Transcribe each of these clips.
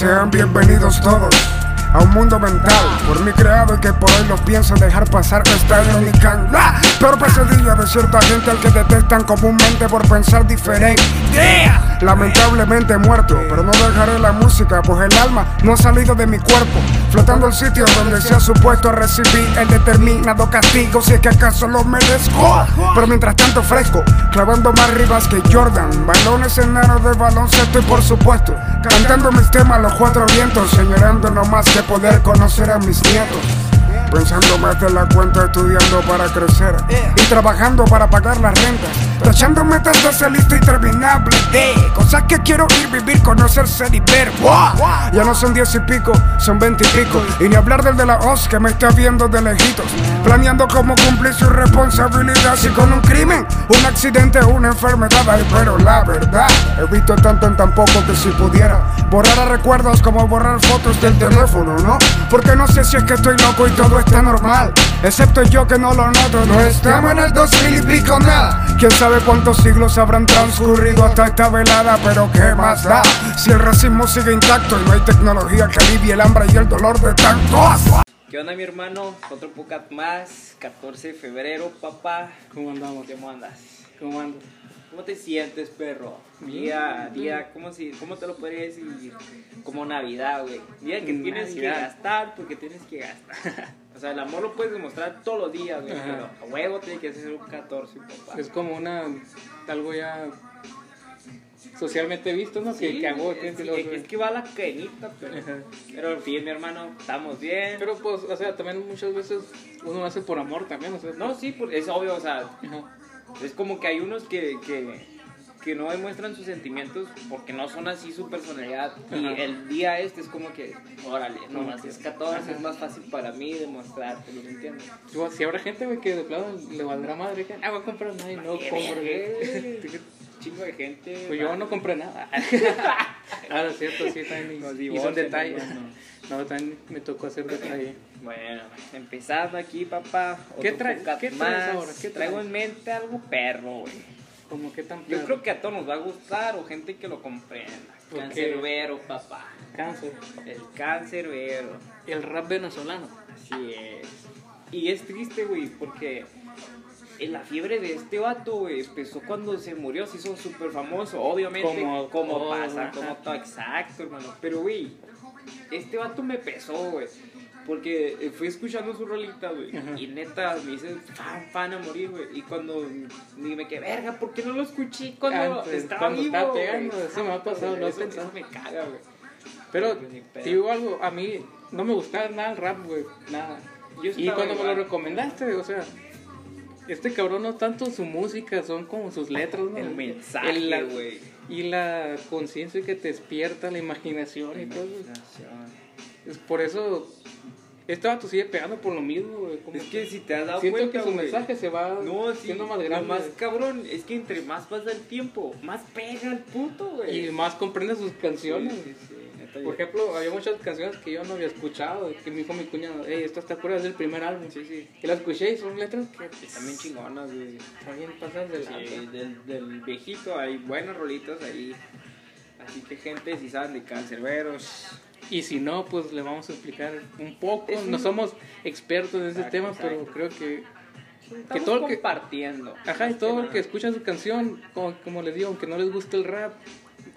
Sean bienvenidos todos a un mundo mental. Por mí creado y que por hoy lo pienso dejar pasar esta irónica ¡Ah! Peor pesadilla de cierta gente al que detestan comúnmente por pensar diferente Lamentablemente muerto, pero no dejaré la música pues el alma no ha salido de mi cuerpo. Flotando el sitio donde se ha supuesto recibir el determinado castigo si es que acaso lo merezco. Pero mientras tanto fresco, clavando más ribas que Jordan Balones enanos de baloncesto y por supuesto Cantando mis temas a los cuatro vientos Señorando no más que poder conocer a mis nietos. Pensando más de la cuenta, estudiando para crecer y trabajando para pagar las rentas. Tachando metas de esa lista interminable de cosas que quiero ir, vivir, conocer, ser y ver. ¡Wow! Ya no son diez y pico, son veinte y pico. Y ni hablar del de la OZ que me está viendo de lejitos. Planeando cómo cumplir su responsabilidad. Si con un crimen, un accidente, una enfermedad. Ay, pero la verdad, he visto tanto en tan poco que si pudiera borrar a recuerdos como borrar fotos del teléfono, ¿no? Porque no sé si es que estoy loco y todo está normal. Excepto yo que no lo noto, no estamos en el 2000 y pico nada. Quién sabe cuántos siglos habrán transcurrido hasta esta velada, pero qué más da. Si el racismo sigue intacto y no hay tecnología que alivie el hambre y el dolor de tantos. ¿Qué onda, mi hermano? Otro podcast más, 14 de febrero, papá. ¿Cómo andamos? ¿Cómo andas? ¿Cómo andas? ¿Cómo te sientes, perro? Día a día, ¿cómo, si, ¿cómo te lo podría decir? Como Navidad, güey. Día que tienes que Navidad. gastar porque tienes que gastar. o sea, el amor lo puedes demostrar todos los días, güey. Pero a huevo tiene que ser un 14, papá. Es como una. algo ya. socialmente visto, ¿no? que, Sí, que hago. es, que- es- que va la cadenita, pero, Ajá. pero en fin, mi hermano, estamos bien. Pero pues, o sea, también muchas veces uno lo hace por amor también, o sea. no, sí, por- es obvio, o sea, Ajá. Es como que hay unos que, que, que no demuestran sus sentimientos porque no son así su personalidad. Y Ajá. el día este es como que, órale, no Como más que- es 14, Ajá. es más fácil para mí demostrarte, ¿lo entiendes? Si habrá gente, güey, que de plano le valdrá madre, que, ah, voy a comprar nada y no compro. Chingo de gente. Pues yo no compré nada. ah, no cierto, sí, también. Nos Hice un detalle. No, también me tocó hacer detalle. Bueno, empezando aquí, papá. ¿Qué podcast qué traes ahora? ¿Qué Traigo en mente algo perro, güey. Como que tan Yo creo que a todos nos va a gustar o gente que lo comprenda. Cancerbero, papá. Cáncer. El cancerbero. El rap venezolano. Así es. Y es triste, güey, porque en la fiebre de este vato, güey, empezó cuando se murió, se hizo súper famoso, obviamente, Como como, pasa, ajá. como todo, exacto, hermano. Pero, güey, este vato me pesó, güey. Porque eh, fui escuchando su rolita, güey. Y neta, me hice fan, fan a morir, güey. Y cuando dime que, verga, ¿por qué no lo escuché cuando Antes, estaba cuando vivo? estaba güey?" pegando, eso me ha pasado, lo he pensado. eso me caga, güey. Pero te digo algo, a mí no me gustaba nada el rap, güey, nada. Yo Y cuando me lo recomendaste, o sea, este cabrón no tanto su música, son como sus letras, ¿no? El mensaje, la- güey. Y la conciencia que te despierta, la imaginación y todo. Es por eso, este vato sigue pegando por lo mismo, güey. Es que si te has dado siento cuenta, que su güey, mensaje se va No, sí, siendo más lo grande. más cabrón es que entre más pasa el tiempo, más pega el puto, güey. y más comprende sus canciones. Sí, sí, Por ejemplo, había muchas canciones que yo no había escuchado, que me dijo mi cuñado, hey, esta está fuera del primer álbum. Sí, sí. Y la escuché y son letras que Están bien chingonas, güey. están bien pasadas de Sí, lanza. del, del viejito hay buenas rolitas ahí. Así que gente, si saben de cancerberos, Y si no, pues le vamos a explicar un poco. Es No un- somos expertos en ese Exacto, tema, exacto. pero creo que... estamos todo el que- compartiendo. Ajá, y todo el que escucha su canción, como, como les digo, aunque no les guste el rap,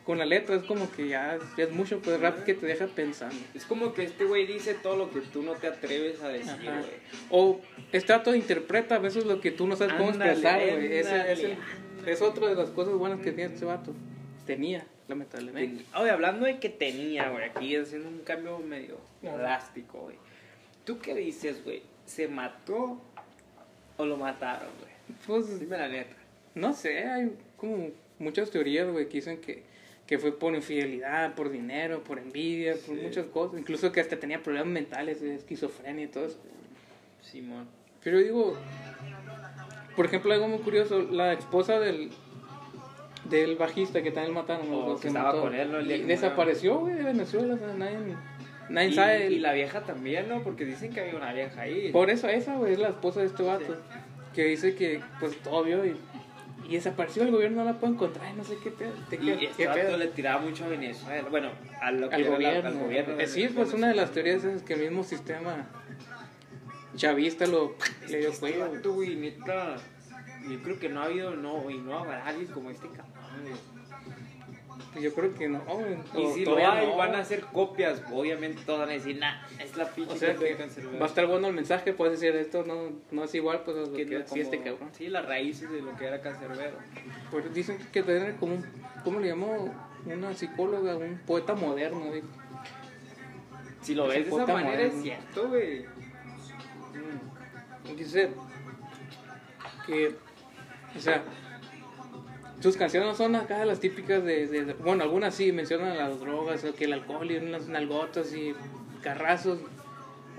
con la letra es como que ya, ya es mucho, pues rap que te deja pensando. Es como que este güey dice todo lo que tú no te atreves a decir, güey. O este dato interpreta a veces lo que tú no sabes cómo expresar, güey. Ándale, ese- Es otra de las cosas buenas que tiene este vato. Tenía, lamentablemente. Oye, hablando de que tenía, güey, aquí haciendo un cambio medio drástico, güey. ¿Tú qué dices, güey? ¿Se mató o lo mataron, güey? Pues Dime la neta. No sé, hay como muchas teorías, güey, que dicen que, que fue por infidelidad, por dinero, por envidia, por Sí. muchas cosas. Incluso que hasta tenía problemas mentales, de esquizofrenia y todo eso. Simón. Pero digo, por ejemplo, algo muy curioso, la esposa del, del bajista que también mataron, Oh, los que estaba mató, con él, ¿no? Y desapareció, güey, de Venezuela, o sea, nadie, nadie Y, sabe. y la vieja también, ¿no? Porque dicen que había una vieja ahí. Por eso esa, güey, es la esposa de este vato. Que dice que, pues, obvio, y y desapareció el gobierno, no la puedo encontrar, no sé qué pedo. ¿Qué, Y qué este le tiraba mucho a Venezuela. Bueno, a lo que al era la- gobierno. al gobierno Eh, sí, pues una de las teorías es que el mismo sistema chavista lo le dio Este cuello. Yo creo que no ha habido, no, y no habrá alguien como este cabrón. Yo creo que no, güey. Y si lo hay, no. van a hacer copias. Obviamente todos van a decir, nah, es la pinche O sea que de Cancerbero". va a estar bueno el mensaje, puedes decir esto no, no es igual pues Que no este como- cabrón. Sí, las raíces de lo que era Cancerbero. Pues dicen que tener como un, ¿cómo le llamó? Una psicóloga, un poeta moderno. Si lo Es ves de esa manera, moderno. es cierto, güey. Dice que, o sea, sus canciones no son acá las típicas de, de- de- bueno, algunas sí mencionan las drogas, o que el alcohol y unas nalgotas y carrazos.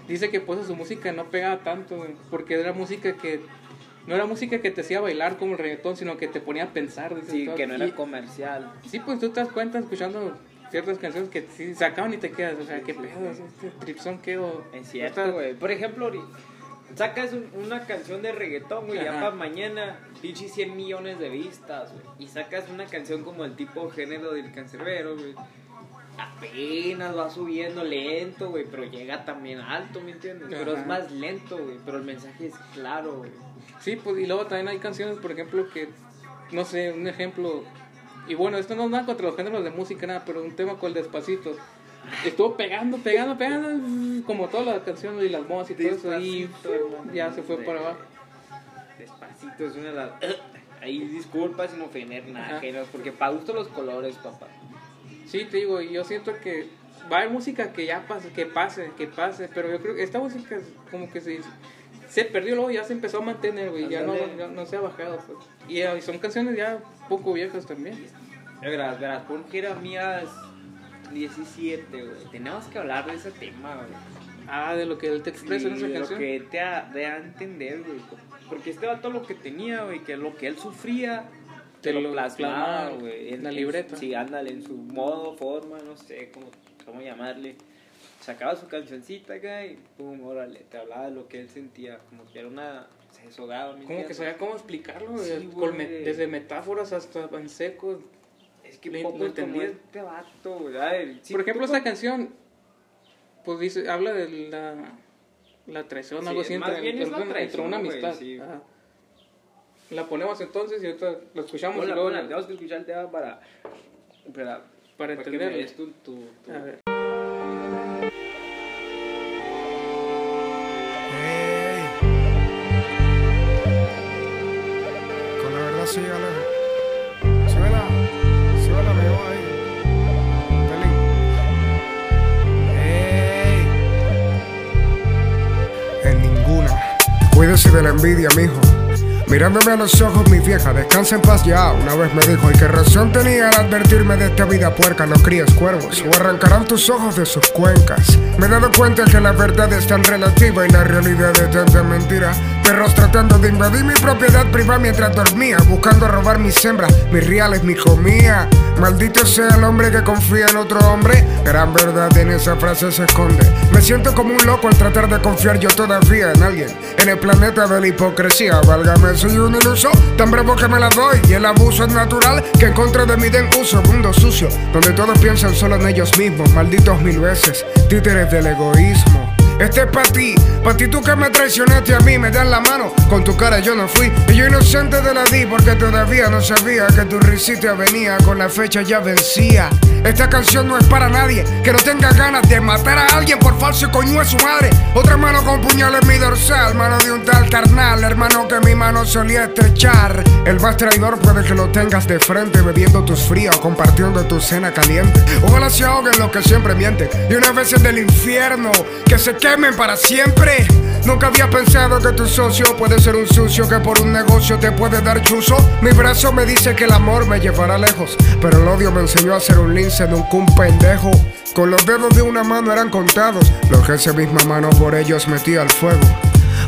Dice que pues su música no pegaba tanto, güey, porque era música que, no era música que te hacía bailar como el reggaetón, sino que te ponía a pensar. dice, Sí, todo. que no era Y- comercial. Sí, pues tú te das cuenta escuchando ciertas canciones que sí, se acaban y te quedas, o sea, qué pedo, este tripsón quedó. Es cierto, güey. Por ejemplo, sacas un- una canción de reggaetón, güey, ya para mañana, pinche 100 millones de vistas, güey. Y sacas una canción como el tipo género del cancerbero, güey. Apenas va subiendo lento, güey, pero llega también alto, ¿me entiendes? Pero es más lento, güey, pero el mensaje es claro, güey. Sí, pues y luego también hay canciones, por ejemplo, que, no sé, un ejemplo, y bueno, esto no es nada contra los géneros de música, nada, pero un tema con el despacito. Estuvo pegando, pegando, pegando, como todas las canciones y las modas y todo eso, y hermano. ya se fue para abajo. Despacito es una de las... Ahí disculpa sin ofender nada, Ajá. géneros, porque para gusto los colores, papá. Sí, te digo, y yo siento que va a haber música que ya pase, que pase, que pase, pero yo creo que esta música como que se, se perdió, luego ya se empezó a mantener, güey, ya no, ya no se ha bajado, pues. Y, eh, son canciones ya poco viejas también. Verás, verás, pon Jeremías 17, güey. Tenemos que hablar de ese tema, güey. Ah, de lo que él te expresa en esa de lo que te ha de a entender, güey. Porque este vato lo que tenía, güey, que lo que él sufría, te Te lo plasmaba, güey. en la libreta. sí, ándale, en su modo, forma, no sé cómo, cómo llamarle. Sacaba su cancioncita acá y pum, órale, te hablaba de lo que él sentía, como que era una. Se desahogaba, ¿me Como que sabía cómo explicarlo, Sí, desde metáforas hasta en seco. Que Lo- poco como entendía. este vato. A ver, si Por ejemplo, esta canción, pues dice, habla de la, la traición, Sí, algo así, entre, bien entre la una- entre una güey, amistad. sí. Ajá. La ponemos entonces y ahorita lo escuchamos Hola, y luego hola, tenemos que escuchar el tema para. Para, para des tu, tu, tu- A ver. Ey. Con la verdad sí, Alejo. Cuídese de la envidia, mijo. Mirándome a los ojos, mi vieja, descansa en paz ya. Una vez me dijo, y qué razón tenía al advertirme de esta vida puerca, no críes cuervos, o arrancarán tus ojos de sus cuencas. Me he dado cuenta que la verdad es tan relativa y la realidad es tanta mentira. Perros tratando de invadir mi propiedad privada mientras dormía, buscando robar mis hembras, mis reales, mi comida. Maldito sea el hombre que confía en otro hombre. Gran verdad en esa frase se esconde. Me siento como un loco al tratar de confiar yo todavía en alguien. En el planeta de la hipocresía, válgame, soy un iluso. Tan bravo que me la doy. Y el abuso es natural que en contra de mí den uso. Mundo sucio, donde todos piensan solo en ellos mismos. Malditos mil veces, títeres del egoísmo. Este es para ti, para ti tú que me traicionaste a mí, me das la mano, con tu cara yo no fui. Y yo inocente de la di porque todavía no sabía que tu risita venía, con la fecha ya vencía. Esta canción no es para nadie que no tenga ganas de matar a alguien por falso coño es su madre. Otra mano con puñal en mi dorsal, mano de un tal carnal, hermano que mi mano solía estrechar. El más traidor puede que lo tengas de frente, bebiendo tus fríos, compartiendo tu cena caliente. Ojalá se ahoguen los que siempre mienten. Y una vez del infierno, que se quemen para siempre. Nunca había pensado que tu socio puede ser un sucio que por un negocio te puede dar chuzo. Mi brazo me dice que el amor me llevará lejos, pero el odio me enseñó a ser un lince, nunca un pendejo. Con los dedos de una mano eran contados, los que esa misma mano por ellos metía al fuego.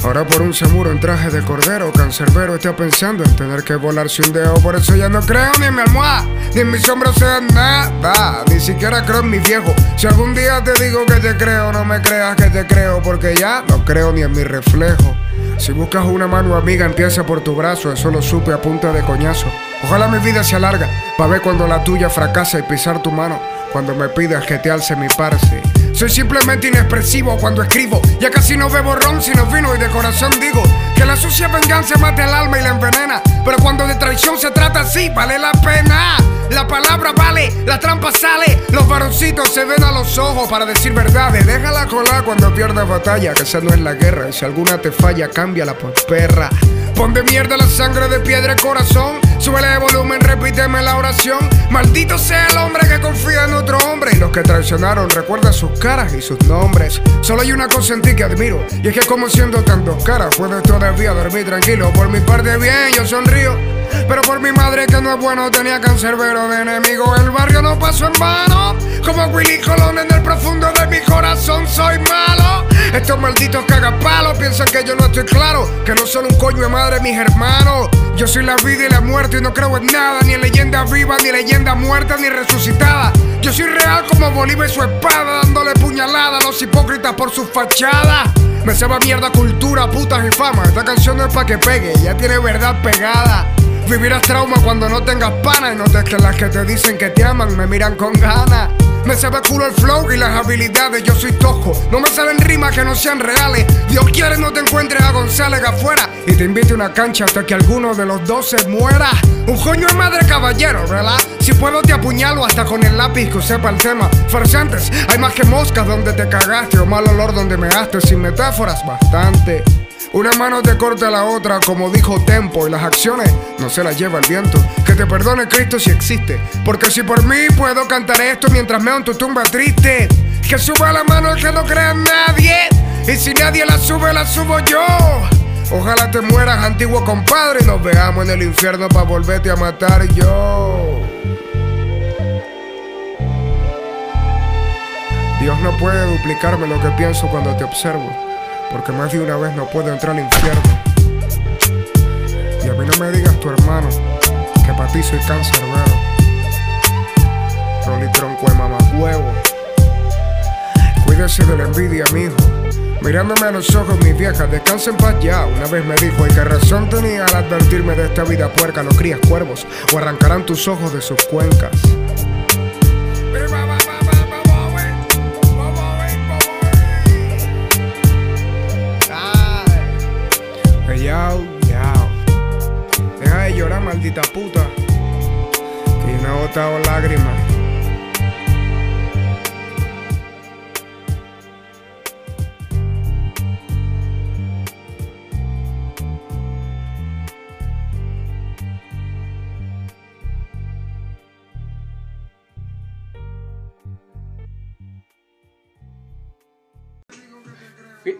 Ahora por un seguro en traje de cordero, cancerbero está pensando en tener que volarse un dedo. Por eso ya no creo ni en mi almohada, ni en mis hombros sean nada. Ni siquiera creo en mi viejo. Si algún día te digo que te creo, no me creas que te creo, porque ya no creo ni en mi reflejo. Si buscas una mano amiga, empieza por tu brazo. Eso lo supe a punta de coñazo. Ojalá mi vida sea larga, pa' ver cuando la tuya fracasa y pisar tu mano. Cuando me pidas que te alce mi parce. Soy simplemente inexpresivo cuando escribo. Ya casi no bebo ron sino vino y de corazón digo que la sucia venganza mate el alma y la envenena. Pero cuando de traición se trata así, vale la pena. La palabra vale, la trampa sale. Los varoncitos se ven a los ojos para decir verdades. Déjala colar cuando pierdas batalla, que esa no es la guerra. Y si alguna te falla, cámbiala por perra. Pon de mierda la sangre de piedra corazón. Súbele de volumen, repíteme la oración. Maldito sea el hombre que confía en otro hombre. Y los que traicionaron, recuerda sus caras y sus nombres. Solo hay una cosa en ti que admiro. Y es que como siendo tan dos caras, puedes todavía dormir tranquilo. Por mi parte bien, yo sonrío. Pero por mi madre que no es bueno tenía cancerbero de enemigo El barrio no pasó en vano Como Willy Colón en el profundo de mi corazón soy malo Estos malditos cagapalos piensan que yo no estoy claro Que no son un coño de madre mis hermanos Yo soy la vida y la muerte y no creo en nada Ni en leyenda viva, ni leyenda muerta, ni resucitada. Yo soy real como Bolívar y su espada Dándole puñalada a los hipócritas por su fachada. Me sabe mierda cultura, putas y fama. Esta canción no es pa' que pegue, ya tiene verdad pegada Vivirás trauma cuando no tengas pana y notes que las que te dicen que te aman me miran con ganas. Me sabe culo el flow y las habilidades, yo soy tosco. No me saben rimas que no sean reales. Dios quiere no te encuentres a González afuera y te invite a una cancha hasta que alguno de los dos se muera. Un coño de madre caballero, ¿verdad? Si puedo te apuñalo hasta con el lápiz que sepa el tema. Farsantes, hay más que moscas donde te cagaste o mal olor donde me gaste. Sin metáforas, bastante. Una mano te corta la otra, como dijo Tempo, y las acciones no se las lleva el viento. Que te perdone Cristo si existe, porque si por mí puedo cantar esto mientras meo en tu tumba triste. Que suba la mano el que no crea en nadie, y si nadie la sube, la subo yo. Ojalá te mueras, antiguo compadre, y nos veamos en el infierno para volverte a matar yo. Dios no puede duplicarme lo que pienso cuando te observo. Porque más de una vez no puedo entrar al infierno. Y a mí no me digas tu hermano, que para ti soy cancerbero. Rolly tronco de mamá huevo. Cuídese de la envidia, mijo. Mirándome a los ojos, mi vieja, descansa en paz ya. Una vez me dijo, ¿y qué razón tenía al advertirme de esta vida puerca? No crías cuervos o arrancarán tus ojos de sus cuencas. Maldita puta. Que yo no he botado lágrimas.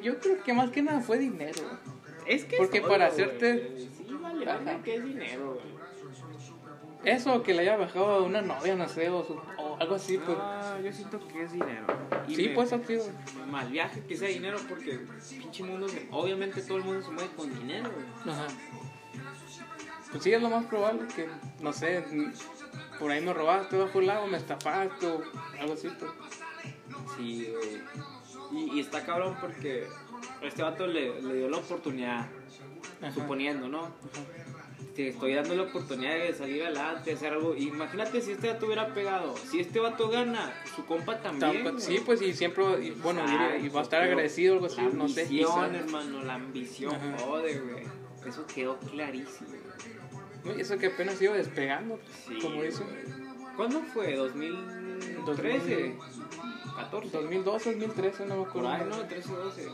Yo creo que más que nada fue dinero. Es que Porque para hacerte- Sí, vale, vale, que es dinero, güey. Eso que le haya bajado a una novia, no sé, o, su- o algo así, pues. Ah, yo siento que es dinero. Sí, me- pues así. Mal viaje que sea dinero porque pinche mundo se- obviamente todo el mundo se mueve con dinero, güey. Ajá. Pues sí, es lo más probable que, no sé, por ahí me robaste bajo el lago, me estafaste o algo así, pues. Sí, güey. Y, y está cabrón porque este vato le, le dio la oportunidad, Ajá. suponiendo, ¿no? Te estoy dando la oportunidad de salir adelante, de hacer algo. Imagínate si este vato hubiera pegado. Si este vato gana, su compa también. Tampa-. Sí, pues y siempre, y, bueno, y- y, va a estar agradecido o algo así, La no sé. ambición, quizá. hermano, la ambición Ajá. jode, güey. Eso quedó clarísimo. Eso que apenas iba despegando, Sí, como dicen. ¿Cuándo fue? ¿2013? ¿14? 2012, 2013, no me acuerdo. ahí, ¿no? 13, 12.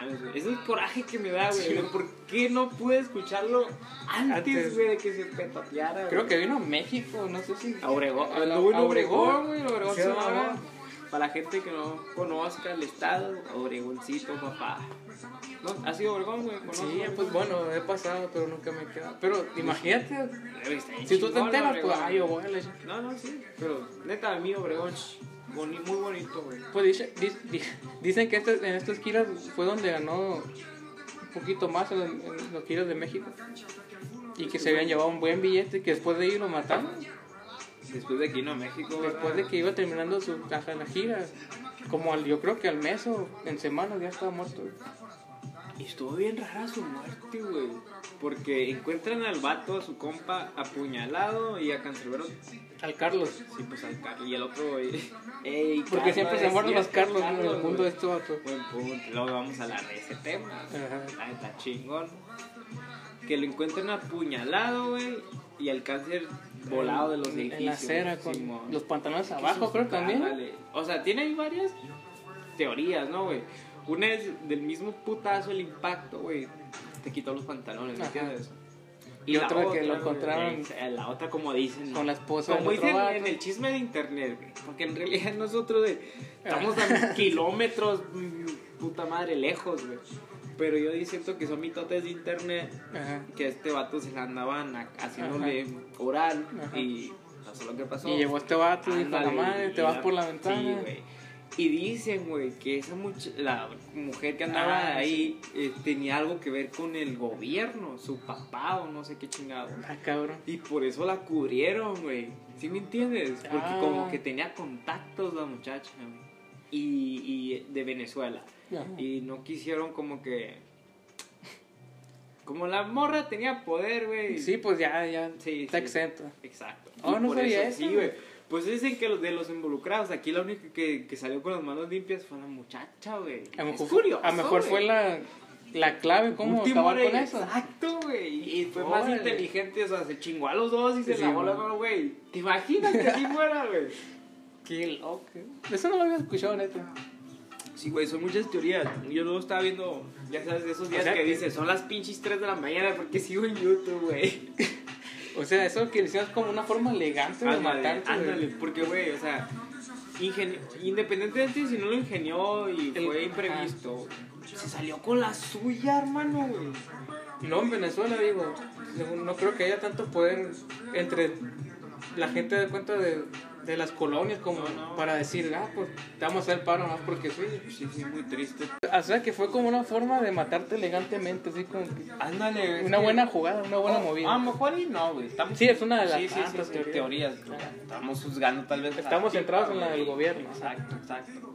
Mames, güey. Es el coraje que me da, güey. Sí. ¿Por qué no pude escucharlo antes, güey, de que se petateara? Creo güey? que vino a México, no sé si. A Obregón. A, la- Anduvo en a Obregón, güey, Obregón, Sí. Para la gente que no conozca el estado, Obregoncito, papá. ¿No? ¿Ha sido Obregón, güey? ¿Conozco Sí, Obregón? pues bueno, he pasado, pero nunca me he quedado. Pero imagínate, está bien si tú te enteras, pues, ay, yo voy a No, no, sí. Pero neta, a mí Obregón, boni- muy bonito, güey. Pues dice- di- di- dicen que este- en estas giras fue donde ganó un poquito más en, en los giras de México. Y que se habían llevado un buen billete y que después de ahí lo mataron. Después de aquí, ¿no? México, Después de que iba terminando su caja la gira. Como al, yo creo que al mes o en semanas ya estaba muerto. Y estuvo bien rara su muerte, güey. Porque encuentran al vato, a su compa, apuñalado y a Cancerbero. Al Carlos. Sí, pues al Carlos. Y el otro, güey. Ey, Porque Carlos, siempre se es mueren los cierto, Carlos en el mundo de este vato. Buen punto. Luego vamos a hablar de ese tema. Ajá. Está chingón. Que lo encuentran apuñalado, güey. Y el cáncer volado de los edificios. En la acera con Simón. los pantalones abajo, creo también. O sea, tiene ahí varias teorías, ¿no, güey? Una es del mismo putazo, el impacto, güey. Te quitó los pantalones, ¿me Ajá. entiendes? Y otra que lo encontraron eh, La otra, como dicen. Con la esposa Como dicen vato. en el chisme de internet, güey. Porque en realidad nosotros güey, estamos a kilómetros, puta madre, lejos, güey. Pero yo siento que son mitotes de internet Ajá. que a este vato se le andaban haciéndole oral Ajá. y pasó lo que pasó. Y llegó este vato y dijo, la madre, y te vas la- por la Sí, ventana. güey. Y dicen, güey, que esa much- la mujer que andaba Ah, ahí eh, tenía algo que ver con el gobierno, su papá o no sé qué chingado. ah, cabrón. Y por eso la cubrieron, güey. ¿Sí me entiendes? Porque Ah. como que tenía contactos la muchacha, güey. Y, y de Venezuela. Ajá. Y no quisieron como que... Como la morra tenía poder, güey. Sí, pues ya, ya Sí, está sí. exento. Exacto. Oh, Y no por sabía eso, eso, Sí, güey. Pues dicen que los de los involucrados, aquí la única que, que salió con las manos limpias fue la muchacha, güey. A lo Es mejor, curioso, a lo mejor güey. fue la, la clave, cómo Último acabar con eso. Exacto, güey. Y fue más inteligente, o sea, se chingó a los dos y se Sí, lavó la mano, güey. ¿Te imaginas que así fuera, güey? Qué loco. Eso no lo había escuchado, neta. Sí, güey, son muchas teorías. Yo luego estaba viendo, ya sabes, de esos días O sea que, que- dices, son las pinches 3 de la mañana porque sigo en YouTube, güey. O sea, eso que hicieron es como una forma elegante de Ándale, matarte. ándale, porque, güey, o sea, independientemente si no lo ingenió y El- fue imprevisto, se salió con la suya, hermano, güey. No, en Venezuela, digo, no creo que haya tanto poder entre la gente de cuenta de, de las colonias como No, no. para decir, ah, pues te vamos a hacer paro más porque sí. Sí, sí, muy triste. O sea, que fue como una forma de matarte elegantemente, así como que Ándale, una que- buena jugada, una buena Oh, movida. A lo mejor y no, güey. Estamos- Sí, es una de las sí, sí, sí, teorías. teorías. Estamos juzgando tal vez. Estamos centrados en la del gobierno. Exacto, exacto.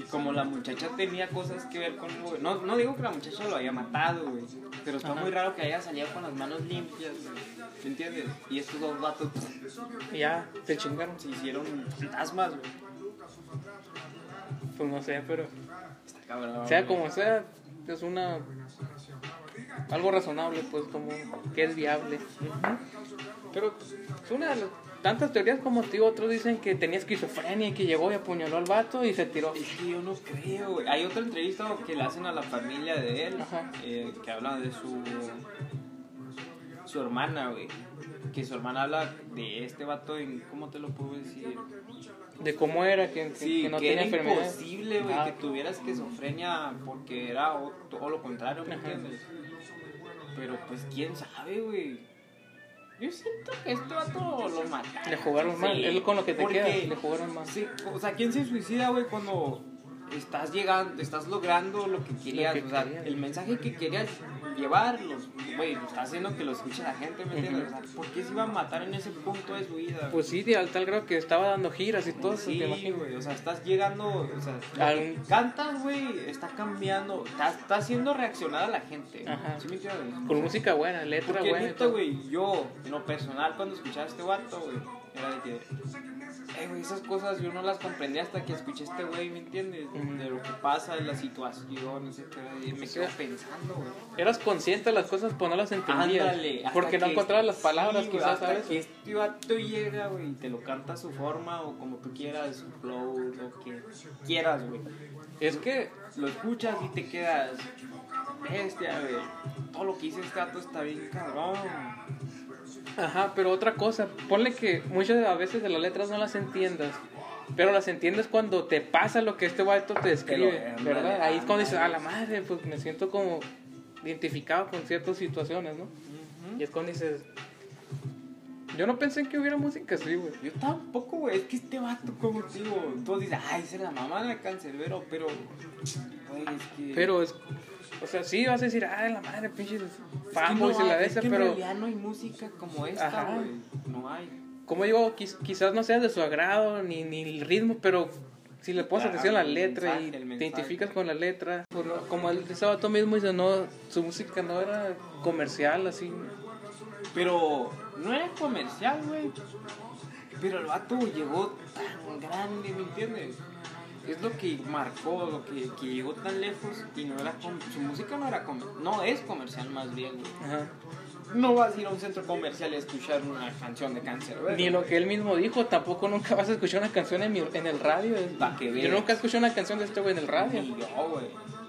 Y como la muchacha tenía cosas que ver con el gobierno. No, no digo que la muchacha lo haya matado, güey. Pero está Ajá. muy raro que haya salido con las manos limpias, güey. ¿Me entiendes? Y estos dos vatos pues, ya, te chingaron. se hicieron fantasmas, güey. Pues no sé, pero Está cabrón. sea güey. como sea, es una. Algo razonable, pues, como que es viable. Pero es una de las tantas teorías como digo, otros dicen que tenía esquizofrenia y que llegó y apuñaló al vato y se tiró. Es que yo no creo, güey. Hay otra entrevista que le hacen a la familia de él, eh, que habla de su su hermana, güey. Que su hermana habla de este vato en, ¿cómo te lo puedo decir? De cómo era, que, que- Sí, que no que tenía era enfermedad. imposible, güey, Ah. que tuviera esquizofrenia porque era o- todo lo contrario, ¿me entiendes? Pero pues quién sabe, güey. Yo siento que este vato lo mataron. Le jugaron mal, Sí, es con lo que te porque- queda, le jugaron mal. Sí, o sea, ¿quién se suicida, güey, cuando estás llegando, estás logrando lo que querías? que o sea, querías. el mensaje que querías llevar, los, güey, lo está haciendo que lo escuche la gente, ¿me entiendes? O sea, ¿por qué se iba a matar en ese punto de su vida? Pues sí, de al tal grado que estaba dando giras y todo eso, Sí, te güey, o sea, estás llegando, o sea, cantas, güey, está cambiando, está, está haciendo reaccionar a la gente. Ajá. ¿Sí me entiendes? Con música buena, letra buena. güey, yo, en lo personal, cuando escuchaba a este vato, güey, era de que, güey, esas cosas yo no las comprendí hasta que escuché a este güey, ¿me entiendes? De lo que pasa, de la situación, etcétera, y me quedo pensando, güey. Eras consciente de las cosas, pero no las entendías. Ándale, porque no encontrabas las palabras, sí, quizás, hasta ¿sabes? que este vato llega, güey, y te lo canta a su forma o como tú quieras, su flow, lo que quieras, güey. Es que Lo escuchas y te quedas, bestia, güey. Todo lo que dice este vato está bien cabrón. Ajá, pero otra cosa, ponle que muchas a veces de las letras no las entiendas, pero las entiendes cuando te pasa lo que este vato te describe, Pero, ¿verdad? ándale, Ahí es cuando dices, a la madre, pues me siento como identificado con ciertas situaciones, ¿no? Y es cuando dices, yo no pensé en que hubiera música así, güey. Yo tampoco, güey. Es que este vato, como digo, todos dicen, ay, esa es la mamá de cancerbero, pero, güey, es que. Pero es, o sea, sí vas a decir, ay, la madre, pinches es que no y la de es esa, que en pero realidad no hay música como esta, güey. No hay. como digo, quiz- quizás no sea de su agrado ni, ni el ritmo, pero si le pones Claro, atención a la letra mensaje, y te mensaje. identificas con la letra, como el sábado mismo dice, no, su música no era comercial, así. Pero no era comercial, güey. Pero el vato llegó tan grande, ¿me entiendes? Es lo que marcó, lo que, que llegó tan lejos y no era com- su música no era no es comercial más bien, güey. Ajá. No vas a ir a un centro comercial a escuchar una canción de cáncer. Ni lo que él mismo dijo, tampoco nunca vas a escuchar una canción en, mi- en el radio. Que Yo nunca escuché una canción de este güey en el radio. Ni yo, güey.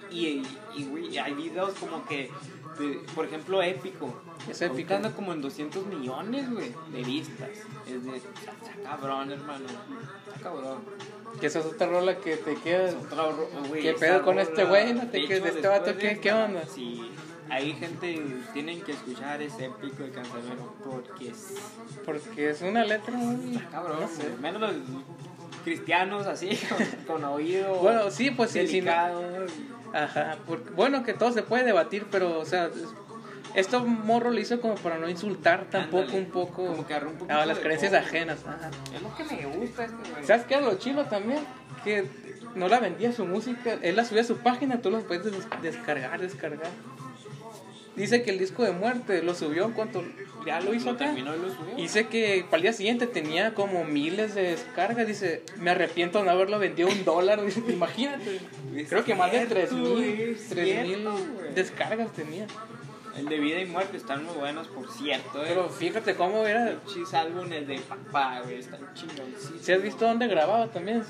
Y, y, güey, hay videos como que, de- por ejemplo, épico. Es épico. Ahorita anda como en 200 millones, güey, de vistas. Es de, está, está cabrón, hermano. Está cabrón. Que esa es otra rola que te queda. Otra güey, ¿Qué pedo con este güey? No te de quedes de este vato, ¿qué- qué onda? Sí, hay gente, tienen que escuchar ese épico de Cancerbero porque es Porque es una letra muy. cabrón. no sé. güey. Menos los cristianos así, con, con oído Bueno, sí, pues sí, no- delicado. Ajá. porque- bueno, que todo se puede debatir, pero, o sea. Es- Esto morro lo hizo como para no insultar tampoco Ándale, un poco como que un poquito a las creencias ajenas. Ajá. Es lo que me gusta este güey. ¿Sabes qué era lo chilo también? Que no la vendía su música, él la subía a su página, tú la puedes des- descargar, descargar. Dice que el disco de muerte lo subió en cuanto ya lo hizo acá. terminó y lo subió. Dice que para el día siguiente tenía como miles de descargas. Dice, me arrepiento de no haberlo vendido un dólar. Dice, Imagínate. Creo que más de cierto, tres güey, mil, es tres mil cierto, güey. descargas tenía. El de vida y muerte están muy buenos, por cierto. Eh. Pero fíjate cómo era. Pinches álbumes de papá, güey, están chingoncitos. Si has visto dónde grababa también,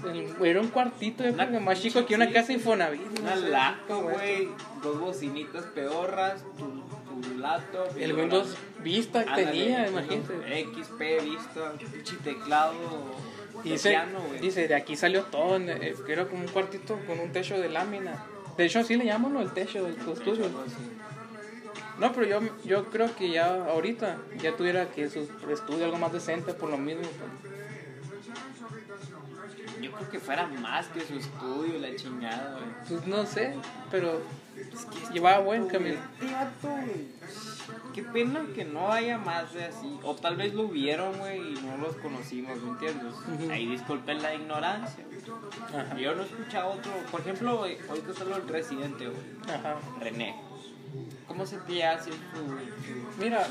era un cuartito, yo Una creo que más chico que una sí. casa Infonavit. no Una sé, laptop, güey. dos bocinitas pedorras, tu, tu laptop. El Windows Vista Ándale, tenía, imagínate. XP, vista, pinche teclado. Dice, piano, dice, de aquí salió todo, eh, que era como un cuartito con un techo de lámina. De hecho, así le llaman, ¿no? El techo del tu estudio. Así. No, pero yo, yo creo que ya ahorita ya tuviera que su estudio algo más decente por lo mismo. Yo creo que fuera más que su estudio, la chingada, güey. Pues no sé, pero Es que Llevaba buen camino. Qué pena que no haya más de así. O tal vez lo hubieron, güey, y no los conocimos, ¿me entiendes? Ahí disculpen la ignorancia. Yo no he escuchado otro. Por ejemplo, güey, ahorita solo el residente, güey. Ajá. René. ¿Cómo se te hace su, Mira.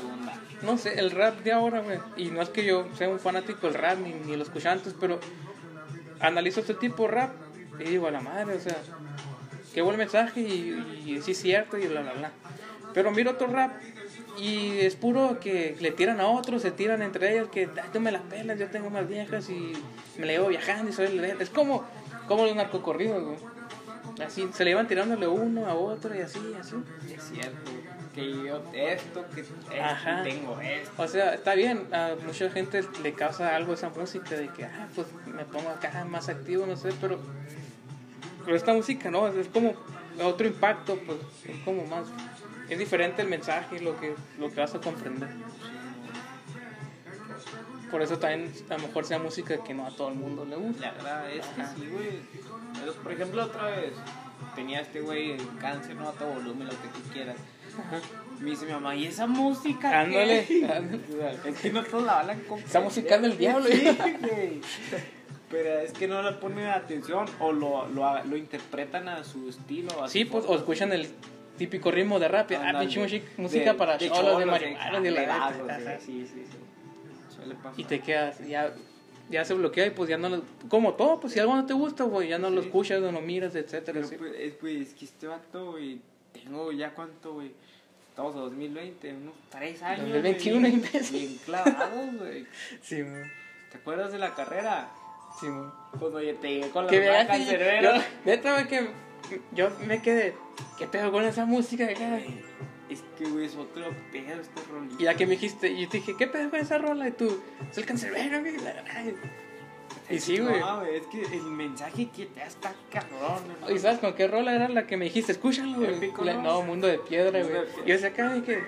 No sé, el rap de ahora, güey. Y no es que yo sea un fanático del rap ni, ni lo escuché antes, pero analizo este tipo de rap y digo, a la madre, o sea, qué buen mensaje y, y sí es cierto y bla, bla, bla. Pero miro otro rap y es puro que le tiran a otros, se tiran entre ellos, que "Ah, tú me las pelas, yo tengo más viejas y me la llevo viajando y soy el Es como, como los narcocorridos, güey. Así, se le iban tirándole uno a otro y así, así. Es cierto. Que yo esto, que esto, tengo esto. O sea, está bien, a mucha gente le causa algo esa música de que, ah, pues me pongo acá más activo, no sé, pero, pero esta música no, es como otro impacto, pues es como más, es diferente el mensaje, lo que, lo que vas a comprender. Por eso también a lo mejor sea música que no a todo el mundo le gusta. La verdad es que Ajá. sí, güey. Pero, Por ejemplo, otra vez tenía este güey cáncer, no a todo volumen, lo que tú quieras. Ajá. Me dice mi mamá, ¿y esa música? qué?" Ándale, Es que no todos la hablan con. Esa música del diablo. Güey. Pero es que no le ponen atención o lo, lo, lo interpretan a su estilo. a su Sí, pues, forma. o escuchan el típico ritmo de rap, ah, pinche música, De- para de cholos, de cholos, marihuana, de la sí. Sí, sí, y te quedas ya ya se bloquea y pues ya no lo como todo pues si algo no te gusta pues ya no lo escuchas no lo miras etcétera Pero pues, es, güey, es que este vato, güey, tengo ya cuánto, güey. Estamos en 2020, unos 3 años. 2021, güey, imbécil. Bien clavados, güey. sí mo, ¿Te acuerdas de la carrera? sí mo. Cuando ya te llegué con la que cancerbero. yo, neta que yo me quedé qué pedo con esa música acá? Es que, güey, es otro pedo este rolito. y ya que me dijiste y yo te dije qué pedo con esa rola y tú es el cancerbero güey y sí güey No, güey, es que el mensaje que te da está cabrón, hermano. ¿Y sabes con qué rola era la que me dijiste? Escúchalo, güey. ¿no? No, Mundo de Piedra, güey. Piedra. Yo acá que.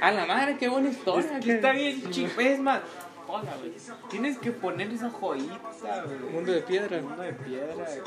A la madre, qué buena historia. Es que está bien chido. Es más, hola, güey. Tienes que poner esa joyita, güey. Mundo de Piedra. Mundo de piedra, güey.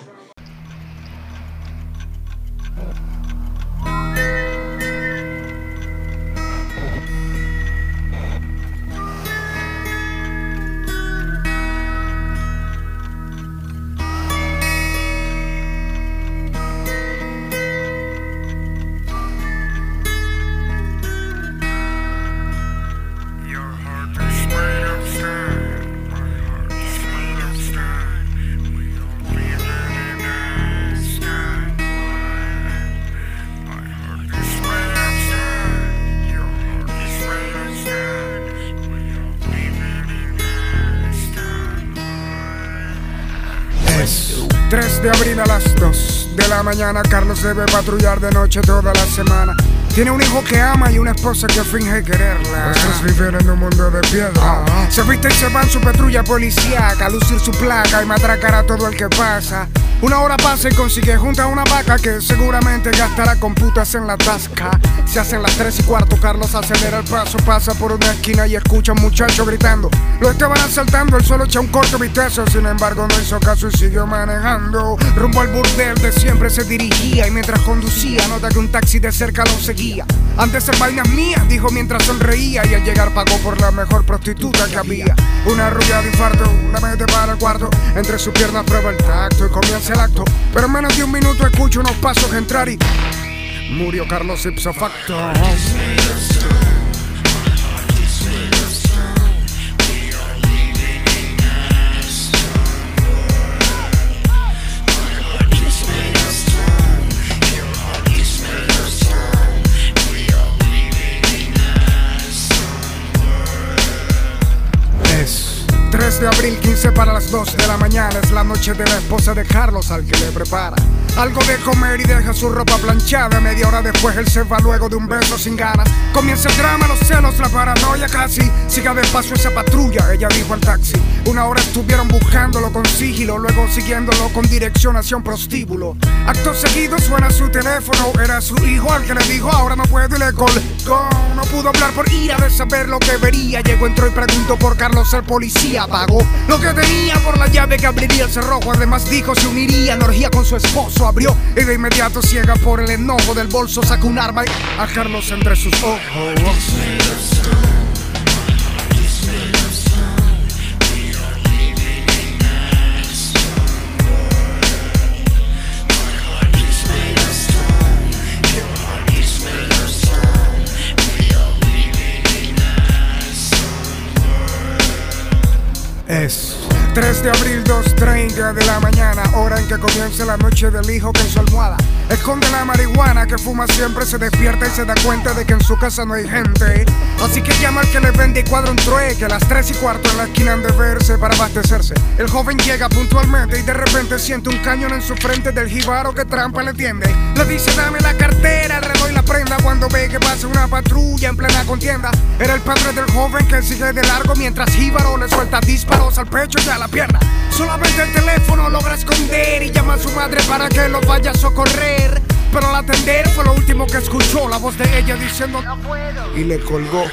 Mañana. Carlos debe patrullar de noche toda la semana. Tiene un hijo que ama y una esposa que finge quererla. Estos viven en un mundo de piedra. Se viste y se va en su patrulla policíaca lucir su placa y matracar a todo el que pasa. Una hora pasa y consigue junta una vaca que seguramente gastará con putas en la tasca. Se hacen las 3 y cuarto, Carlos acelera el paso, pasa por una esquina y escucha a un muchacho gritando. Lo estaban asaltando, él solo echa un corto vistazo, sin embargo no hizo caso y siguió manejando. Rumbo al burdel de siempre se dirigía y mientras conducía nota que un taxi de cerca lo seguía. Antes en vainas mías, dijo mientras sonreía y al llegar pagó por la mejor prostituta que había. Una rubia de infarto, la mete para el cuarto, entre sus piernas prueba el tacto y comienza el acto. Pero en menos de un minuto escucho unos pasos entrar y murió Carlos ipso facto. De abril, 15 para las 2 de la mañana. Es la noche de la esposa de Carlos al que le prepara algo de comer y deja su ropa planchada. Media hora después él se va luego de un beso sin ganas. Comienza el drama, los celos, la paranoia casi. Siga despacio esa patrulla, ella dijo al taxi. Una hora estuvieron buscándolo con sigilo, luego siguiéndolo con dirección hacia un prostíbulo. Acto seguido suena su teléfono, era su hijo al que le dijo ahora no puedo y le colgó. No pudo hablar por ira de saber lo que vería. Llegó, entró y preguntó por Carlos el policía. Pagó lo que tenía por la llave que abriría el cerrojo. Además dijo se uniría en orgía con su esposo. Abrió y de inmediato ciega por el enojo del bolso sacó un arma y a Carlos entre sus ojos. Es 3 de abril, 2.30 de la mañana, hora en que comienza la noche del hijo en su almohada esconde la marihuana que fuma siempre, se despierta y se da cuenta de que en su casa no hay gente. Así que llama al que le vende y cuadra un trueque a las 3 y cuarto en la esquina han de verse para abastecerse. El joven llega puntualmente y de repente siente un cañón en su frente del jibaro que trampa le tiende. Le dice dame la cartera, el prenda cuando ve que pasa una patrulla en plena contienda. Era el padre del joven que sigue de largo mientras Jíbaro le suelta disparos al pecho y a la pierna. Solamente el teléfono logra esconder y llama a su madre para que lo vaya a socorrer. Pero al atender fue lo último que escuchó la voz de ella diciendo no puedo y le colgó.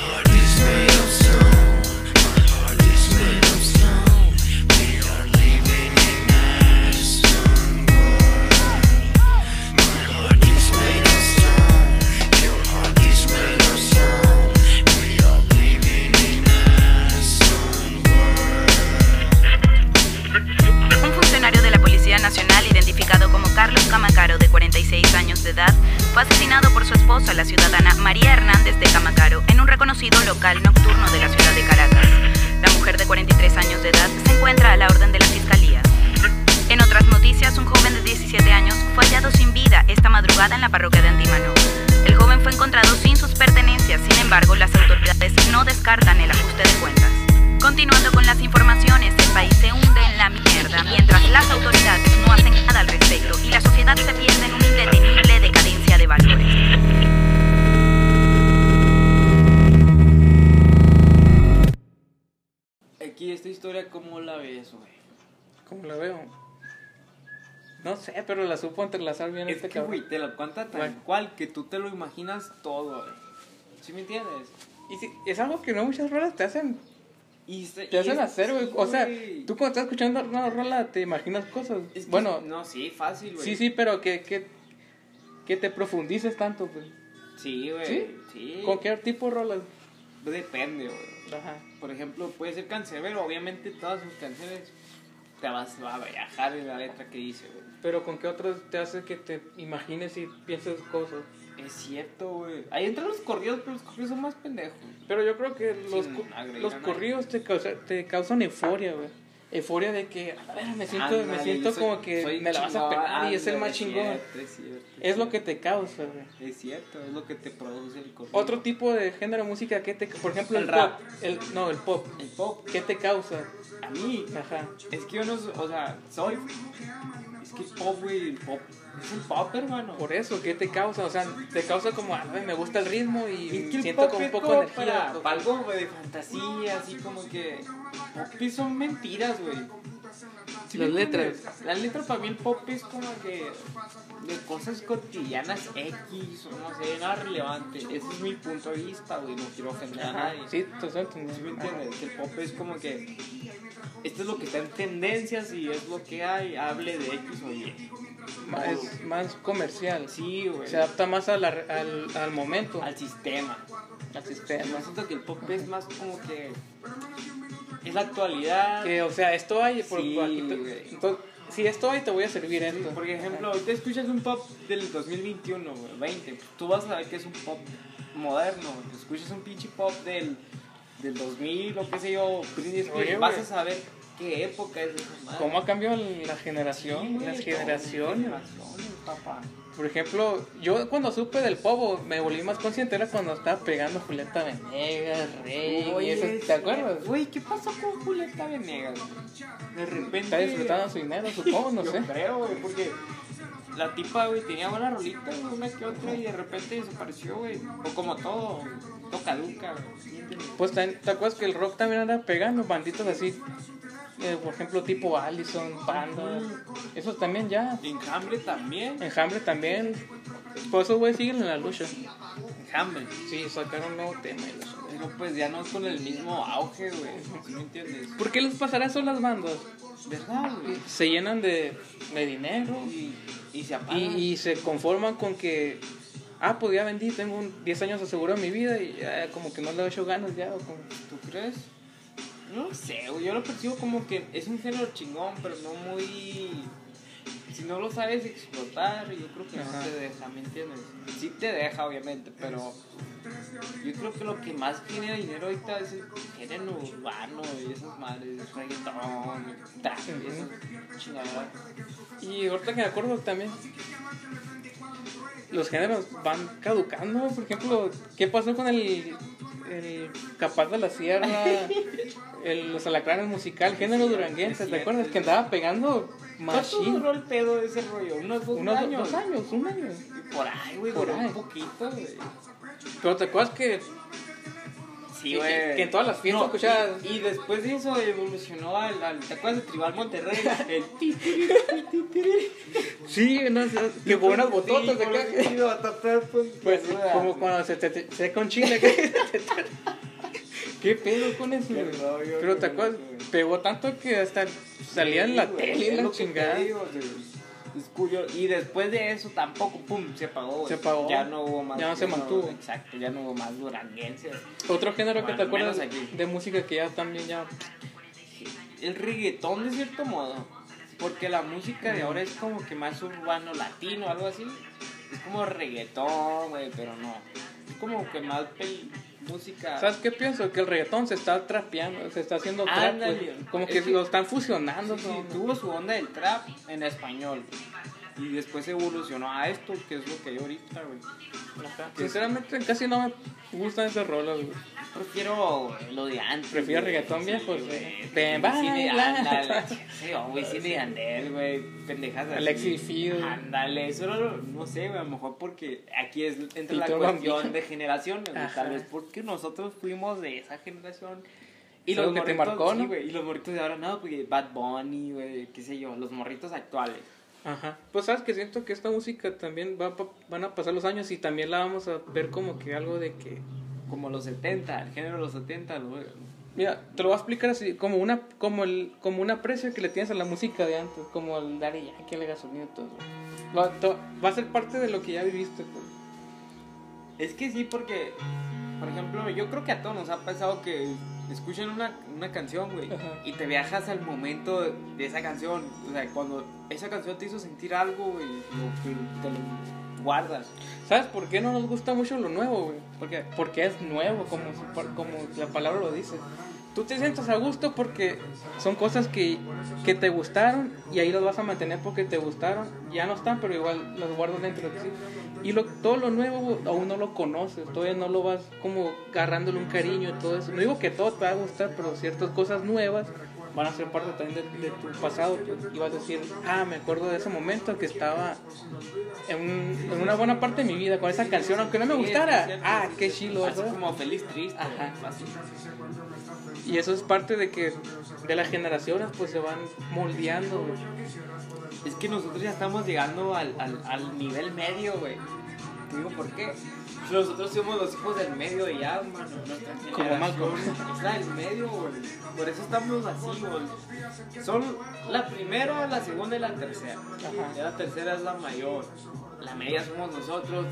Esposa, la ciudadana María Hernández de Camacaro, en un reconocido local nocturno de la ciudad de Caracas. La mujer de 43 años de edad se encuentra a la orden de la Fiscalía. En otras noticias, un joven de 17 años fue hallado sin vida esta madrugada en la parroquia de Antímano. El joven fue encontrado sin sus pertenencias, sin embargo, las autoridades no descartan el ajuste de cuentas. Continuando con las informaciones, el país se hunde en la mierda mientras las autoridades no hacen nada al respecto y la sociedad se pierde en una historia, ¿cómo la ves, güey? ¿Cómo la veo? No sé, pero la supo entrelazar bien Es este que, cabrón. güey, te lo cuenta tal Bueno. cual que tú te lo imaginas todo, güey. ¿Sí me entiendes? Y si- es algo que no muchas rolas te hacen, Y se- te y hacen es- hacer, güey. sí, O sea, güey. tú cuando estás escuchando una rola te imaginas cosas. Es que- bueno, No, sí, fácil, güey. sí, sí, pero que, que, que te profundices tanto, pues. Sí, güey. ¿Sí? Sí. ¿Con qué tipo de rolas? Depende, güey. Ajá. Por ejemplo, puede ser cancerbero. Obviamente, todas sus canciones te vas a viajar en la letra que dice, güey. Pero con qué otras te hace que te imagines y pienses cosas. Es cierto, güey. Ahí entran los corridos, pero los corridos son más pendejos. Pero yo creo que los, los corridos te, causa- te causan euforia, güey. euforia de que, a ver, me siento, me siento soy- como que me la vas a pegar y es el más chingón. Es lo que te causa, güey. Es cierto, es lo que te produce el corrido. Otro tipo de género de música que te, por ejemplo, el, El rap. pop, el, no, el pop, El pop, ¿qué te causa? a mí, Ajá. es que yo no, o sea, soy. Es que pop, güey, el pop. Es el pop, hermano. Por eso, ¿qué te causa? O sea, te causa como, a ver, me gusta el ritmo y Es que siento como un poco de energía. para algo güey, de fantasía, así como que. Pop son mentiras, güey. ¿Sí Las letras. Las letras para mí el pop es como que. De cosas cotidianas X, o no sé, nada relevante. Ese es mi punto de vista, güey. No quiero ofender a nadie. Sí, estoy entendiendo. ¿Sí me entiendes? El pop es como que esto es lo que está en tendencias y es lo que hay, hable de X o Y. Más- Es más comercial. Sí, güey. Se adapta más a la al, al momento, Al sistema. al sistema. siento que el pop es más como que es la actualidad. Que, o sea, esto hay, por, Sí, aquí te- entonces, si esto hay, te voy a servir esto. por ejemplo, ahorita escuchas un pop del 2021, güey, 20, tú vas a saber que es un pop moderno. Escuchas un pinche pop del, del 2000 o qué sé yo, Oye, vas a saber qué época es esa madre. ¿Cómo ha cambiado la generación? Sí, güey, las generaciones. generaciones, papá. Por ejemplo, yo cuando supe del povo me volví más consciente era cuando estaba pegando Julieta Venegas, Rey, y eso, ¿te acuerdas? Güey, ¿qué pasó con Julieta Venegas? De repente. Está disfrutando su dinero, supongo, no Yo sé. creo, güey, porque la tipa, güey, tenía buena rolita, güey, una que otra, y de repente desapareció, güey. O como todo, todo caduca, güey. Pues te acuerdas que el rock también anda pegando banditos así, eh, por ejemplo, tipo Allison, Panda, esos también ya. Enjambre también. Enjambre también. Por eso, güey, siguen en la lucha. Enjambre. Sí, sacaron un nuevo tema. Pero pues ya no es con el mismo auge, güey. ¿Sí me entiendes? ¿Por qué les pasará eso a las bandas? ¿Verdad, güey? Se llenan de, de dinero Y, y se apaga. y, y se conforman con que, ah, pues ya vendí, tengo un 10 años asegurado en mi vida y ya como que no le he hecho ganas ya. O como... ¿Tú crees? No sé, güey. Yo lo percibo como que es un género chingón, pero no muy. Si no lo sabes explotar, yo creo que Ajá. no te deja, ¿me entiendes? Sí te deja, obviamente, pero. Yo creo que lo que más genera dinero ahorita es el género urbano y esas madres, reggaetón, trap, y esas chingaderas. Y ahorita que me acuerdo también, los géneros van caducando. Por ejemplo, ¿qué pasó con el, el Capaz de la Sierra? El, los alacranes musical, género duranguense, ¿te acuerdas? Que andaba pegando ¿Cuánto machín. duró el pedo de ese rollo? ¿Unos dos Unos años? dos años, un año. Por ahí, güey, Por ahí. un poquito, güey. Pero te acuerdas que Sí, Que- güey. que en todas las fiestas escuchabas- Y, y después de eso evolucionó al, al- ¿Te acuerdas de Tribal Monterrey? El sí, no, que con unas bototas Sí, acá. pues, Pues, peluda. como cuando se te, te- se con chile. que- ¿Qué pedo con eso? Pero qué te acuerdas, pegó tanto que hasta salía en la tele la chingada. digo. Es curioso. Y después de eso tampoco, pum, se apagó. Se apagó. Ya no hubo más. Ya no se mantuvo. Exacto, ya no hubo más duranguense. Otro género que te acuerdas aquí. de música que ya también ya El reggaetón, de cierto modo. Porque la música de ahora es como que más urbano, latino, algo así. Es como reggaetón, güey, pero no. Es como que más pel- música. ¿Sabes qué pienso? Que el reggaetón se está trapeando, se está haciendo trap, güey. Como Es que, que- lo están fusionando. Sí, ¿no? tuvo su onda del trap en español. Y después evolucionó a esto, que es lo que hay ahorita, güey. Sinceramente casi no me gustan esas rolas, güey. Prefiero lo de antes. Prefiero güey. reggaetón Sí, viejo, güey. güey. Ven, baila. Sí, o Wisin y Yandel, güey. Pendejas así. Alexis Fido. Ándale, eso no sé, güey. A lo mejor porque aquí es entre la cuestión Bambino. de generaciones, güey. Tal vez porque nosotros fuimos de esa generación. Y que te marcó, sí, ¿no? güey, y los morritos de ahora, no, porque Bad Bunny, güey, qué sé yo, los morritos actuales. Ajá. Pues sabes que siento que esta música también va, pa- van a pasar los años y también la vamos a ver como que algo de que... Como los 70, el género de los 70, lo- Mira, te lo voy a explicar así, como una como el como un aprecio que le tienes a la música de antes, como el Daddy Yankee, el gasolina y todo. Va, to- va a ser parte de lo que ya viviste. pues. Es que sí, porque, por ejemplo, yo creo que a todos nos ha pasado que escuchan una, una canción, güey, y te viajas al momento de, de esa canción. O sea, cuando esa canción te hizo sentir algo, güey, lo que te lo guardas. ¿Sabes por qué no nos gusta mucho lo nuevo, güey? ¿Por qué? Porque es nuevo, como, como la palabra lo dice. tú te sientes a gusto porque son cosas que, que te gustaron y ahí las vas a mantener porque te gustaron. Ya no están, pero igual las guardas dentro de ti. Y lo, todo lo nuevo aún no lo conoces, todavía no lo vas como agarrándole un cariño y todo eso. No digo que todo te va a gustar, pero ciertas cosas nuevas van a ser parte también de, de tu pasado. pues, y vas a decir, ah, me acuerdo de ese momento que estaba en, un- en una buena parte de mi vida con esa canción, aunque no me gustara. Ah, qué chilo, Así como feliz triste. Ajá. Y eso es parte de que de las generaciones pues se van moldeando. güey. Es que nosotros ya estamos llegando al, al, al nivel medio, güey. Te digo por qué. Nosotros somos los hijos del medio de ya, mano. Como Malcolm. Es la del medio, güey. Por eso estamos así, güey. Son la primera, la segunda y la tercera. Ajá. La tercera es la mayor. La media somos nosotros.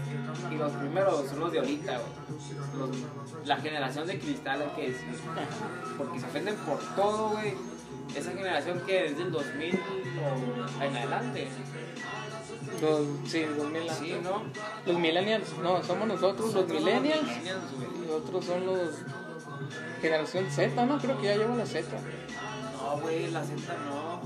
Y los primeros son los de ahorita, güey. La generación de cristal, hay que decir. Porque se ofenden por todo, güey. Esa generación que es del 2000 o en adelante. Los, sí, los, mila- Sí, ¿no? los millennials, no, somos nosotros los millennials y otros son los generación Z, no, creo que ya llevo la Z. No, güey, la Z no.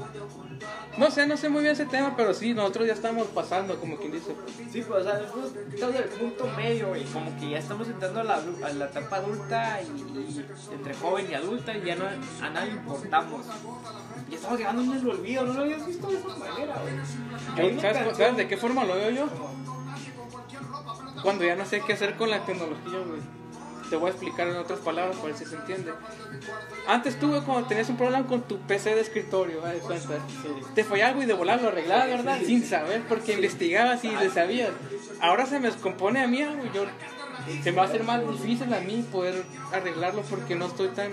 No sé, no sé muy bien ese tema, pero sí, nosotros ya estamos pasando, como quien dice. Sí, pues, o sea, nosotros estamos en el punto medio, güey. Como que ya estamos entrando a la, a la etapa adulta y, y entre joven y adulta y ya no a nadie importamos. Ya estamos llegando en el olvido, no lo habías visto de esa manera, güey. ¿sabes, sabes de qué forma lo veo yo? Cuando ya no sé qué hacer con la tecnología, güey. Te voy a explicar en otras palabras para ver si se entiende. Antes tú, cuando tenías un problema con tu PC de escritorio, ¿vale? cuenta. Te fallaba algo y de volar lo arreglabas, ¿verdad? Sin saber, porque investigabas y le sabías. Ahora se me descompone a mí algo, yo se me va a hacer más difícil a mí poder arreglarlo porque no estoy tan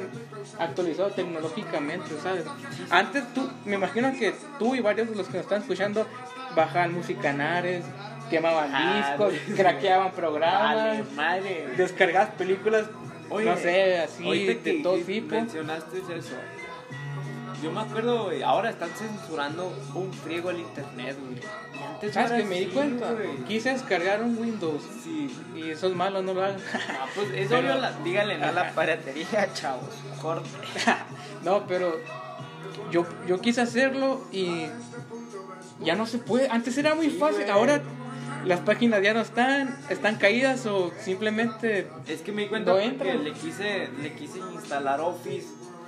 actualizado tecnológicamente, ¿sabes? Antes tú, me imagino que tú y varios de los que nos están escuchando bajaban música en Ares, quemaban Ah, discos, sí. craqueaban programas, Vale, madre. descargabas películas, Oye, no sé, así de que- todo tipo. Mencionaste eso. Yo me acuerdo, güey, ahora están censurando un friego el internet, güey. Antes ¿Sabes no que me di cuenta? güey. Quise descargar un Windows Sí. y eso es malo, no lo hagan. Ah, pues eso Pero- la- díganle no a la piratería, chavos. Corte. No, pero yo, yo quise hacerlo y ya no se puede. Antes era muy Sí, fácil, güey. ahora las páginas ya no están, están caídas o simplemente... Es que me di cuenta No entra. le quise, le quise instalar Office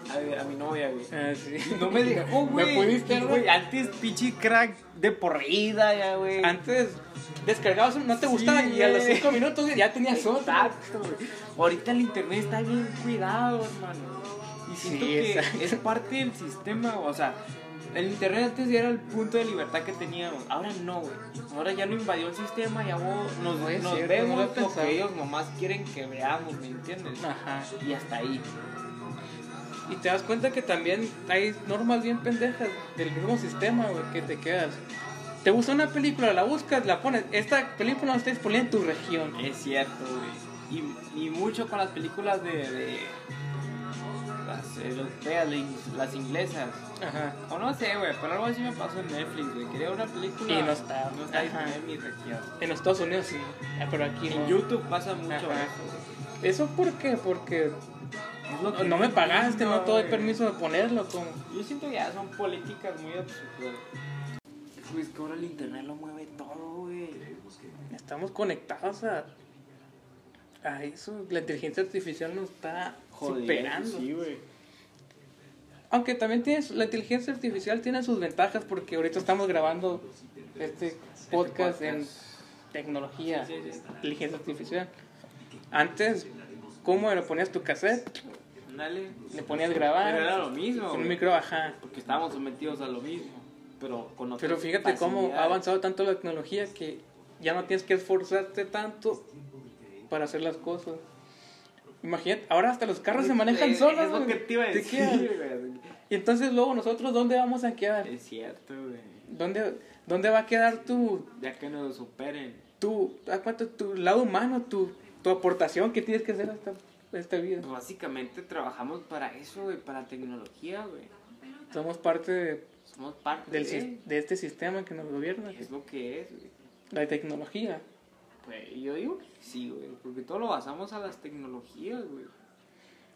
a, a mi novia, güey. Ah, sí. No me dejó, güey. ¿Me pudiste, güey? Antes, pinche crack de por vida, ya, güey. Antes descargabas, no te Sí, gustaba y a los güey. 5 minutos ya tenías otro. Exacto, güey. Ahorita el internet está bien cuidado, hermano. Y siento Sí, que es parte del sistema, o sea, el internet antes ya era el punto de libertad que teníamos. Ahora no, güey. Ahora ya no invadió el sistema, ya vos- nos, No nos cierto, no vemos lo he lo pensado. que ellos nomás quieren que veamos, ¿me entiendes? Ajá. Y hasta ahí. Y te das cuenta que también hay normas bien pendejas del mismo sistema, güey, que te quedas. Te gusta una película, la buscas, la pones. Esta película no está disponible en tu región. Es cierto, güey. Y, y mucho con las películas de. de europeas, las in- las inglesas. Ajá. O no sé, güey, pero algo así me pasó en Netflix, güey. Quería una película. Y no está. No está disponible en mi región. En los Estados Unidos sí, ah, pero aquí En no. YouTube pasa mucho Ajá. eso. ¿Eso por qué? Porque no me pagaste, no te doy permiso de ponerlo. Como... Yo siento que ya son políticas muy absurdas. Pues que ahora el internet lo mueve todo, güey. Estamos conectados a, a eso. La inteligencia artificial nos está superando. Sí, güey. Aunque también tienes, la inteligencia artificial tiene sus ventajas porque ahorita estamos grabando este podcast en tecnología, inteligencia artificial. Antes, ¿cómo era? Ponías tu cassette, Dale. le ponías grabar, Pero era lo mismo. con un micro, ajá. Porque estábamos sometidos a lo mismo. Pero con Pero fíjate cómo ha avanzado tanto la tecnología que ya no tienes que esforzarte tanto para hacer las cosas. Imagínate, ahora hasta los carros se manejan Es- solos. Es lo que te iba a ¿Te decir, güey. Y entonces luego nosotros, ¿dónde vamos a quedar? Es cierto, güey. ¿Dónde, dónde va a quedar tu, Ya que nos superen. tu, ¿a cuánto, tu lado humano, tu, tu aportación que tienes que hacer a esta, a esta vida? Pues básicamente trabajamos para eso, güey. Para tecnología, güey. Somos parte de, Somos parte del, de... de este sistema que nos gobierna, Es lo que es, güey. la tecnología. Pues yo digo que sí, güey. Porque todo lo basamos a las tecnologías, güey.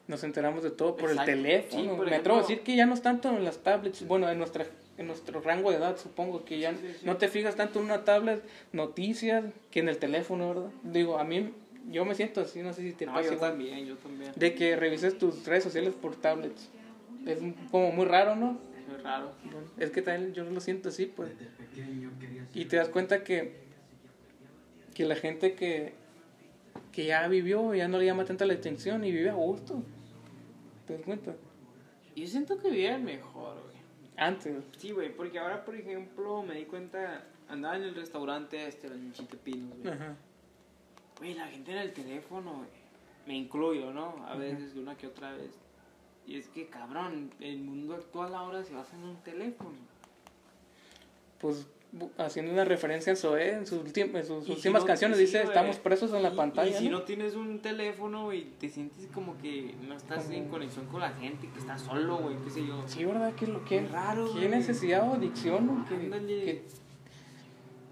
nos enteramos de todo por Exacto. el teléfono. Sí, por Me atrevo a decir que ya no es tanto en las tablets, bueno, en nuestra en nuestro rango de edad supongo que ya Sí, sí, sí. no te fijas tanto en una tablet, noticias, que en el teléfono, ¿verdad? Digo, a mí, yo me siento así, no sé si te No, pasa yo también, yo también. de que revises tus redes sociales por tablets. Es como muy raro, ¿no? Es raro. Bueno, es que también yo lo siento así, pues. Y te das cuenta que, que la gente que, que ya vivió ya no le llama tanta la atención y vive a gusto. ¿Te das cuenta? Yo siento que vivían mejor, güey. Antes. Sí, güey, porque ahora, por ejemplo, me di cuenta, andaba en el restaurante este, el Chite Pinos, güey. Ajá. Güey, la gente en el teléfono, güey. Me incluyo, ¿no? A veces, de una que otra vez. Y es que, cabrón, el mundo actual ahora se basa en un teléfono. Pues haciendo una referencia a Zoé en sus, en sus Y si últimas no- canciones dice estamos presos en la Y- pantalla. Y si ¿no? no tienes un teléfono, güey, te sientes como que no estás en conexión con la gente, que estás solo, güey, qué sé yo. Sí, ¿verdad? ¿Qué, lo, qué, Qué raro, ¿Qué necesidad o adicción? Que- que-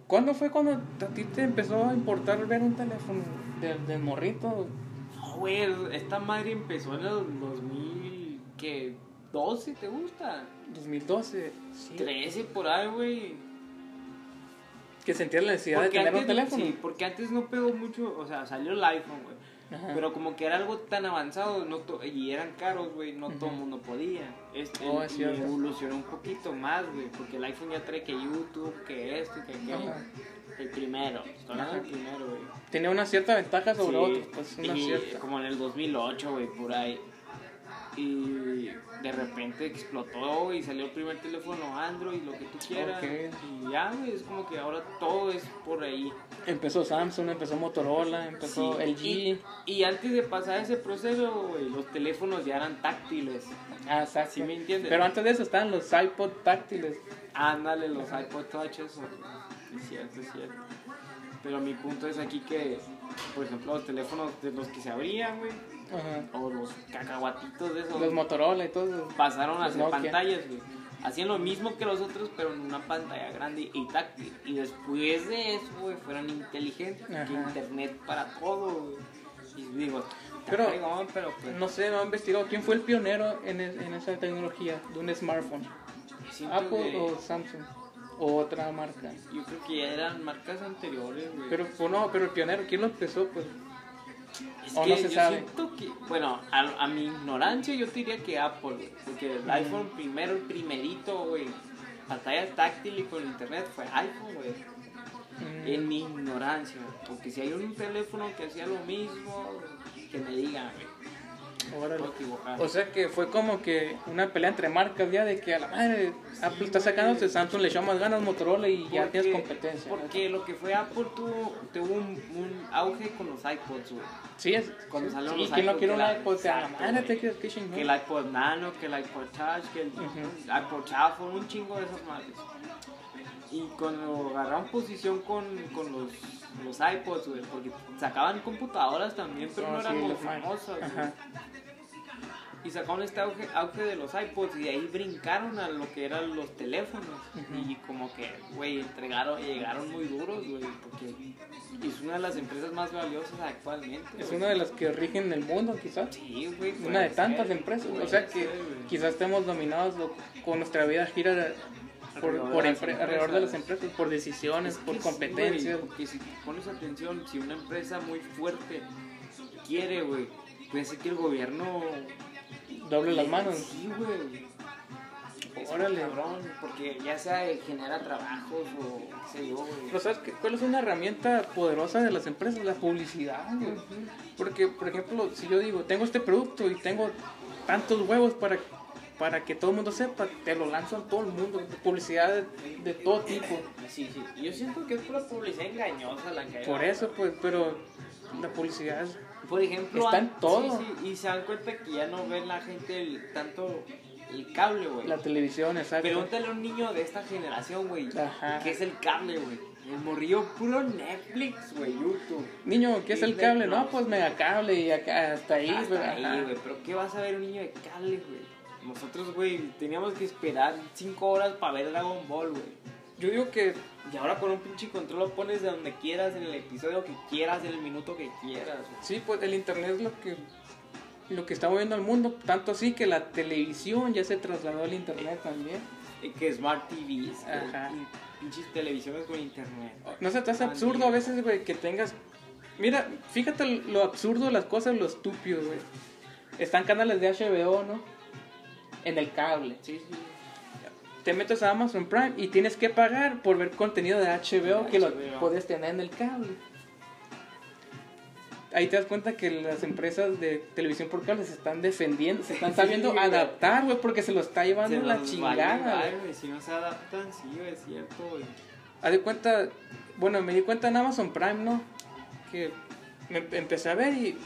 ¿Cuándo fue cuando a ti te empezó a importar ver un teléfono del del morrito? No, güey, esta madre empezó en el 2000, ¿qué? ¿12 te gusta? 2012. Sí. 13 por ahí, güey. Que sentías la necesidad de tener un teléfono. sí, porque antes no pegó mucho, o sea, salió el iPhone, güey. Ajá. Pero como que era algo tan avanzado no to- y eran caros, güey, no todo el mundo podía. Este, Oh, y evolucionó un poquito más, güey, porque el iPhone ya trae que YouTube, que esto, que aquello. Ajá. El primero, del primero, güey. Tenía una cierta ventaja sobre Sí, otros, pues una y cierta. como en el 2008, güey, por ahí. Y de repente explotó y salió el primer teléfono Android, lo que tú quieras. Y ya, es como que ahora todo es por ahí. Empezó Samsung, empezó Motorola, empezó Sí, LG. Y, y antes de pasar ese proceso, güey, los teléfonos ya eran táctiles. Ah, exacto. ¿Sí me entiendes? Pero antes de eso estaban los iPod táctiles. Ándale, los iPod Touch, eso. Es cierto, es cierto. Pero mi punto es aquí que, por ejemplo, los teléfonos de los que se abrían, güey, Ajá. o los cacahuatitos de esos, Los Motorola y todo pasaron a Nokia. pantallas, güey. Hacían lo mismo que los otros, pero en una pantalla grande y táctil. Y después de eso, güey, fueron inteligentes. que internet para todo, güey. Y digo, Pero- pues, No sé, no he investigado quién fue el pionero en, en esa tecnología de un smartphone. Apple que- o Samsung. O otra marca. Yo creo que ya eran marcas anteriores, güey. Pero pues, no, pero el pionero, ¿quién lo empezó? Pues es o que no se yo sabe. siento que, bueno, a, a mi ignorancia yo te diría que Apple, güey. Porque el iPhone primero, el primerito, güey. Pantalla táctil y con internet fue iPhone, güey. mm, En mi ignorancia. Porque si hay un teléfono que hacía lo mismo, que me digan, güey. O sea que fue como que una pelea entre marcas ya de que a la madre Apple está sacándose, Samsung le echó más ganas Motorola y ya Porque- tienes competencia. ¿no? Porque lo que fue Apple tuvo, tuvo un, un auge con los iPods, güey. Sí, es, Cuando sí, salieron sí, los ¿quién no iPod, quiere un que la- iPod? La Exacto, madre, güey. te quedas que chingón. Que el iPod Nano, que el iPod Touch, que el Ujú. iPod Shuffle, un chingo de esas madres. Y cuando agarraron posición con, con los, los iPods, güey, porque sacaban computadoras también, pero no eran sí, muy famosas, güey. Y sacaron este auge, auge de los iPods y de ahí brincaron a lo que eran los teléfonos. Y como que, güey, entregaron, llegaron muy duros, güey, porque es una de las empresas más valiosas actualmente. Es una de las que rigen el mundo, quizás. Sí, güey. Una de tantas ser, empresas. O sea que ser, quizás estemos dominados lo- con nuestra vida gira por, Alrededor por de las empre- alrededor de las empresas. por decisiones, por güey, porque si pones atención, si una empresa muy fuerte quiere, güey, puede ser que el gobierno... Doble las manos. Sí, güey. Es Órale. cabrón, porque ya sea genera trabajos o qué sé yo, güey. Pero ¿sabes qué? cuál es una herramienta poderosa de las empresas? La publicidad. güey. Porque, por ejemplo, si yo digo, tengo este producto y tengo tantos huevos para, para que todo el mundo sepa, te lo lanzo a todo el mundo. Publicidad de, de todo tipo. Sí, sí. Yo siento que es pura publicidad engañosa la que hay. Por eso, pues, pero la publicidad. Por ejemplo, Está en todo. Sí, sí, y se dan cuenta que ya no ven la gente el- tanto el cable, güey. La televisión, exacto. Pregúntale a un niño de esta generación, güey, Ajá. ¿qué es el cable, güey? El morrillo puro Netflix, güey, YouTube. Niño, ¿qué es el cable? No, pues megacable y acá, hasta ahí, Hasta güey, ahí, ajá. güey, pero ¿qué vas a ver un niño de cable, güey? Nosotros, güey, teníamos que esperar cinco horas para ver Dragon Ball, güey. Yo digo que Y ahora con un pinche control lo pones de donde quieras, en el episodio que quieras, en el minuto que quieras, güey. sí, pues el internet es lo que lo que está moviendo al mundo, tanto así que la televisión ya se trasladó al internet también. Que Smart TVs, Ajá. y pinches televisiones con internet. No se te hace absurdo a veces, güey, que tengas... Mira, fíjate lo absurdo de las cosas, lo estúpido, güey. Están canales de HBO, ¿no? En el cable. Sí, sí. Te metes a Amazon Prime y tienes que pagar por ver contenido de HBO que lo puedes tener en el cable. Ahí te das cuenta que las empresas de televisión por cable se están defendiendo, se están sabiendo Sí, adaptar, güey, porque se lo está llevando la chingada, vale, Si no se adaptan, sí, es cierto, güey. Haz de cuenta, bueno, me di cuenta en Amazon Prime, ¿no? Que me em- empecé a ver y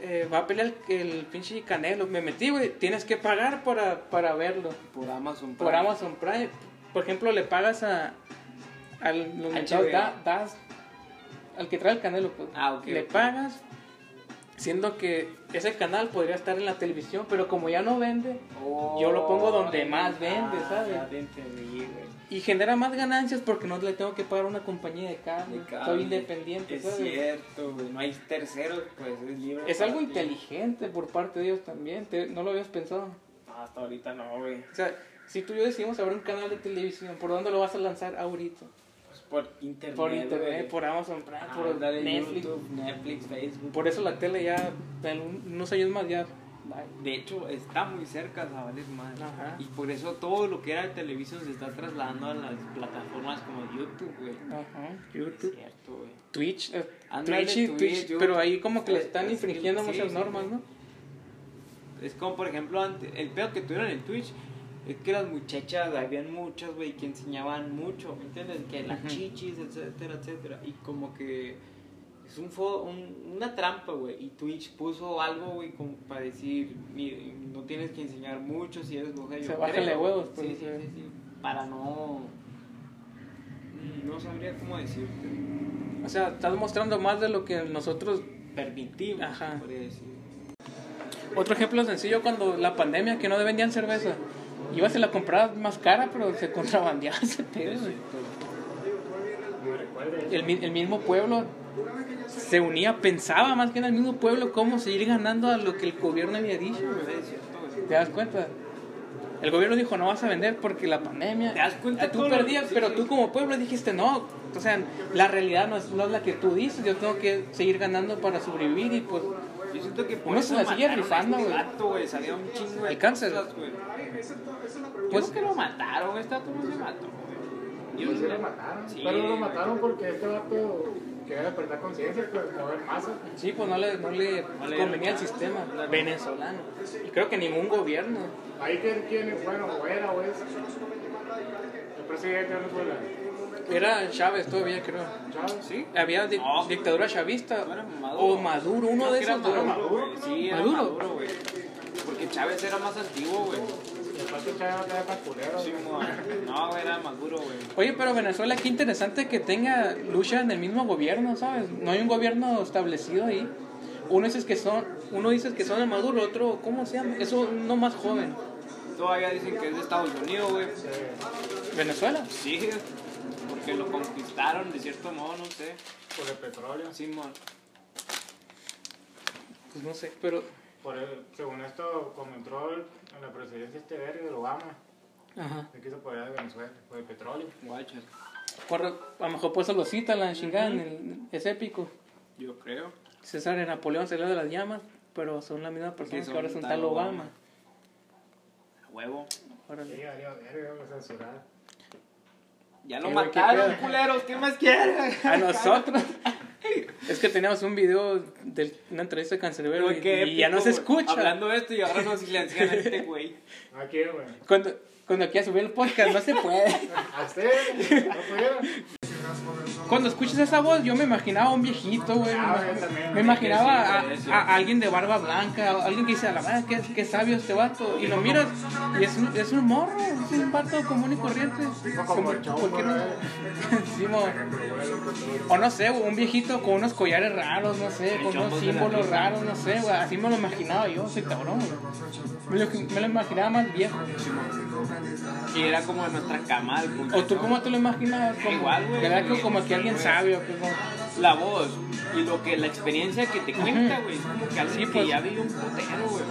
eh, va a pelear el, el pinche Canelo. Me metí, güey, tienes que pagar para, para verlo. Por Amazon Por Prime. Amazon Prime. Por ejemplo, le pagas a al los HBO. mercados da- das- al que trae el Canelo, pues. Ah, ok, le pagas siendo que ese canal podría estar en la televisión, pero como ya no vende Oh, Yo lo pongo donde más vende, ah, ¿sabes? Ya te entendí, güey. Y genera más ganancias porque no le tengo que pagar a una compañía de cable. De. Soy independiente, Es ¿sabes? cierto, güey. No hay terceros, pues es libre. Es algo ti. inteligente por parte de ellos también. te- no lo habías pensado. No, hasta ahorita no, güey. O sea, si tú y yo decidimos abrir un canal de televisión, ¿por dónde lo vas a lanzar ahorita? Pues por internet. Por internet, güey. por Amazon Prime, Ah, por Netflix. YouTube, Netflix, Facebook. Por eso la tele ya, en un- unos años más ya. De hecho, está muy cerca más. Ajá. Y por eso todo lo que era de televisión se está trasladando a las plataformas como YouTube, güey. Ajá, Es YouTube. cierto, güey. Twitch, eh, Twitch y Twitch, pero ahí como que le Es- están es- infringiendo sí, muchas sí, normas, sí. ¿no? Es como, por ejemplo, antes, el pedo que tuvieron en Twitch es que las muchachas, habían muchas, güey, que enseñaban mucho, ¿me entiendes? Que las chichis, etcétera, etcétera. Y como que es un, fo- un- una trampa, güey. Y Twitch puso algo, güey, como para decir, "Mire, no tienes que enseñar mucho si eres mujer. Se bájale huevos, pues, Sí, sí, sí. sí, sí. Para no... mm, No sabría cómo decirte. O sea, estás mostrando más de lo que nosotros... Permitimos, Ajá. decir. Otro ejemplo sencillo, cuando la pandemia, que no vendían cerveza. Ibas y la comprabas más cara, pero se contrabandeaba ese pedo, el, mi- el mismo pueblo se unía, pensaba más que en el mismo pueblo cómo seguir ganando a lo que el gobierno había dicho. ¿Te das cuenta? El gobierno dijo no vas a vender porque la pandemia. ¿Te das cuenta Ah, Tú perdías, sí, pero sí. tú como pueblo dijiste no. O sea, la realidad no es, no es la que tú dices. Yo tengo que seguir ganando para sobrevivir y pues. Yo siento que por Uno eso se la sigue a rifando, este güey. Salieron un chingo de El cáncer. cosas. Yo Pues- creo que lo mataron, este vato no se mató, güey. Yo sé. lo mataron. Sí, pero lo mataron porque este vato quería despertar conciencia, pues mover masa. Sí, pues no le, no le convenía el dieron sistema venezolano. Y creo que ningún gobierno. Ahí que quién, bueno, o era o es el presidente de Venezuela. Era Chávez todavía, creo. Chávez. ¿Sí? Había di- No. dictadura chavista Maduro. o Maduro, uno Creo de que era esos. Maduro, güey. Sí, era Maduro. Maduro, güey. Porque Chávez era más antiguo, güey. No. Sí, no, güey, era Maduro, güey. Oye, pero Venezuela, qué interesante que tenga lucha en el mismo gobierno, ¿sabes? No hay un gobierno establecido ahí. Uno dice que son, uno dice que son de Maduro, otro, ¿cómo se llama? Eso uno más joven. Todavía dicen que es de Estados Unidos, güey. Venezuela. Sí, porque lo conquistaron de cierto modo, no sé. Por el petróleo. Simón. Pues no sé, pero Por el, según esto, como entró el- en la presidencia este verga de Obama, ajá. se quiso apoderar de Venezuela por el petróleo. Guachas. Por- a lo mejor por eso lo cita la chingada, en el- es épico. Yo creo. César y Napoleón salió de las llamas, pero son la misma persona que ahora es un tal Obama. A huevo. Órale. Sí, haría verga, lo censurar. Ya lo ¿qué mataron, culeros. ¿Qué más quieren? A nosotros. Es que teníamos un video de una entrevista de Cancerbero y, Qué y ya no se escucha. Hablando de esto y ahora nos silencian a este güey. No quiero, güey. Cuando, cuando quiera subir el podcast no se puede. ¿A usted? ¿No pudieron? Cuando escuchas esa voz, yo me imaginaba a un viejito, güey. Me imaginaba a, alguien de barba blanca, a alguien que dice, a la madre, qué, qué sabio este vato. Y lo miras y es un, es un morro, es un vato común y corriente. como cualquier- ¿no? Sí. O no sé, un viejito con unos collares raros, no sé, con unos símbolos raros, no sé, güey. Así me lo imaginaba yo, soy cabrón. Me lo, me lo imaginaba más viejo. Y era como nuestra cama. ¿O tú cómo te lo imaginas? Como, Igual, güey. ¿Verdad que como que alguien sabe o que como... La voz y lo que la experiencia que te cuenta, güey. Es como que alguien Sí, que pues. ya vivió un putero, güey.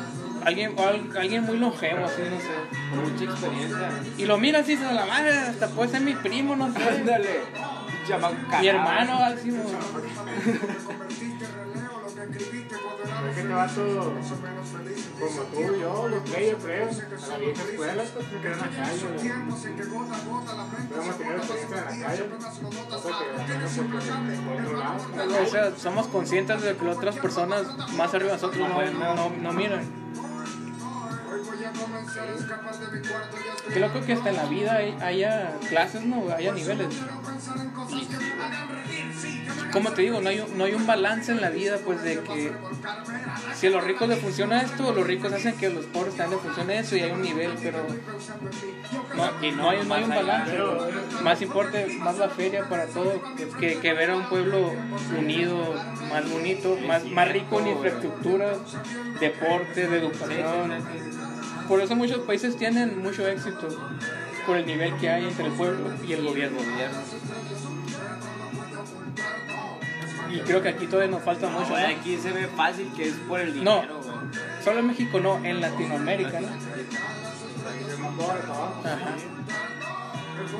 Alguien, muy longevo, así, no sé. Con mucha experiencia. Y lo miras y a la madre, hasta puede ser mi primo, no sé. Ándale. Mi hermano, así, güey. Es que te va todo como tú y yo, los yo creo, a la vieja escuela, pues en la calle. O sea, somos conscientes de que otras personas más arriba de nosotros no, no, no miran. Qué loco que hasta en la vida hay- haya clases, ¿no? Haya niveles. Como te digo, no hay, no hay un balance en la vida, pues de que si a los ricos les funciona esto, los ricos hacen que a los pobres también les funcione eso y hay un nivel, pero no, Aquí no, no hay, no hay un balance. Más importa más la feria para todo que, que ver a un pueblo unido, más bonito, más, más rico en infraestructura, deporte, de educación. Por eso muchos países tienen mucho éxito, por el nivel que hay entre el pueblo y el gobierno. Y creo que aquí todavía nos falta No, mucho. ¿no? aquí se ve fácil que es por el No. dinero, güey. Solo en México no, en Latinoamérica. ¿no? Ajá.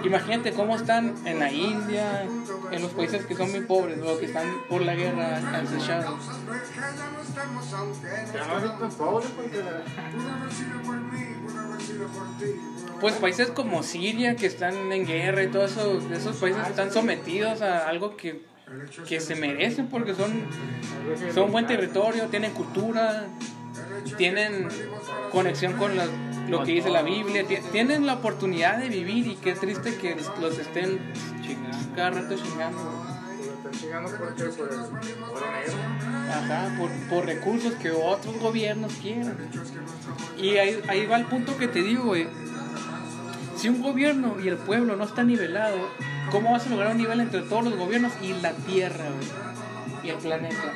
Imagínate cómo están en la India, en los países que son muy pobres, o que están por la guerra acechados. La- Pues países como Siria, que están en guerra y todo eso, esos países están sometidos a algo que, que se merecen porque son, son buen territorio, tienen cultura, tienen conexión con la- lo que dice la Biblia, ti- tienen la oportunidad de vivir y qué triste que los estén cada rato chingando. están chingando porque por el oro negro. Ajá, por, por recursos que otros gobiernos quieran. Y ahí, ahí va el punto que te digo, güey. Si un gobierno y el pueblo no está nivelado, ¿cómo vas a lograr un nivel entre todos los gobiernos y la Tierra, güey? Y el planeta.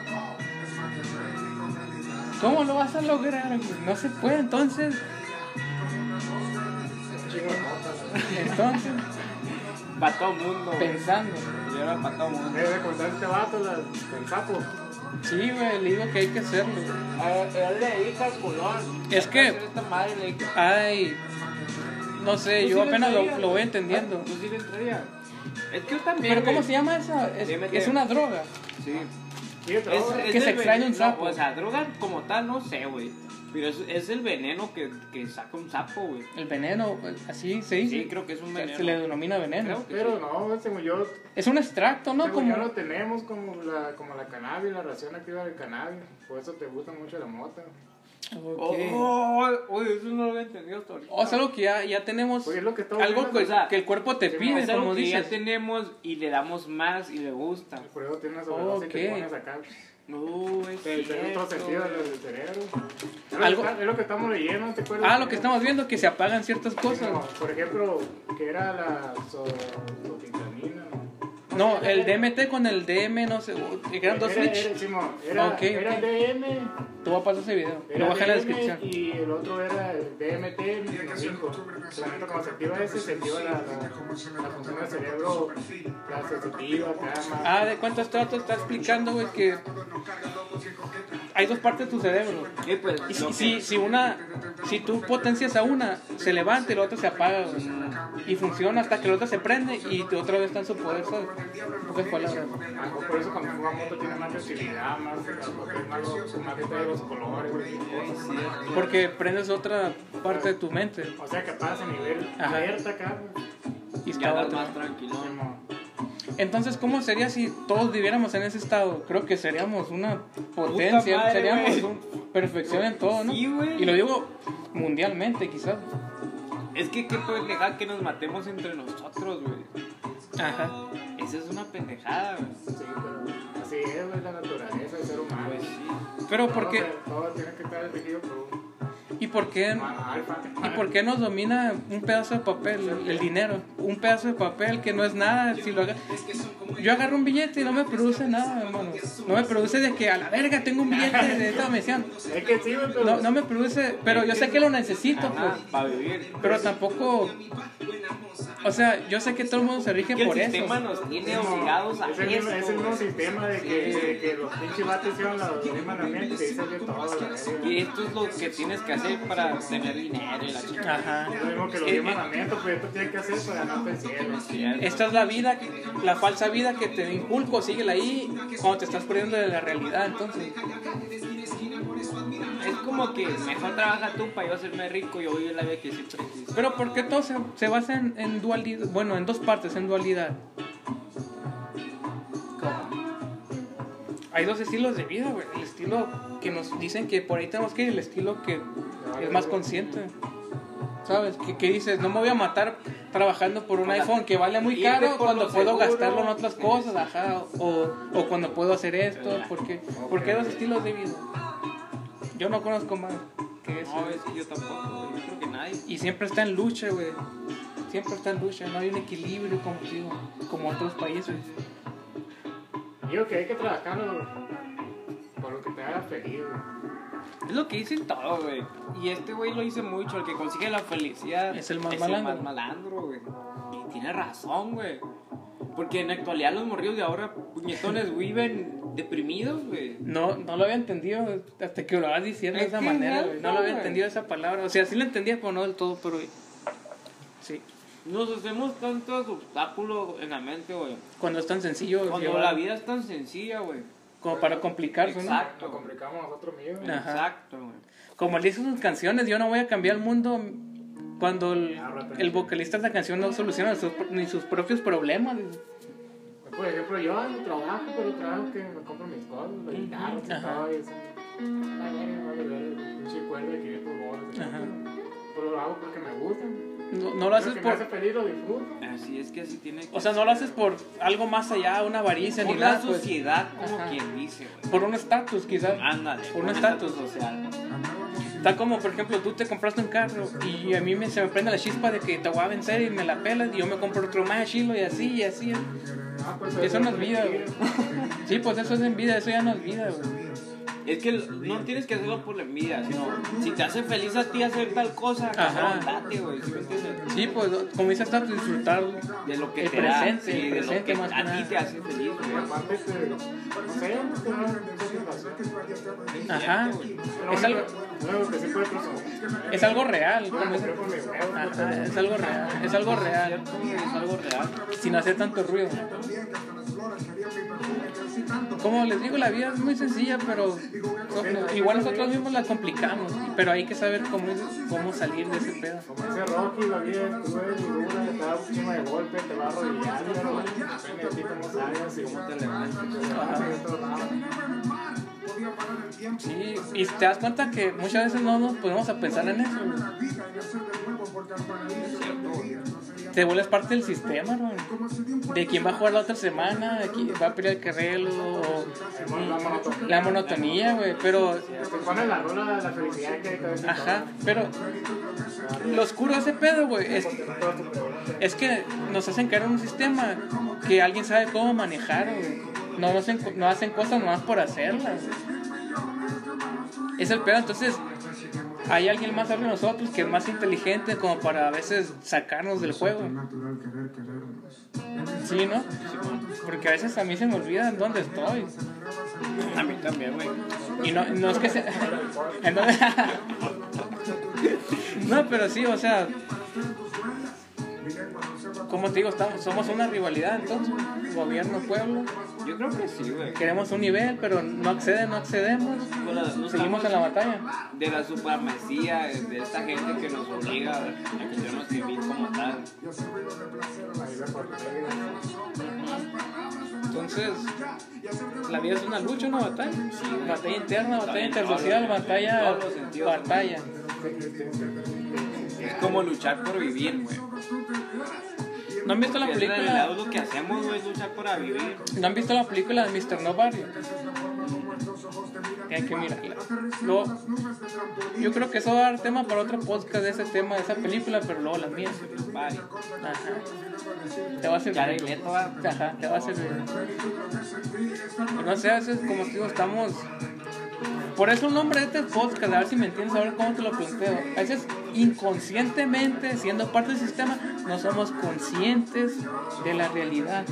¿Cómo lo vas a lograr? No se puede, entonces... Entonces, Para todo mundo. pensando. Yo era para todo mundo. Debe de contar este vato, la, el sapo. Sí, güey, le digo que hay que hacerlo. A él le dedica el color. Es que- Esta madre le dedica. Ay, no sé, ¿Tú yo apenas lo, lo voy entendiendo. ¿Tú sí le entrarías? Es que yo también. ¿Pero cómo se llama esa? Es, una droga. Sí. Es, Que se extraña un sapo. O sea, droga como tal, no sé, güey. Pero es, es el veneno que, que saca un sapo, güey. El veneno, así se dice. Sí, creo que es un Se- veneno. Se le denomina veneno. Pero sí. no, según yo, Es un extracto, ¿no? según Como... yo lo tenemos como la, como la cannabis, la ración activa del cannabis. Por eso te gusta mucho la mota. Ok. Oh, uy, eso no lo había entendido hasta ahorita. O sea, algo que ya, ya tenemos. Pues es lo que estamos algo viendo, que, o sea, que el cuerpo te pide, como que ya dices. tenemos y le damos más y le gusta. Por eso tienes sobredosis y te pones acá. No, es te da otro sentido del cerebro. Es lo, Algo- que está- es lo que estamos leyendo, ¿te acuerdas? Ah, lo que estamos viendo, que se apagan ciertas cosas. Como, por ejemplo, que era la so- sotitanina. No, el DMT con el DM, no sé, que eran dos Era- switch. Era, era, Ok, era ok. DM, Tú vas a pasar ese video. Lo baja en la descripción. y el otro era el DMT menos 5. Solamente cuando se activa ese, se activa la, la, la función del cerebro, la sensitiva, acá. Ah, ¿de cuánto está? Te está explicando, güey, que hay dos partes de tu cerebro. Sí, pues, Y si, si, si una, si tú potencias a una, se levanta y la otra se apaga. Y funciona hasta que la otra se prende y tu otra vez está en su poder, ¿sabes? Pocas palabras. Por eso cuando fuma moto tiene más más, de los colores. Porque prendes otra parte de tu mente O sea que pasa a nivel Ajá. alerta acá. y está más tranquilo. Entonces, ¿cómo sería si todos viviéramos en ese estado? Creo que seríamos una potencia, madre, seríamos güey. un- perfección en todo, ¿no? Sí, güey. Y lo digo mundialmente, quizás. Es que qué pendejada que nos matemos entre nosotros, güey. Ajá. Esa es una pendejada, güey. Sí, pero así es, güey, la naturaleza del ser humano. Pues sí. Pero, Todo ¿por qué? se- Todo tiene que estar elegido por un ¿Y por qué? ¿Y por qué nos domina un pedazo de papel, el dinero? Un pedazo de papel que no es nada. Si lo haga- Yo agarro un billete y no me produce nada, hermano. No me produce de que a la verga tengo un billete de esta pero. No, no me produce, pero yo sé que lo necesito, pues. Pero tampoco. O sea, yo sé que todo el mundo se rige el por eso. sistema nos tiene obligados a Es el, mismo, es el mismo sistema de que, los pinches vatos hicieron la- mandamientos y dicen de todo. Y esto es lo que tienes que hacer para tener dinero y la chica. Ajá. Es lo mismo que los Eh, diez eh, mandamientos, pues esto tienes que hacer para el cielo. Esta es la vida, la falsa vida que te inculco, síguela ahí cuando te estás perdiendo de la realidad, entonces. Como que mejor trabaja tú para yo hacerme rico y yo vivir la vida que siempre quise. Pero ¿por qué todo se, se basa en, en dualidad? Bueno, en dos partes, en dualidad. Hay dos estilos de vida, güey. El estilo que nos dicen que por ahí tenemos que ir, el estilo que es más consciente. ¿Sabes? Que, que dices, no me voy a matar trabajando por un iPhone que vale muy caro cuando puedo seguro. gastarlo en otras cosas, ajá. O, o cuando puedo hacer esto, porque, porque hay dos estilos de vida. Yo no conozco más que eso. No, es que yo tampoco, güey. Yo creo que nadie. Y siempre está en lucha, güey. Siempre está en lucha, no hay un equilibrio como digo, como otros países. Digo que hay que trabajar por lo que te haga feliz, güey. Es lo que dicen todos, güey. Y este güey lo dice mucho. El que consigue la felicidad Es el más es malandro. el más malandro, güey. Y tiene razón, güey. Porque en la actualidad los morrillos de ahora, puñetones, viven deprimidos, güey. No, no lo había entendido hasta que lo vas diciendo de Es esa manera, güey. No lo había entendido esa palabra. O sea, sí lo entendía, pero no del todo, pero sí. Nos hacemos tantos obstáculos en la mente, güey. Cuando es tan sencillo, Cuando llevar- la vida es tan sencilla, güey. como para complicarse, ¿no? Lo Exacto. complicamos nosotros mismos. Ajá. Exacto, güey. Como él dice en sus canciones, yo no voy a cambiar el mundo cuando el, Ah, el vocalista de la canción no soluciona sus- ni sus propios problemas. Por ejemplo, yo en trabajo, pero trabajo que me compro mis cosas, la guitarra, y Ajá. todo, y eso. Pinche cuerda de 500 bolas. Ajá. Pero lo hago porque me gusta. No, no lo haces Porque me hace por... feliz, lo disfruto. Así es que así tiene que O sea, no lo haces por algo más allá, una avaricia ni Por la nada, pues. sociedad, como Ajá. quien dice, güey. Por un estatus, quizás. Ándale. Por un estatus. social. Está como, por ejemplo, tú te compraste un carro y a mí me, se me prende la chispa de que te voy a vencer y me la pelas y yo me compro otro más chilo y así y así. Ah, pues, Eso no es vida, güey. Sí, pues eso es envidia, eso ya no es vida, güey. Es que no tienes que hacerlo por la envidia, sino si te hace feliz a ti hacer tal cosa, cabrón, date, güey. ¿sí pues como hasta disfrutar. De lo que El te presente, da, sí, el de lo que más a ti te hace feliz, güey. Ajá. Es algo, es real. Como Ajá, es algo real. Es algo real. Es algo real. Sin hacer tanto ruido. Como les digo, la vida es muy sencilla, pero so- igual nosotros mismos la complicamos. Pero hay que saber cómo, cómo salir de ese pedo. Como dice Rocky, la vida es cruel y dura, te da un chingo de golpe, te va a arrodillar, pero depende de ti cómo salgas y cómo te levantas. Sí, y te das cuenta que muchas veces no nos ponemos a pensar en eso. Te vuelves parte del sistema, ¿no? De quién va a jugar la otra semana, de quién va a pelear el carrelo, o La monotonía. güey. Pero, ajá, pero lo oscuro de ese pedo, güey, es, es que nos hacen caer en un sistema que alguien sabe cómo manejar, güey. No, no, hacen, no hacen cosas nomás por hacerlas. Es el pedo, entonces hay alguien más arriba de nosotros que es más inteligente como para a veces sacarnos del juego. Sí, ¿no? Porque a veces a mí se me olvida en dónde estoy. A mí también, güey. Y no, no es que se... en dónde- no, pero sí, o sea... Como te digo, estamos, somos una rivalidad entonces, gobierno-pueblo. Yo creo que sí, güey. Queremos un nivel, pero no acceden, no accedemos. No Seguimos en la batalla. De la supremacía, de esta gente que nos obliga a que tenemos vivir como tal. Entonces, la vida es una lucha, una batalla. Batalla interna, batalla intersocial, batalla, sentidos. batalla. Es como luchar por vivir, güey. ¿No han visto la Es película? lo que hacemos, güey, es luchar para vivir. ¿No han visto la película de Mr. Nobody? Que hay que mirarla. Luego, yo creo que eso va a dar tema para otro podcast de ese tema, de esa película, pero luego la mía. Bye. Ajá. Te va a servir. Ajá, te va a servir. No sé, a veces, como te digo, estamos. Por eso el nombre de este podcast, a ver si me entiendes, a ver cómo te lo planteo. A veces, inconscientemente, siendo parte del sistema, no somos conscientes de la realidad.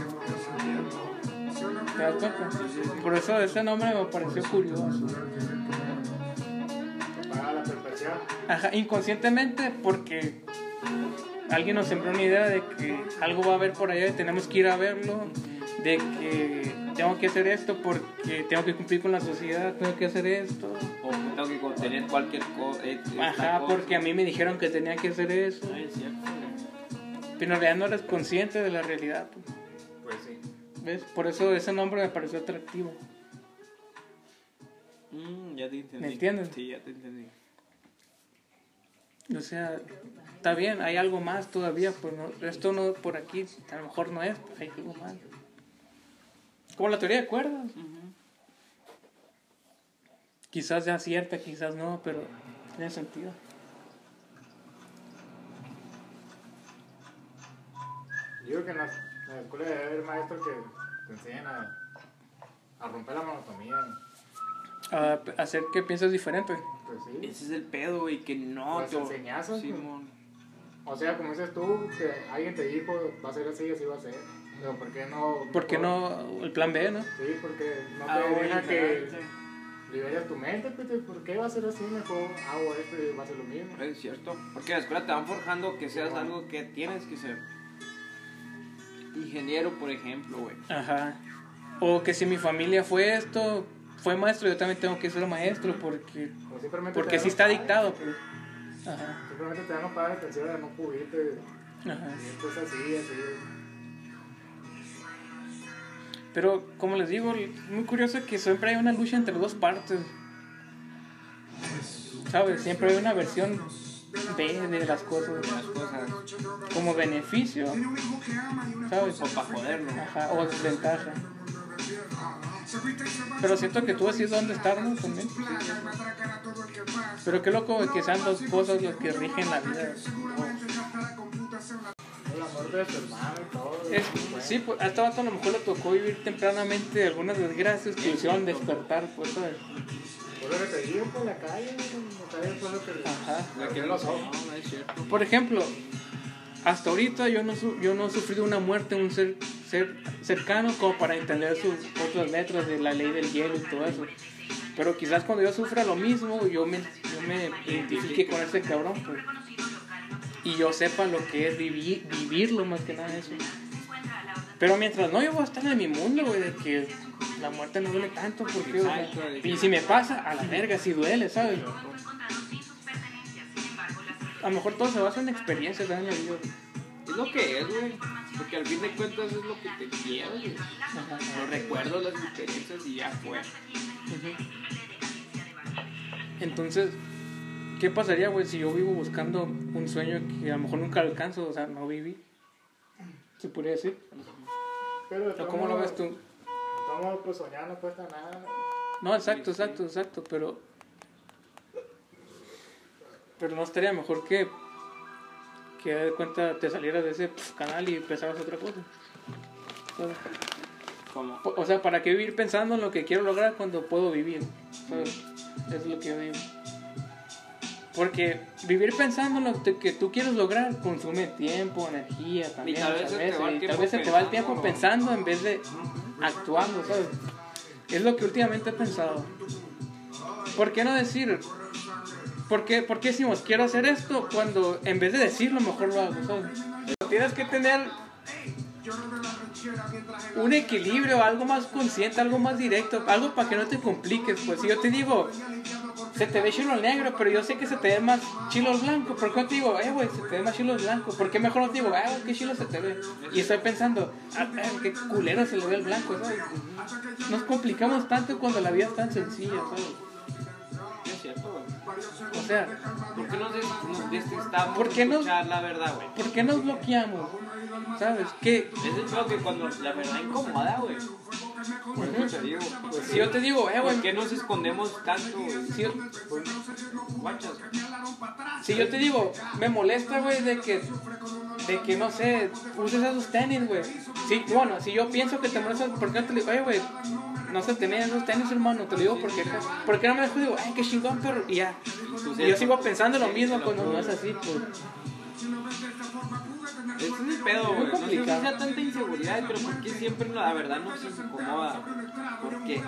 ¿Te das cuenta? Por eso ese nombre me pareció curioso. Para la perfección. Ajá, inconscientemente porque alguien nos sembró una idea de que algo va a haber por allá y tenemos que ir a verlo, de que tengo que hacer esto porque tengo que cumplir con la sociedad, tengo que hacer esto. O tengo que contener cualquier cosa. Ajá, porque a mí me dijeron que tenía que hacer eso. es cierto. Pero en realidad no eres consciente de la realidad. pues. Pues sí. ¿Ves? Por eso ese nombre me pareció atractivo. Mm, ya te entendí. ¿Me entiendes? Sí, ya te entendí. O sea, está bien, hay algo más todavía, pues no, esto no por aquí, a lo mejor no es, pero hay algo más. Como la teoría de cuerdas. Quizás sea cierta, quizás no, pero tiene sentido. Yo creo que en la, en la escuela debe haber maestros que te enseñan a, a romper la monotonía. A hacer que pienses diferente. Pues sí. Ese es el pedo, güey, que no te- enseñanzas, Simón. O sea, como dices tú, que alguien te dijo, va a ser así, así va a ser. Pero ¿por qué no? ¿Por qué no el plan B, no? Sí, porque no Ah, te güey, deja que liberes tu mente, pues, ¿por qué va a ser así? Mejor hago esto y va a ser lo mismo. Es cierto. Porque en la escuela te van forjando que seas algo que tienes que ser. Ingeniero, por ejemplo, güey. Ajá. O que si mi familia fue esto, fue maestro, yo también tengo que ser maestro porque porque sí está dictado. Pues. Ajá. Simplemente te dan los padres atención a no cubrirte. Ajá. Y así, así. Pero como les digo, muy curioso que siempre hay una lucha entre dos partes. ¿Sabes? Siempre hay una versión B de las cosas. Las cosas. Como beneficio. ¿Sabes? O para joderlo. Ajá, o desventaja. Pero siento que tú decides dónde estar, ¿no? También. Pero qué loco que sean dos cosas las que rigen la vida. El amor de tu hermano y todo. Es- sí, pues a este vato a lo mejor le tocó vivir tempranamente algunas desgracias que hicieron despertar, pues, ¿sabes? Por lo que te digo por la calle, la calle fue lo que Ajá. le abrió los ojos. No, no es cierto. Por ejemplo, hasta ahorita yo no, su- yo no he sufrido una muerte en un ser, ser cercano como para entender sus otras letras de la ley del hielo y todo eso. Pero quizás cuando yo sufra lo mismo, yo me, yo me identifique con ese cabrón, pues. Y yo sepa lo que es vivir, vivirlo más que nada eso. Pero mientras no, yo voy a estar en mi mundo, güey, de que la muerte no duele tanto, porque, que- y si me pasa, a la verga, si duele, ¿sabes? A lo mejor todo se basa en experiencias en la vida. Es lo que es, güey. Porque al fin de cuentas es lo que te queda, güey. Los recuerdos, las experiencias y ya fue. Entonces, ¿qué pasaría, güey, si yo vivo buscando un sueño que a lo mejor nunca alcanzo? O sea, no viví. ¿Se podría decir? Pero ¿O ¿Cómo lo ves tú? Estamos pues soñar no cuesta nada. No, exacto, exacto, exacto, pero... Pero no estaría mejor que... Que de cuenta te salieras de ese canal y empezaras otra cosa. ¿Sabes? Como. O sea, ¿para qué vivir pensando en lo que quiero lograr cuando puedo vivir? ¿Sabes? Es lo que yo digo. Porque vivir pensando en lo que tú quieres lograr consume tiempo, energía también. Y tal vez muchas se te va el veces, y tiempo tal vez se te va el tiempo pensando en vez de actuando, ¿sabes? Es lo que últimamente he pensado. ¿Por qué no decir? ¿Por qué, por qué decimos quiero hacer esto cuando en vez de decirlo mejor lo hago, ¿sabes? Tienes que tener un equilibrio, algo más consciente, algo más directo, algo para que no te compliques. Pues si yo te digo, se te ve chilo el negro, pero yo sé que se te ve más chilo el blanco, ¿por qué no te digo, eh, güey, se te ve más chilo el blanco? ¿Por qué mejor no te digo, ah, qué chilo se te ve? Y estoy pensando, ah, eh, qué culero se le ve el blanco, ¿sabes? Nos complicamos tanto cuando la vida es tan sencilla, ¿sabes? Es cierto, güey. O sea, ¿Por qué nos, des- nos ¿Por qué no- escuchar la verdad, güey? ¿por qué nos bloqueamos? ¿Sabes? Que Es el que cuando la verdad incomoda, güey. Por eso te digo. si yo te digo, eh, güey, ¿Por qué nos escondemos tanto, güey? si yo, Guachas. si yo te digo, me molesta, güey, de que, de que, no sé, uses esos tenis, güey. Sí, bueno, si yo pienso que te molesta, ¿por qué no te digo, oye, güey, no se tenían esos tenis, hermano? Te lo digo porque, ¿por qué no me dejo? Digo, ay, qué chingón, pero, y ya. Y yo sigo pensando lo mismo cuando no es así, pues. Ese es el pedo, güey. No sé si sea tanta inseguridad, pero ¿por qué siempre la verdad nos incomoda? ¿Por qué?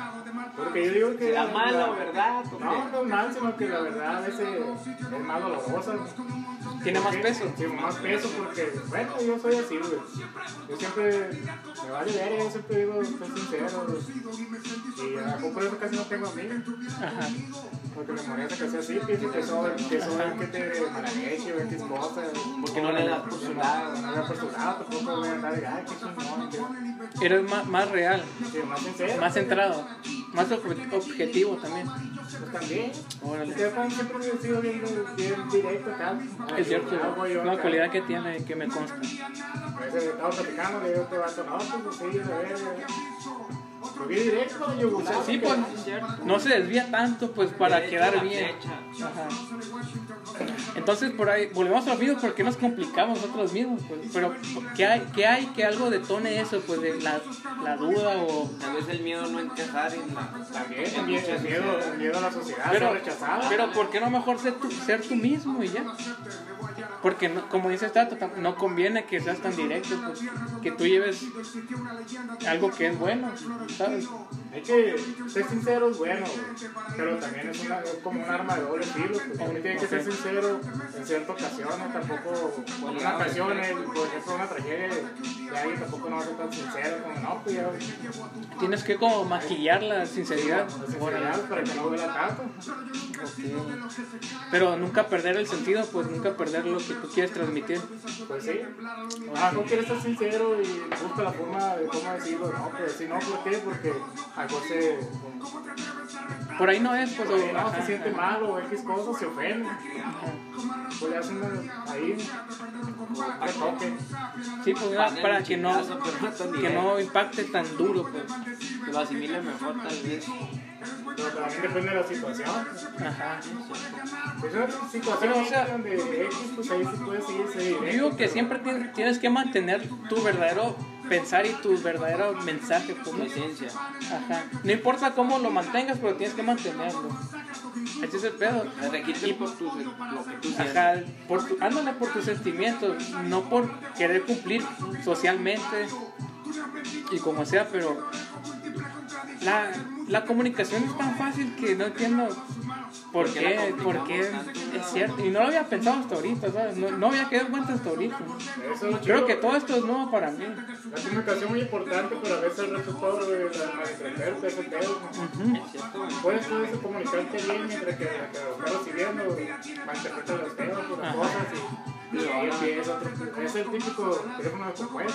Porque yo digo que. ¿Será malo, la- verdad? ¿O No, no es mal, sino que la verdad a veces es más dolorosa. Tiene más peso. Sí, más peso porque, bueno, yo soy así, güey. Yo siempre me vale ver, yo siempre digo, soy sincero. Y a por eso casi no tengo amigos. Ajá. Porque me molesta que sea así, pienso que soy, que soy el que te malagueche, o X cosas. Porque no le das por su lado. No le das por su lado, tampoco voy a andar de, ay, qué chingón. Eres más, más real, Sí, más sincero. más centrado, más ob- objetivo también. Pues también. Órale. Ustedes Juan, siempre me he sido bien, bien directo acá. Es cierto, yo una cualidad que tiene que me consta. A veces estaba platicando, le digo, te vato, no, pues sí, a ver. Directo, sí, pues no se desvía tanto pues para quedar bien. Ajá. Entonces por ahí volvemos a los mismos porque nos complicamos nosotros mismos, pues. Pero ¿qué hay, qué hay que algo detone eso, pues de la, la duda o Tal vez el miedo no encajar en la. También, el miedo, el miedo, el miedo a la sociedad, pero, ser rechazado. pero ¿por qué no mejor ser tú, ser tú mismo y ya? Porque no- como dice Tato, tam- no conviene que seas tan directo, pues, que tú lleves algo que es bueno, ¿sabes? Hay que ser sincero, es bueno, pero también es, una, es como un arma de doble filo. Pues. Uno tiene que ser sincero en ciertas ocasiones, tampoco en una ocasión, eh, por ejemplo, una tragedia de alguien tampoco no va a ser tan sincero, como no, pues ya, Tienes que como maquillar la sinceridad. la sinceridad para que no duela tanto. Pero nunca perder el sentido, pues nunca perder lo que tú quieres transmitir. Pues sí, ah, no quieres ser sincero y busca la forma de cómo decirlo, no, pues sí, no, ¿por qué? Porque algo se, Por ahí no es, pues. o- no, ajá, se siente ajá. mal o X cosas, se ofende. Pues le hacen una- ahí un retoque. Sí, pues para que no, pero no que no impacte tan duro, pues. Que lo asimile mejor, tal vez. Pero también depende de la situación. Ajá. Es una situación Pero, o sea, donde X, pues ahí sí puede seguir ese Yo digo que siempre tien- tienes que mantener tu verdadero pensar y tu verdadero mensaje, pues. ¿no? esencia. Ajá. No importa cómo lo mantengas, pero tienes que mantenerlo. Ese es el pedo. Registe por tu, lo que tú sientes. Ajá, por tu, ándale por tus sentimientos, no por querer cumplir socialmente y como sea, pero la, la comunicación es tan fácil que no entiendo por ¿Por qué por qué es cierto. Y no lo había pensado hasta ahorita, ¿sabes? No, no había quedado en cuenta hasta ahorita. Eso Creo que todo esto es nuevo para mí. La comunicación es muy importante, pero a veces el resultado de la pedo. Es cierto, güey. Puedes tú eso, comunicarte bien mientras que lo estás recibiendo malinterpreta los temas por las cosas y, y ahí empieza otro. Es el típico teléfono de. Es güey.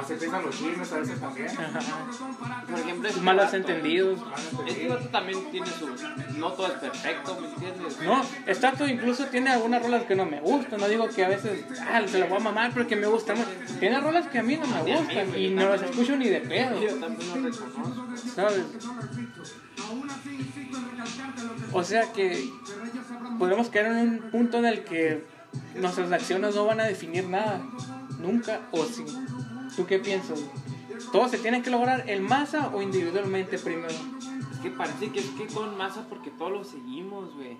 Así empiezan los chismes a veces también. Por ejemplo, este Malos vato- entendidos. Este vato también tiene su. No todo es perfecto, ¿me entiendes? No, Stato incluso tiene algunas rolas que no me gustan. No digo que a veces ah, se la voy a mamar porque me gustan. Tiene rolas que a mí no me gustan y no las escucho ni de pedo. Yo también lo reconozco. ¿Sabes? O sea que podemos caer en un punto en el que nuestras acciones no van a definir nada. Nunca o sí. ¿Tú qué piensas? Todo se tiene que lograr en masa o individualmente primero. Es que parece que es que con masa porque todos lo seguimos, güey.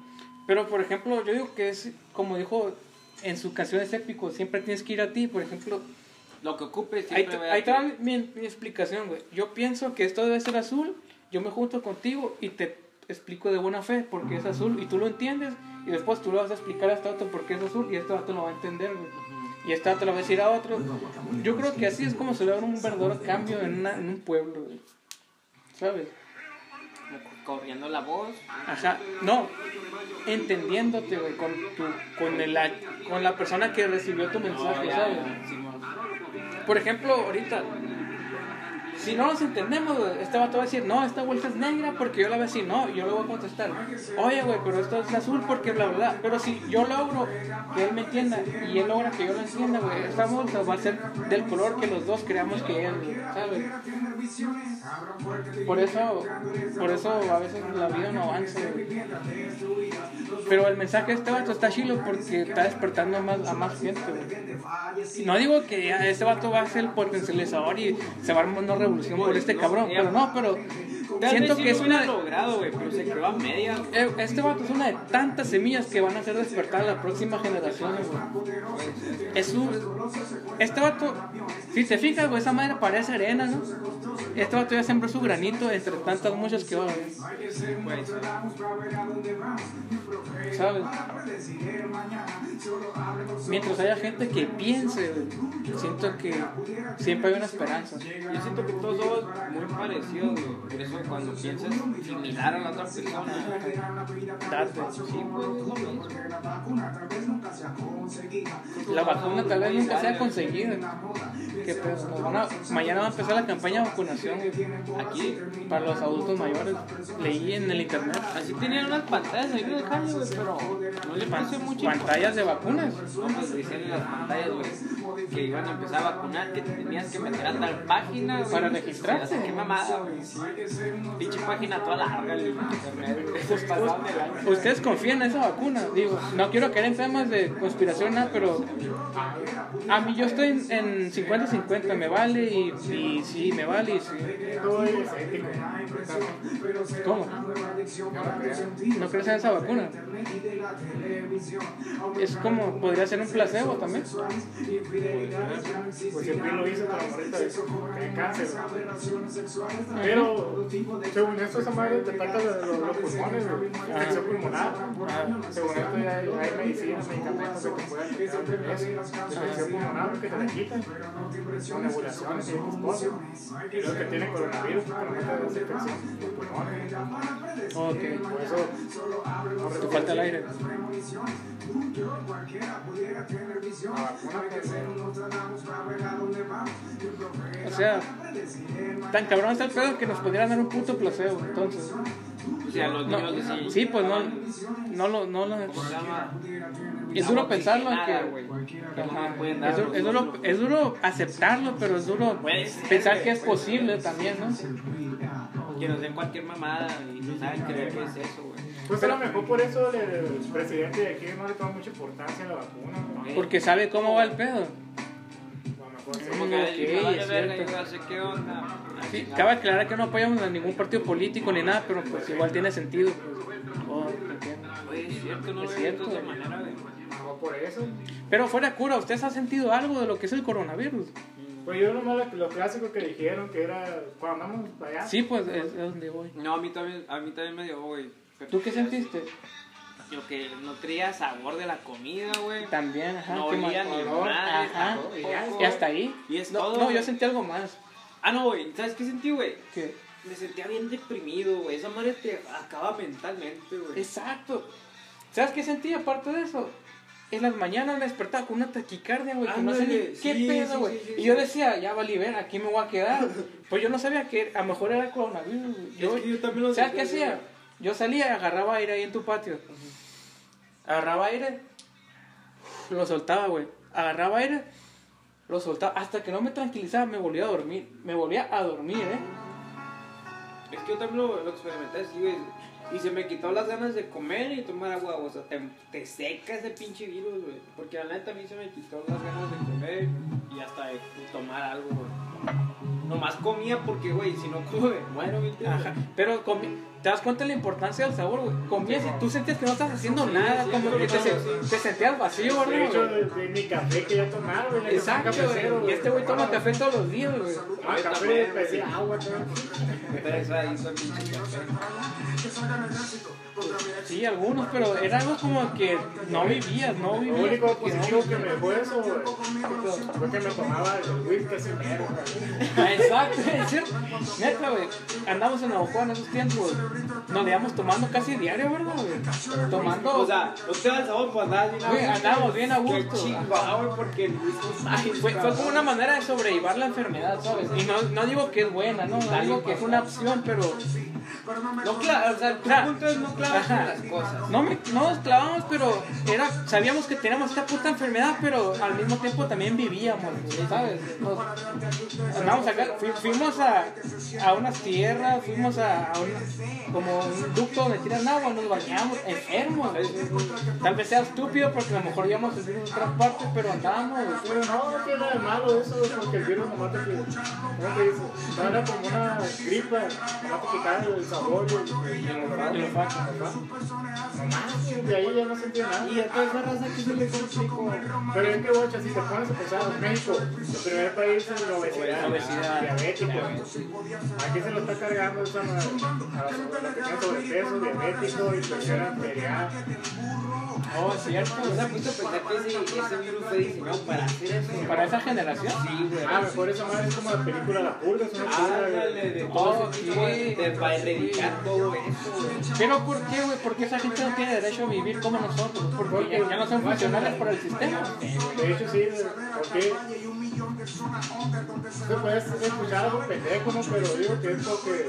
Pero por ejemplo, yo digo que es como dijo en sus canciones épicos, siempre tienes que ir a ti. Por ejemplo, Lo que ocupe ahí, siempre ahí está mi, mi explicación, güey. Yo pienso que esto debe ser azul, yo me junto contigo y te explico de buena fe porque es azul y tú lo entiendes y después tú le vas a explicar a este otro por qué es azul y este otro lo va a entender, güey. Y este otro lo va a decir a otro. Yo creo que así es como se logra un verdadero cambio en, una- en un pueblo, güey. ¿Sabes? Corriendo la voz. Ajá, no, entendiéndote, güey, con, tu, con, el, con la persona que recibió tu mensaje, ¿sabes? Por ejemplo, ahorita, si no nos entendemos, este vato va a decir, no, esta vuelta es negra porque yo la veo así, no, yo le voy a contestar, oye, güey, pero esto es azul porque bla, bla. Pero si yo logro que él me entienda y él logra que yo lo entienda, güey, esta vuelta va a ser del color que los dos creamos que es, ¿sabes? Por eso, por eso a veces la vida no avanza, güey. Pero el mensaje de este vato está chilo porque está despertando a más, a más gente, güey. No digo que este vato va a ser el potencializador y se va a una revolución por este cabrón, pero no, pero siento que es una... hubiera logrado, güey, pero se quedó a media. Eh, Este vato es una de tantas semillas que van a hacer despertar a la próxima generación, güey. Es un... Este vato, si te fijas, güey, esa madre parece arena, ¿no? Este vato ya sembró su granito entre tantas muchas que va ¿sabes? Mientras haya gente que piense, güey, siento que siempre hay una esperanza. Yo siento que todos somos muy parecidos, güey. Por eso cuando piensas similar a la otra persona, Date. sí, pues. La vacuna tal vez nunca sea conseguida. Van a- mañana va a empezar la campaña de vacunación Aquí, para los adultos mayores. Leí en el internet. así tenían unas pantallas ahí en el jale, güey, pero no le mucho. Pantallas de vacunas. No, pues decían en las pantallas, güey, que iban a empezar a vacunar, que te tenías que meter a tal página. Para registrarse. Qué mamada, güey. Pinche página toda larga, el internet. Pues de lanza. ¿Ustedes confían en esa vacuna? Digo, no quiero caer en temas de conspiración, nada, pero a mí yo estoy en- en 50-50, me vale y, y sí, me vale y sí. ¿Cómo? ¿No crees en esa vacuna? Es como, podría ser un placebo también. Pues siempre lo hizo con la morrita de cáncer. Pero, según esto, esa madre te ataca los, los, los pulmones, güey. Infección pulmonar. Según esto, ya hay, hay medicinas, medicamentos que te pueden quitar de eso. Infección pulmonar, que te la quitan. Con nebulaciones y esas cosas. Y lo que tiene coronavirus, que no esa infección de pulmones. Ok, Por eso, te falta el aire. O sea, tan cabrón está el pedo que nos podrían dar un puto placebo, entonces. O sea, los No, niños de sí, pues no, no lo, no lo, es duro pensarlo que, es, duro, es, duro, es duro aceptarlo, pero es duro pensar que es posible también, ¿no? Que nos den cualquier mamada y no saben creer que es eso, güey. Pues a lo mejor por eso el, el presidente de aquí no le toma mucha importancia a la vacuna. ¿no? Porque sabe cómo va el pedo. Sí. Como que cabe aclarar que no apoyamos a ningún partido político ni nada, pero pues igual tiene sentido. Oh, es cierto, no cierto. de manera, por eso. Pero fuera de cura, ¿ustedes han sentido algo de lo que es el coronavirus? Pues yo nomás lo, lo clásico que dijeron que era cuando andamos allá. Sí, pues es, es donde voy. No, a mí también, a mí también me dio, güey. ¿Tú qué sentiste? Yo que no traía sabor de la comida, güey. También, ajá. No qué olía mal- ni olor, madre, Ajá. tampoco, Y hasta ahí. Y es no, todo, no, yo güey. sentí algo más. Ah, no, güey. ¿Sabes qué sentí, güey? Que, Me sentía bien deprimido, güey. Esa madre te acaba mentalmente, güey. exacto. ¿Sabes qué sentí aparte de eso? En las mañanas me despertaba con una taquicardia, güey, que no sé ni qué sí, pedo, güey. sí, sí, y yo decía, ya valí ver, aquí me voy a quedar. pues yo no sabía que a lo mejor era coronavirus, güey. Yo, Es que yo también lo ¿Sabes qué hacía? Yo salía y agarraba aire ahí en tu patio. Agarraba aire, lo soltaba, güey. Agarraba aire, lo soltaba. Hasta que no me tranquilizaba, me volvía a dormir. Me volvía a dormir, ¿eh? Es que yo también lo, lo experimenté así, güey. Y se me quitó las ganas de comer y tomar agua. O sea, te, te seca ese pinche virus, güey. Porque la neta a mí se me quitó las ganas de comer y hasta de tomar algo, güey. Nomás comía porque, güey, si no como me muero, ¿me entiendes? Ajá. Pero te das cuenta de la importancia del sabor, güey. Comías y tú sentías que no estás haciendo Sí, nada, sí, como sí, que te, sentías vacío, De güey. hecho, de, de mi café que ya tomaba, güey. Exacto, güey. Y este güey toma café todos los días, güey. Ah, Yo café, agua, todo. Pero eso ahí fue pinche café. Sí, algunos, pero era algo como que no vivías, no Lo vivías. único no positivo que me dejó eso güey, fue que me tomaba el whisky sin mero, güey. Ah, Exacto, es cierto. Neta, güey. Andamos en Navajo en esos tiempos. Nos le íbamos tomando casi diario, ¿verdad, güey? Tomando. O sea, no te da el sabor, pues bien a Güey, gusto. andábamos bien a gusto. porque el fue, fue como una manera de sobrellevar la enfermedad, ¿sabes? Y no, no digo que es buena, no, digo que es una opción, pero No, cla- o sea, Ajá. punto es no clavarse En las cosas. no, me, no nos clavamos, pero era, sabíamos que teníamos esta puta enfermedad, pero al mismo tiempo también vivíamos, ¿sabes? Nos- andamos acá, fui- fuimos a, a unas tierras, fuimos a, a un, como un ducto donde tiran agua, nos bañamos, enfermos. Tal vez sea estúpido porque a lo mejor íbamos a vivir en otras partes, pero andábamos. Pero no, no tiene nada de malo eso, porque el virus te, ¿cómo te dice? Era como una gripa, nomás te quitaba el sabor y el- y olfato. Y ahí ya no sentía nada. Y a toda esa raza que se le complicó. Pero es que, bocha, si te pones a pensar, México, el primer país en la obesidad, Obesidad. diabético. Aquí se lo está cargando esa, a a la que tiene sobrepeso, diabético, hipertensión arterial. Oh, es cierto. ¿No se ha puesto a pensar que ese, ese virus fue diseñado para hacer eso? Para esa generación. Sí, güey. Ah, mejor esa madre es como la película La Purga, es una. Ándale, de todo de para erradicar todo eso, güey. Pero ¿por qué, güey? Porque esa gente no tiene derecho a vivir como nosotros. Porque ya, no son funcionales para el sistema. De hecho, sí, porque se puede escuchar algo pendejo, ¿no? Pero digo que es porque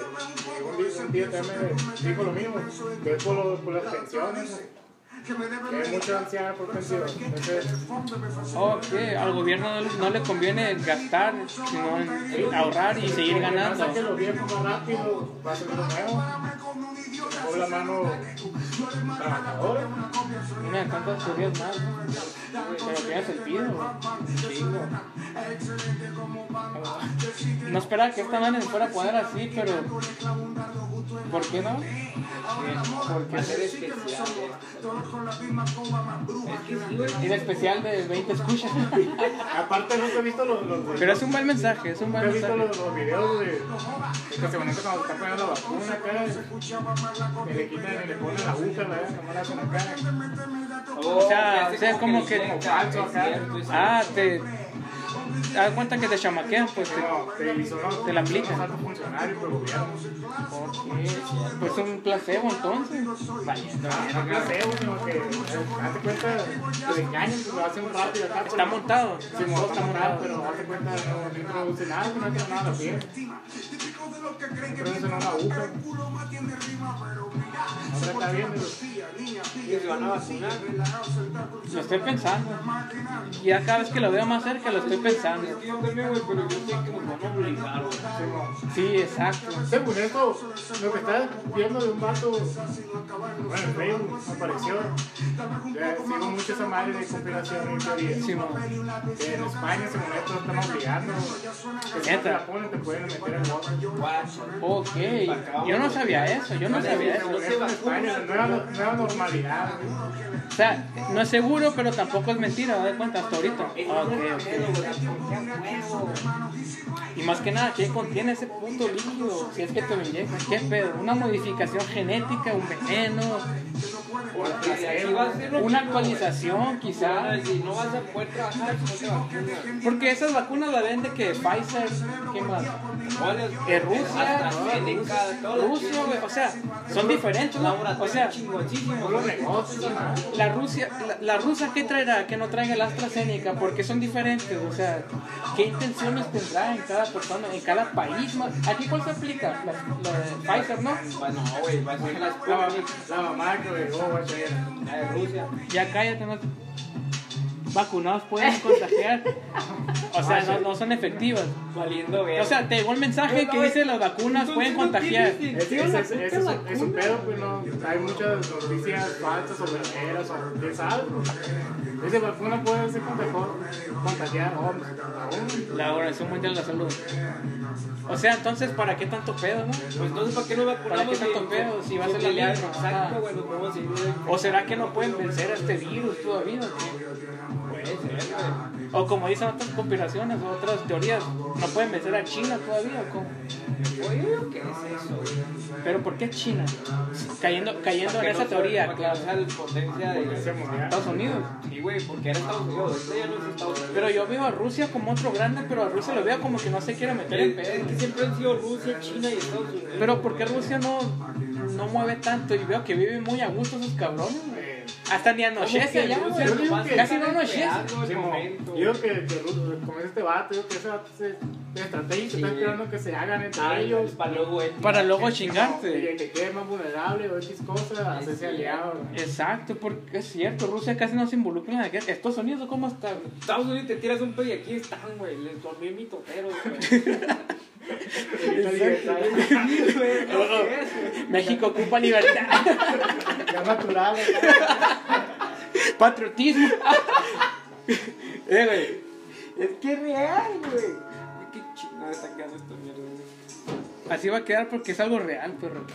un día, también me dijo lo mismo, que es por, lo- por las pensiones, que hay mucha ansiedad por pensión. Entonces, que al gobierno no le, conviene gastar, sino ahorrar y seguir ganando. saque los viejos más rápido, va a ser lo nuevo. Por la mano trabajadora. Una de tantas teorías más. Pero tiene sentido. No esperaba que esta manera fuera a poner así, pero. ¿Por qué no? Porque hacer especial. Es. Tiene especial de 20 escuchas. Aparte, nunca he visto los, los, Pero es un buen mensaje, es un nunca buen he visto mensaje. los, los videos de, de que se bonito cuando están poniendo la vacuna acá. Y le quitan y le ponen la aguja, la hacen acá. Oh, O sea, o sea, como le que- falso es acá. es Ah, te. Haz cuenta que te chamaquean, pues. te- te Te la aplican. Pues es un placebo entonces. Que, eh, hazte cuenta, te engañan, te. Está montado. Sí, está montado, pero hazte cuenta, no, introduce nada, no tiene nada a la piel. Una aguja. Ahora está bien, pero- que se van a vacunar. Lo estoy pensando. Ya cada vez que lo veo más cerca lo estoy pensando. Sí, exacto. Según esto, lo que estaba viendo de un vato, bueno, en Facebook apareció, sigo mucho esa madre de conspiración y teoría. Que en España, según esto, están obligando, que si no te la ponen, te pueden meter el voto. Guacho. Ok. Yo no sabía eso, yo no sabía eso. Nueva, nueva normalidad. O sea, no es seguro, pero tampoco es mentira, ¿te das cuenta? Hasta ahorita. Ok, ok. Y más que nada, ¿qué contiene ese puto líquido? Si es que te lo inyectan, ¿qué pedo? ¿Una modificación genética, un veneno, de una actualización güey. quizá? Si no vas a poder trabajar si no te vacunas. Porque esas vacunas las vende que Pfizer, ¿qué más? Eh, Rusia, Rusia, güey, o sea, son diferentes, ¿no? O laboratorios sea, los negocios, la Rusia, la, la rusa qué traerá que no traiga el AstraZeneca, porque son diferentes, o sea, ¿qué intenciones tendrá en cada persona, en cada país? más? ¿Aquí cuál se aplica? La, la de Pfizer, ¿no? Bueno, güey, va a ser la La, la mamá que llegó, guacha, era. la de Rusia. Ya cállate, no. Vacunados pueden contagiar. O sea, no, no son efectivas. Valiendo. O sea, te llegó el mensaje que dice las vacunas pueden contagiar. Es, es, es, es, es, es un pedo, pues no. Hay muchas noticias falsas o verdaderas o quién sabe. Esa vacuna puede ser contagiar. La Organización Mundial de la Salud. O sea, entonces, ¿para qué tanto pedo, no? Pues entonces, ¿para qué nos vacunamos? ¿Para qué tanto pedo? Si va a ser la. Ajá. Exacto, güey, nos podemos seguir. ¿O será que no pueden vencer a este virus todavía? O como dicen otras conspiraciones o otras teorías, no pueden vencer a China todavía. ¿o cómo? Oye, ¿qué es eso? Pero ¿por qué China? Cayendo, cayendo en esa no teoría, claro. sea potencia de. Estados Unidos. Sí, güey, porque era Estados Unidos. Ya no es Estados Unidos. Pero yo veo a Rusia como otro grande, pero a Rusia lo veo como que no se quiere meter en Es, es que pedo. siempre han sido Rusia, China y Estados Unidos. Pero ¿por qué Rusia no, no mueve tanto? Y veo que viven muy a gusto esos cabrones. güey. Hasta ni ¿Cómo anochece Rusia güey. Casi no anochece. Yo digo que, que Ruth- como es este vato, digo que ese vato se, de estrategia que Sí. está esperando que se hagan entre ellos. para luego. Para luego chingarte. que quede más vulnerable o X cosa, hacerse Sí. aliado. Exacto, porque es cierto, Rusia casi no se involucra en la guerra. Estados Unidos, ¿cómo está? Estados Unidos te tiras un pedo y aquí están, güey. Les dormí mi totero, güey. Libertad. México ocupa libertad, Ya natural. patriotismo. eh, güey. Es que es real, güey. Qué chingada está quedando esta mierda, güey. Así va a quedar porque es algo real, perro.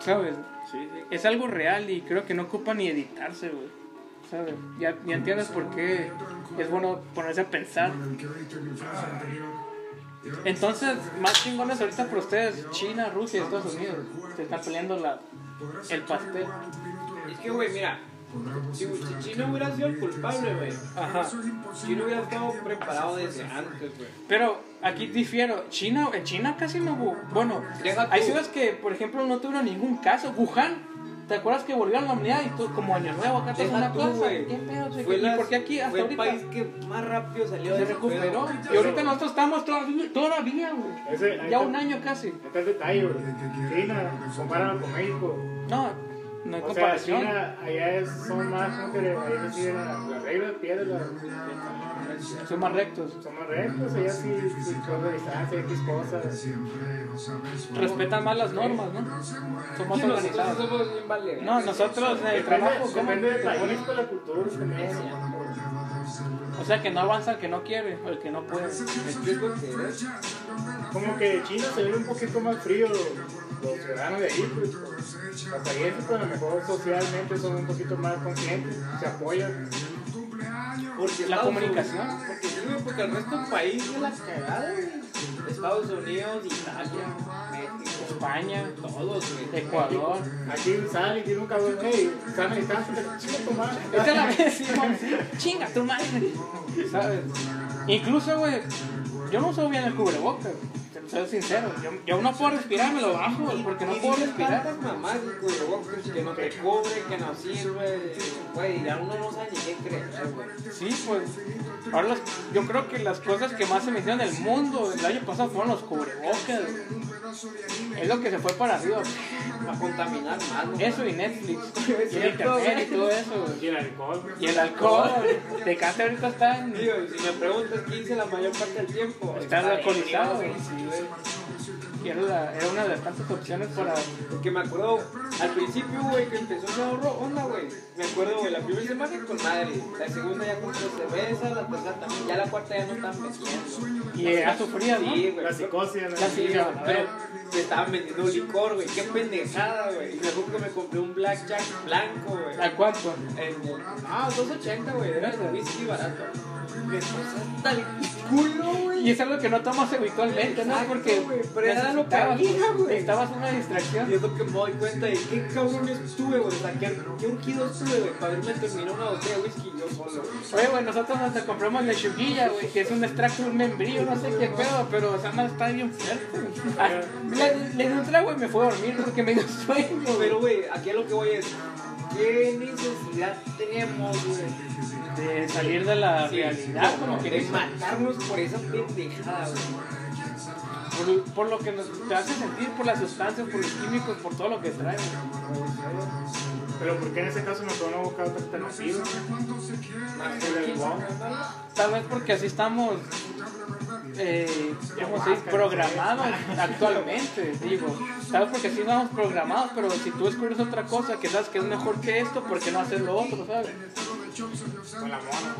¿Sabes? Sí, sí. Es algo real y creo que no ocupa ni editarse, güey. ¿Sabes? Ya, ya entiendes por qué es bueno ponerse a pensar. Entonces, más chingones ahorita por ustedes, China, Rusia y Estados Unidos. Se están peleando la, el pastel. Es que, güey, mira. Si, si China hubiera sido el culpable, güey. Ajá. China hubiera estado preparado desde antes, güey. Pero aquí difiero. China, en China casi no hubo. Bueno, hay ciudades que, por ejemplo, no tuvieron ningún caso. Wuhan. ¿Te acuerdas que volvió a la unidad y tú, como Año Nuevo acá te Deja una tú, cosa? güey. ¿Qué pedo? Fue ¿Y las- por qué aquí hasta fue el ahorita país que más rápido salió de se ese recuperó? pedo. Y ahorita nosotros estamos todavía, todavía güey. Ya un año casi. Está el detalle, güey. China, compáralo con México. No, no hay O sea, comparación. China, allá es, son más, como que ahí reciben la, la regla de la- Son más rectos. son más rectos, allá sí, la distancia, X cosas. Respetan más las normas, ¿no? Son más Sí, nosotros organizados. somos bien. No, nosotros en el trabajo, ¿cómo depende del país, con la cultura. O sea, que no avanza el que no quiere o el que no puede. Es lo que es. Como que China se ve un poquito más frío los, los ciudadanos de ahí, pues. Los países, pues a lo mejor socialmente son un poquito más conscientes, se apoyan. Porque La comunicación. Unidos- porque, sí, güey, porque el resto del país es la cagada, güey. Estados Unidos, Italia, México, España, todos. Ecuador. Aquí sale y tiene un cabrón, hey, sana distancia, chica tu madre. Esta es la vez, sí, chinga tu madre. ¿Sabes? Incluso, güey, yo no uso bien el cubrebocas. Soy sincero. Yo, yo no puedo respirar, me lo bajo, porque no puedo respirar. tantas mamás de cubrebocas que no te cubre, que no sirve, güey, ya uno no sabe ni qué creer, güey. Sí, pues. Ahora las- yo creo que las cosas que más se me hicieron en el mundo el año pasado fueron los cubrebocas. Es lo que se fue para arriba. Va a contaminar más. Eso y Netflix. Y el internet y todo eso. Y el alcohol. Y el alcohol. Tecate ahorita está en. Si me preguntas qué hice la mayor parte del tiempo, Está estaba alcoholizado. Sí, y era, la- era una de las tantas opciones para. Porque me acuerdo al principio, güey, que empezó ese ahorro onda, güey. Me acuerdo, güey, la primera semana con madre. La segunda ya compré cerveza, la tercera también. Ya la cuarta ya no están vendiendo. Y era sufrida, ¿no? Sí, güey. La psicosis. La psicosis. pero te estaban vendiendo licor, güey. Qué pendejada, güey. Y me acuerdo que me compré un blackjack blanco, güey. ¿A cuánto? En el- Ah, 2.80, güey. Era de whisky barato. Hasta el culo, güey. Y es algo que no tomas habitualmente, ¿no? Exacto, Porque güey, pero era lo que había, güey. Necesitabas una Y distracción. es lo que me doy cuenta de qué cabrón estuve, güey. O sea, qué, qué urgido estuve, güey, para haberme terminado una botella de whisky yo solo, güey. Oye, güey, nosotros hasta compramos lechuguilla, güey, que es un extracto un membrillo, no sé qué pedo, pero esa madre está bien fuerte. Ah, Le, le di un trago y me fue a dormir porque me dio sueño. Pero, güey, aquí a lo que voy es, ¿qué necesidad tenemos, güey? de salir de la Sí, realidad, como de que dice. matarnos por esa pendejada, güey. por, por lo que nos te hace sentir, por las sustancias, por los químicos, por todo lo que trae, güey. Pero ¿por qué en ese caso no van a buscar otra alternativa? Más que el. Tal vez porque así estamos, eh. Programados actualmente, digo. Tal vez porque así estamos programados, pero si tú descubres otra cosa que sabes que es mejor que esto, ¿por qué no hacer lo otro, sabes? Con la mona.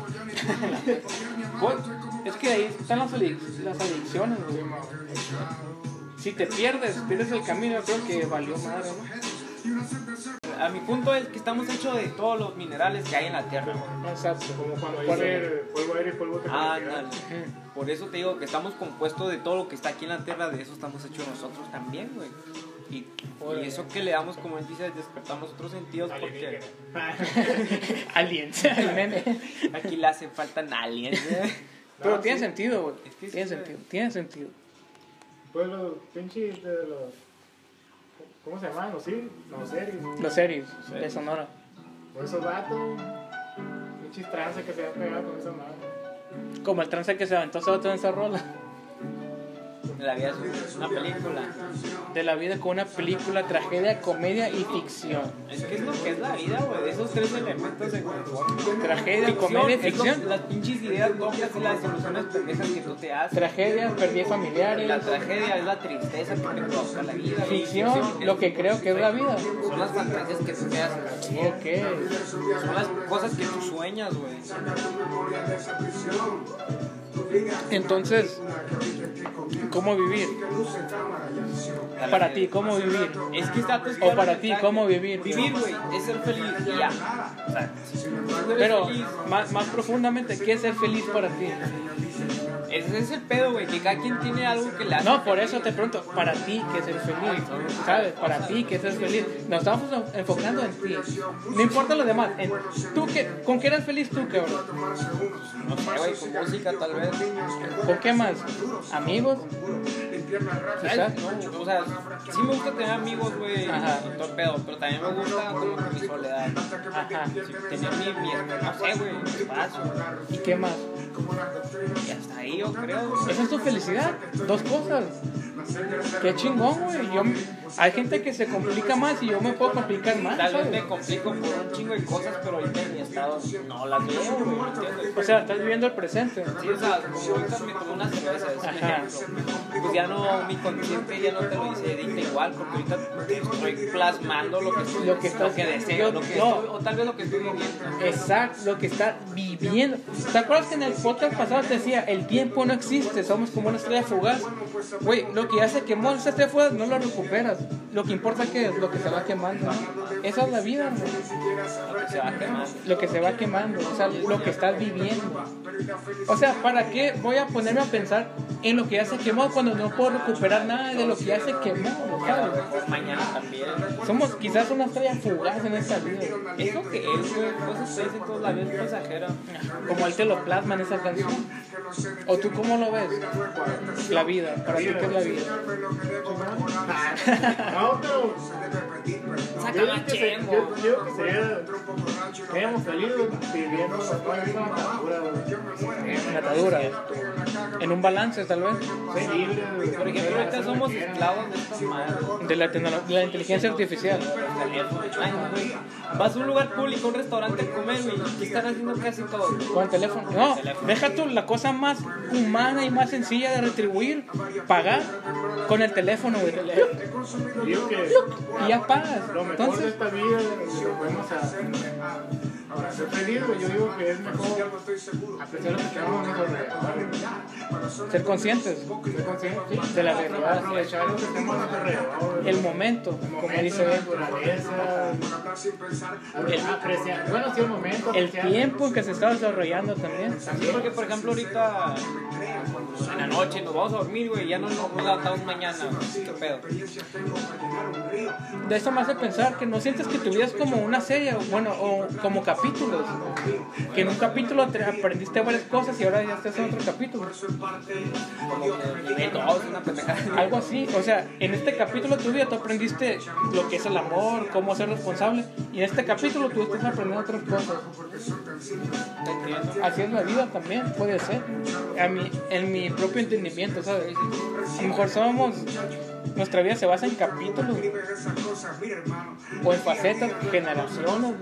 Pues, es que ahí están las, adic- las adicciones, güey. Si te pierdes, pierdes el camino, yo creo que valió madre, ¿no? A mi punto es que estamos hechos de todos los minerales que hay en la tierra. Exacto. Como cuando ¿Cuál dice polvo aire y polvo de Ándale. Por eso te digo que estamos compuestos de todo lo que está aquí en la tierra, de eso estamos hechos nosotros también, güey. Y, y eso que le damos, como él dice, despertamos otros sentidos porque Aliens, aquí le hace falta aliens. Pero No, tiene sí. sentido, güey. Es que sí, Tiene sentido, tiene sentido. Pues los pinches de los. ¿Cómo se llaman? Los sí, los series. Los series de Sonora. Por esos vatos. Pinches tranzas que se han pegado con esa madre. Como el trance que se aventó se en esa rola. La vida es una película. De la vida con una película, tragedia, comedia y ficción. Es que es lo que es la vida, güey. De esos tres elementos se conforman. Tragedia, Ficción comedia y ficción. las pinches ideas locas y las soluciones pendejas que tú te haces. Tragedia, perdí Y la familiares. tragedia es la tristeza que te provoca la vida. Ficción, lo que creo que es la vida. Son las fantasías que tú te haces. Ok. Son las cosas que tú sueñas, güey. Entonces, ¿cómo vivir? Para ti, ¿cómo vivir? Es que está O para ti, ¿cómo vivir? Vivir, güey, es ser feliz ya. O sea, si tú eres Pero feliz, más, más profundamente, ¿qué es ser feliz para ti? Ese es el pedo, güey, que cada quien tiene algo que le hace. No, por eso te pregunto, para ti, ¿qué es ser feliz? ¿Sabes? Para ti, ¿qué es ser feliz? Nos estamos enfocando en ti. No importa lo demás. En, ¿tú qué, ¿Con qué eres feliz tú, cabrón? No sé, güey, con música tal vez. ¿Con qué más? ¿Amigos? ¿Sabes? No, o sea, sí me gusta tener amigos, güey, y todo el pedo, pero también me gusta como que mi soledad. Ajá. Tener mi, mi, no sé, güey, espacio. ¿Y qué más? Y hasta ahí yo creo. Esa es tu felicidad. Dos cosas. Qué chingón, güey. Yo, hay gente que se complica más y yo me puedo complicar más. Tal vez me complico por un chingo de cosas, pero ahorita en mi estado no las veo, güey. O sea, estás viviendo el presente. Sí, o sea, como ahorita me tomo una cerveza, es. Pues ya no, mi consciente ya no te lo dice dicta igual, porque ahorita estoy plasmando lo que estoy, Lo que estás- que deseo, lo que no. estoy, o tal vez lo que estoy viviendo. Exacto, lo que está viviendo. ¿Te acuerdas que en el podcast pasado te decía, el tiempo no existe, somos como una estrella fugaz? Güey, lo que ya se quemó esa estrella fugaz no lo recuperas. Lo que importa que es lo que se va quemando. Esa es la vida. Lo que se va quemando. Lo que se va quemando, o sea, lo que estás viviendo. O sea, ¿para qué voy a ponerme a pensar en lo que ya se quemó cuando no puedo recuperar nada de lo que ya se quemó? ¿sabes? mejor mañana también. Somos quizás una estrella fugaz en esta vida. Es lo que es, güey, cosas que dicen todos la vida es pasajera. Como él te lo plasma en esa canción. ¿O tú cómo lo ves? La vida, para ti, ¿qué es la vida? No, pero. Saca Yo digo que, yo, sería. Seríamos felices viviendo en atadura. En atadura. En un balance, tal vez. Güey. Por ejemplo, ahorita somos esclavos de estas madres. De la, la inteligencia artificial. Vas a un lugar público, un restaurante a comer. ¿Qué están haciendo casi todos? Con el teléfono. No, deja tú la cosa más humana y más sencilla de retribuir. Pagar con el teléfono, güey. Digo que Y ya pagas. lo mejor de Entonces, esta vida lo podemos a, ser feliz, güey. Yo digo que es mejor apreciar lo que tenemos a nuestro alrededor. ser conscientes Ser consciente sí, de la realidad. aprovechar lo que tenemos a nuestro alrededor. El momento, El como dice él. el, apreciar, bueno, sí, el momento, El tiempo en que se está desarrollando también. Sí, porque por ejemplo ahorita en la noche nos vamos a dormir, güey, ya no nos levantamos mañana. ¿Qué pedo? De eso me hace pensar que no sientes que tu vida es como una serie, o bueno, o como capítulos. Que en un capítulo te aprendiste varias cosas y ahora ya estás en otro capítulo. Como que nivel 2, una pendejada. Algo así, o sea, en este capítulo de tu vida tú aprendiste lo que es el amor, cómo ser responsable, y en este capítulo tú estás aprendiendo otras cosas. Así es la vida también, puede ser. A mí, en mi propio entendimiento, ¿sabes? A lo mejor somos, nuestra vida se basa en capítulos o en facetas, generaciones,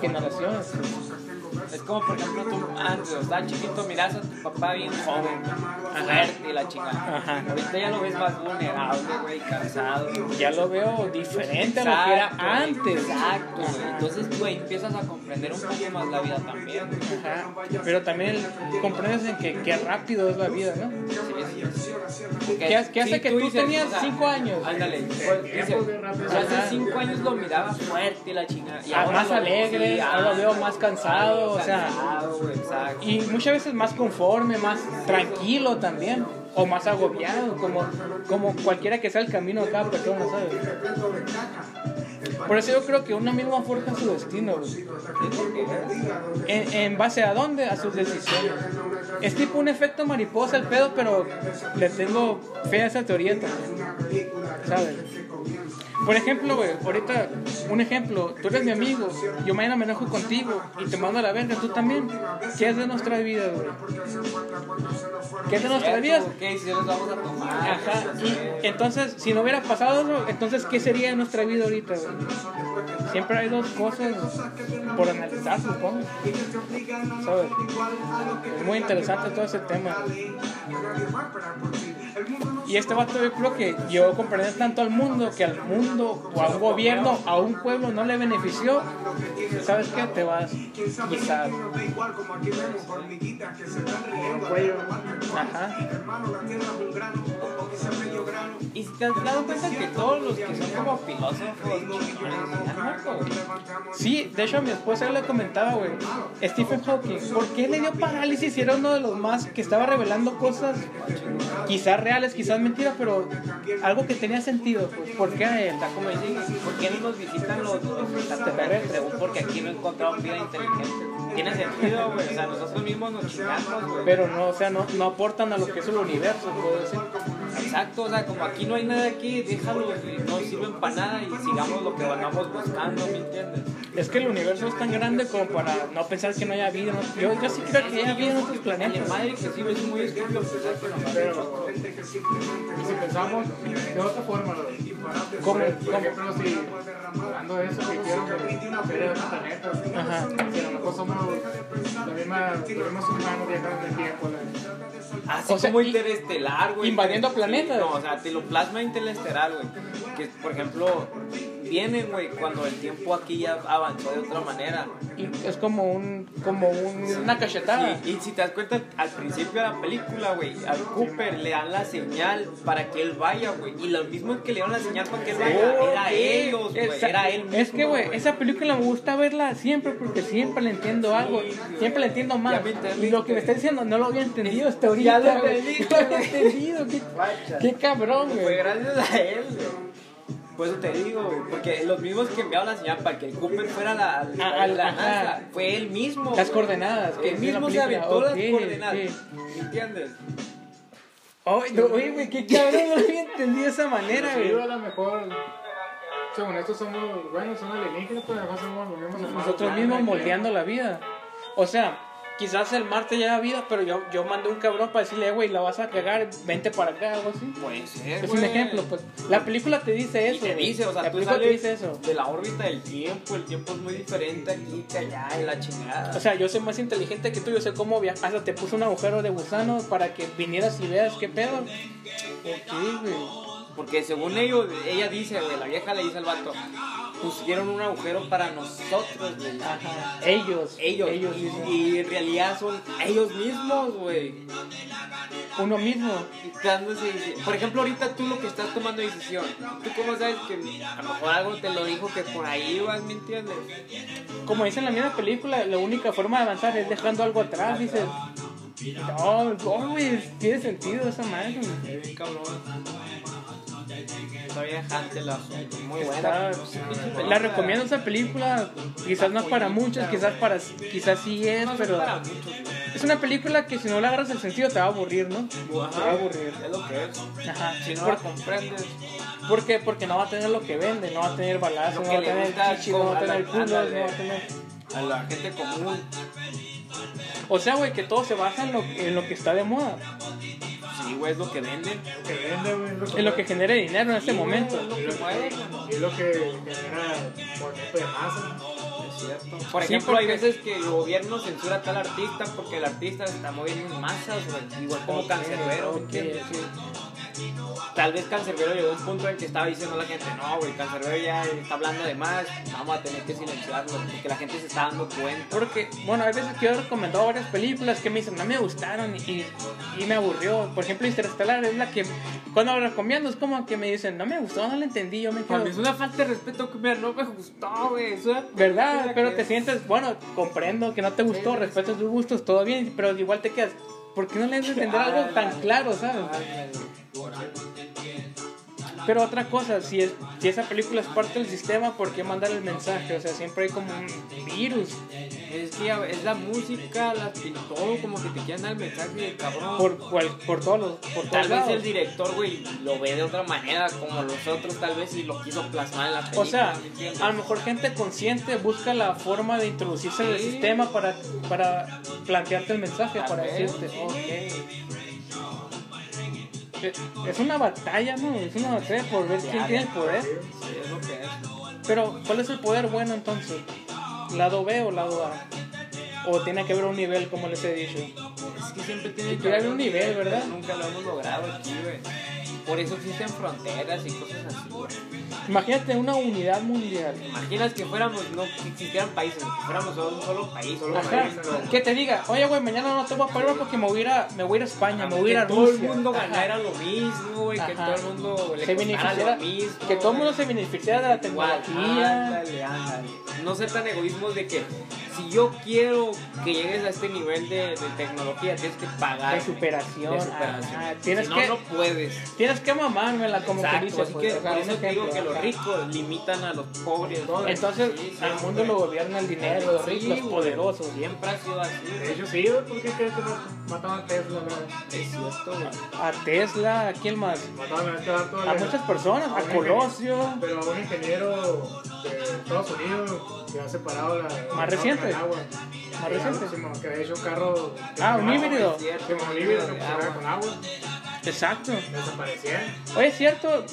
generaciones. Es como, por ejemplo, tú antes, estás chiquito, miras a tu papá bien joven, fuerte y la chingada. Ajá. Ahorita ya lo ves más vulnerable, güey, cansado. Ya lo veo diferente a lo que era Exacto, antes. Exacto, güey. Entonces, güey, empiezas a comprender un poco más la vida también. Ajá. Pero también comprendes en que qué rápido es la vida, ¿no? Sí, sí. Porque ¿Qué, qué hace sí, que tú, dices, tenías o sea, 5 años? Ándale, pues, hace Ajá. 5 años lo miraba fuerte la chingada. Y Ah, ahora más alegre, sí, ahora lo veo ah, más cansado, o sea. Y muchas veces más conforme, más tranquilo también. O más agobiado, como, como cualquiera que sea el camino de cada persona, ¿sabes? Por eso yo creo que uno mismo forja su destino. ¿En, en base a dónde? A sus decisiones. Es tipo un efecto mariposa el pedo, pero le tengo fe a esa teoría también. ¿Sabes? Por ejemplo, güey, ahorita, un ejemplo, tú eres mi amigo, yo mañana me enojo contigo y te mando a la verga, tú también. ¿Qué es de nuestra vida, güey? ¿Qué es de nuestra vida? ¿Qué decisiones vamos a tomar? Ajá, y entonces, si no hubiera pasado eso, entonces, ¿qué sería de nuestra vida ahorita, güey? Siempre hay dos cosas por analizar, supongo. ¿Sabes? Es muy interesante todo ese tema. Y este vato yo creo que llegó a comprender tanto al mundo que al mundo o a un gobierno, a un pueblo no le benefició. ¿Sabes qué? Te vas quizás. Ajá. Y si te has dado cuenta que todos los que son como filósofos. Sí, de hecho a mi esposa le comentaba, güey, Stephen Hawking, ¿por qué le dio parálisis? Y era uno de los más que estaba revelando cosas, quizás reales, quizás mentiras, pero algo que tenía sentido, pues, ¿por qué a él? Está como dicen, ¿por qué no nos visitan los, extraterrestres? Porque aquí no encontramos vida inteligente. Tiene sentido, güey. O sea, nosotros mismos nos chingamos, güey. Pero no, o sea, no, no aportan a lo que es el universo, puedo decir. Exacto, o sea, como aquí no hay nada aquí, déjalo, no sirven para nada y sigamos lo que vamos buscando, ¿me entiendes? Es que el universo es tan grande como para no pensar que no haya vida. ¿no? Yo, yo sí creo que haya vida en otros planetas. madre que sí, es muy estúpido pensar que nomás Pero, y si pensamos otra forma, güey. ¿Cómo? Por ejemplo, si hablando de eso que de ver de otros planetas, Ajá. si a lo mejor somos la misma, los mismos humanos viajando en el tiempo, la- Así O sea, como y- interestelar, güey. invadiendo Sí, planetas. No, o sea, te lo plasma interestelar, güey. Que, por ejemplo, vienen, güey, cuando el tiempo aquí ya avanzó de otra manera. Y es como un, como un- una cachetada. Y, y si te das cuenta, al principio de la película, güey, al Cooper le dan la señal para que él vaya, güey. Y lo mismo es que le dan la señal para que él vaya, era Ok. ellos, güey. Esa- Era él mismo. Es que, güey, esa película me gusta verla siempre porque siempre le entiendo algo, siempre le entiendo más. Entendiste. Y lo que me está diciendo no lo había entendido ahorita. Ya lo entendiste, No lo entendido. Qué, qué cabrón, Fue güey. gracias a él, güey. Por eso te digo, güey, porque los mismos que enviaron la señal para que el Cooper fuera a la, a la- Ah, a la. NASA, fue él mismo. Las coordenadas que Él la mismo se aventó Ok, las coordenadas. ok. ¿Me entiendes? Ay, no, Oye, güey, qué cabrón, no lo había entendido de esa manera, güey. a lo mejor, según esto somos, bueno, son alienígenas, pero a lo mejor somos los mismos. Nosotros mismos moldeando la vida. O sea, quizás el Marte ya da vida, pero yo, yo mandé un cabrón para decirle, "Eh, güey, la vas a cagar, vente para acá, algo así. Puede ser. Es un ejemplo, pues. La película te dice Y eso. te dice, o sea, la tú película te dice eso. de la órbita del tiempo, el tiempo es muy diferente aquí que allá, en la chingada. O sea, yo soy más inteligente que tú, yo sé cómo viajar. Hasta te puse un agujero de gusano para que vinieras y veas qué pedo. Ok, güey. Porque según ellos, ella dice, güey, la vieja le dice al vato, pusieron un agujero para nosotros, güey. Ajá. Ellos. Ellos, Ellos y, en realidad son ellos mismos, güey. Uno mismo. Dándose- Por ejemplo, ahorita tú lo que estás tomando decisión, ¿tú cómo sabes que a lo mejor algo te lo dijo que por ahí vas, ¿me entiendes? Como dice en la misma película, la única forma de avanzar es dejando algo atrás, dices. No, no, güey, tiene sentido esa madre. güey. Cabrón. Muy buena. la recomiendo esa película, quizás no es para muchos, quizás para quizás sí es, pero es una película que si no le agarras el sentido te va a aburrir, ¿no? Te va a aburrir. Es lo que es. Ajá. Si no ¿Por, la comprendes, ¿Por qué? Porque no va a tener lo que vende, no va a tener balazos, no va a tener chichi, no va a tener culos, no va a tener... a la gente común, O sea, güey, que todo se basa en lo, en lo que está de moda, sí, güey, es lo que venden. Que vende, güey, es lo en lo que genere dinero en este momento. es lo que mueve. Es lo que genera movimiento de masa. Cierto. Por Sí, ejemplo, hay veces que el gobierno censura a tal artista porque el artista está moviendo en masas, güey. Igual como Cancerbero, ¿me sí. Tal vez Cancerbero llegó a un punto en que estaba diciendo a la gente, no, güey, Cancerbero ya está hablando de más, vamos a tener que silenciarlo, porque la gente se está dando cuenta. Porque, bueno, hay veces que yo he recomendado varias películas que me dicen, no me gustaron y, y me aburrió. Por ejemplo, Interstellar es la que, cuando la recomiendo, es como que me dicen, no me gustó, no la entendí, yo me Para quedo. mí es una falta de respeto que mira, no me gustó, güey. ¿Verdad? Pero te sientes, bueno, comprendo que no te gustó, Sí, sí, respeto tus gustos, todo bien, pero igual te quedas. ¿Por qué no le has de entender algo tan claro, sabes? Pero otra cosa, si, es, si esa película es parte del sistema, ¿por qué mandar el mensaje? O sea, siempre hay como un virus. Es que es la música, la, todo como que te quieren dar el mensaje cabrón. Por, cual- por todos los. Por todos Tal vez el director, güey, lo ve de otra manera, como los otros, tal vez, y lo quiso plasmar en la película. O sea, a lo mejor gente consciente busca la forma de introducirse en el sistema para, para plantearte el mensaje, para decirte, sí. ok. Es una batalla, ¿no? Es una batalla por ver quién tiene el poder. Sí, es lo que es. Pero, ¿cuál es el poder bueno entonces? ¿Lado B o lado A? ¿O tiene que haber un nivel, como les he dicho? Es que siempre tiene que haber un nivel, ¿verdad? Nunca lo hemos logrado aquí, güey. Por eso existen fronteras y cosas así. Imagínate una unidad mundial. Imaginas que fuéramos, no que existieran países, que fuéramos solo un solo país, solo Ajá, país. que te diga, oye, güey, mañana no te voy a porque me voy a ir a, me voy a, España, me voy a ir a que todo el Rusia. mundo ganara lo mismo, güey, que todo el mundo le se beneficiara, lo mismo. que todo el mundo se beneficiara de la tecnología. ándale, ándale. No ser tan egoísmos de que si yo quiero que llegues a este nivel de, de tecnología, tienes que pagar. De superación. de superación. ajá, tienes, si no, que, no puedes. tienes que mamármela como que Exacto, dice. así pues, que por eso te digo que los ricos limitan a los pobres. ¿no? Entonces, Sí, sí, al mundo lo gobierna el dinero, los ricos, los Sí, poderosos. Siempre ha sido así. De hecho, sí, ¿por qué crees que mataron a Tesla? Es cierto, güey. A Tesla, ¿a quién más? Mataron a este A le- muchas personas, a Colosio. Pero a un ingeniero de Estados Unidos que ha separado la. agua reciente? Más Que reciente. Que ha hecho un carro. Ah, un híbrido. un híbrido que de con agua. Exacto. Desaparecían. Oye, es cierto,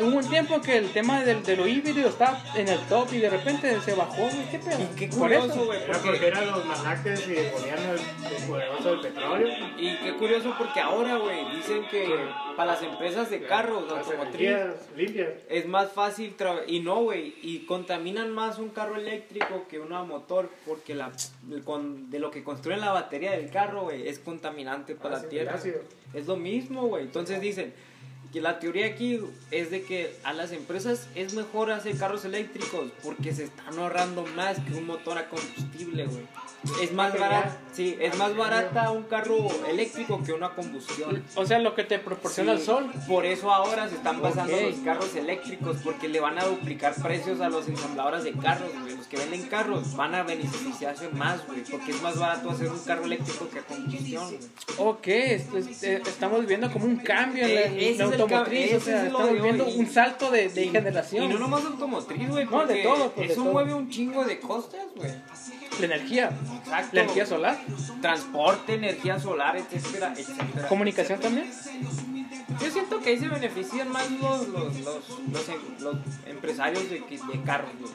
hubo un tiempo que el tema del, de lo híbrido estaba en el top y de repente se bajó, güey. ¿Qué pedo? Y qué Por curioso, eso. güey. Era porque- porque eran los magnates y el gobierno del, del poderoso del petróleo. Y qué curioso porque ahora, güey, dicen que para las empresas de carros energías limpias. es más fácil tra- y no, güey, y contaminan más un carro eléctrico que uno a motor porque la el con- de lo que construyen la batería del carro, güey, es contaminante para la Ácido, tierra. Es lo mismo, güey. Entonces dicen que la teoría aquí es de que a las empresas es mejor hacer carros eléctricos porque se están ahorrando más que un motor a combustible, güey. Es más barato, sí, es más barata un carro eléctrico que una combustión. O sea, lo que te proporciona el sol. Por eso ahora se están basando Ok. los carros eléctricos porque le van a duplicar precios a los ensambladores de carros, güey. Los que venden carros van a beneficiarse más, güey, porque es más barato hacer un carro eléctrico que a combustión, güey. Ok, es- es- eh, estamos viendo como un cambio en la, Eh, la automotriz. o sea, es estamos viendo hoy. un salto de, de Y- generación. Y no nomás automotriz, güey, No, de todo, pues, de eso todo. mueve un chingo de costes, güey. La energía. Exacto. La energía solar. Transporte, energía solar, etcétera, etcétera. Comunicación también. Yo siento que ahí se benefician más los, los, los, los, em- los empresarios de, que- de carros, güey.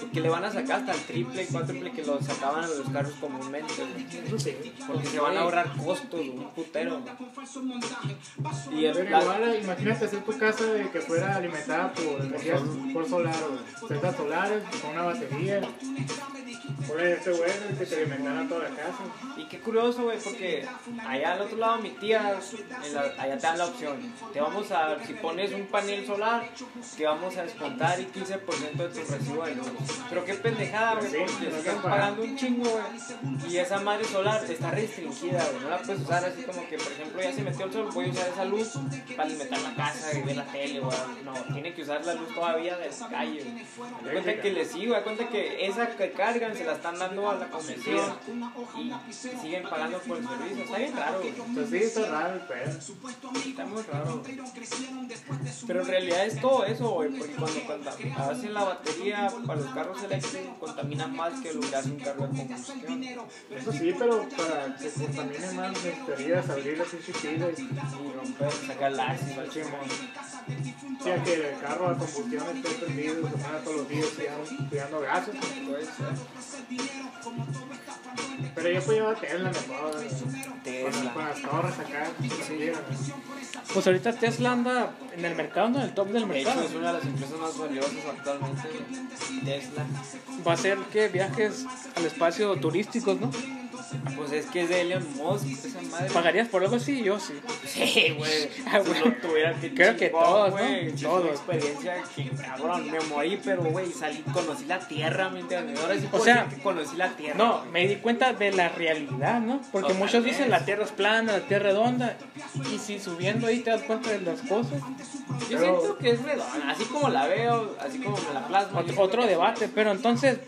Porque le van a sacar hasta el triple y cuádruple que lo sacaban a los carros comúnmente, güey. Eso sí. Porque se van a ahorrar costos, güey, un putero. Y el, Pero igual, imagínate hacer tu casa de que fuera alimentada por energía por solar, güey. Celdas solares con una batería. Poner este güey que te alimentara toda la casa. Y qué curioso, güey, porque allá al otro lado mi tía, en la- allá te dan la opción. Te vamos a, si pones un panel solar, te vamos a descontar el 15% de tu recibo de luz. Pero qué pendejada, güey, porque están pagando un chingo, güey. Y esa madre solar está restringida, güey. No la puedes usar así como que, por ejemplo, ya se metió el sol, voy a usar esa luz para alimentar la casa y ver la tele, güey. No, tiene que usar la luz todavía de la calle, güey. Cuenta que le sigo, me cuenta que esa que cargan se la están dando a la comisión y siguen pagando por el servicio. Está bien raro, güey. Pues sí, está raro el pedo. Está muy raro. Pero en realidad es todo eso, güey, porque cuando, cuando hacen la batería para los carros eléctricos contaminan más que lo que hace un carro de combustión. Eso sí, pero para que se contamine más necesitarías abrir las pilas y Y romper, sacar el chimón. o sea, que el carro a combustión esté prendido y se ponga todos los días cuidando, gases. Puede ser. Pero yo pues llevar Tesla mejor. Tesla. Con, con las torres acá. Sí. Pues ahorita Tesla anda en el mercado, ¿no? En el top del De hecho, mercado. es una de las empresas más valiosas actualmente. Tesla. Va a ser que viajes al espacio turísticos, ¿no? Pues es que es de Elon Musk, esa madre. ¿Pagarías por algo así? Yo sí. Sí, güey. Ah, Si lo tuviera que Creo que todos, ¿no? güey. Sí, Todos. experiencia que, cabrón, me morí, pero, güey, salí, conocí la tierra, ¿me entiendes? Ahora sí O sea, que conocí la tierra. No, me di cuenta de la realidad, ¿no? Porque muchos dicen la tierra es plana, la tierra es redonda. Y si subiendo ahí te das cuenta de las cosas. Yo Pero- siento que es redonda, así como la veo, así como me la plasmo. Otro, debate, pero entonces,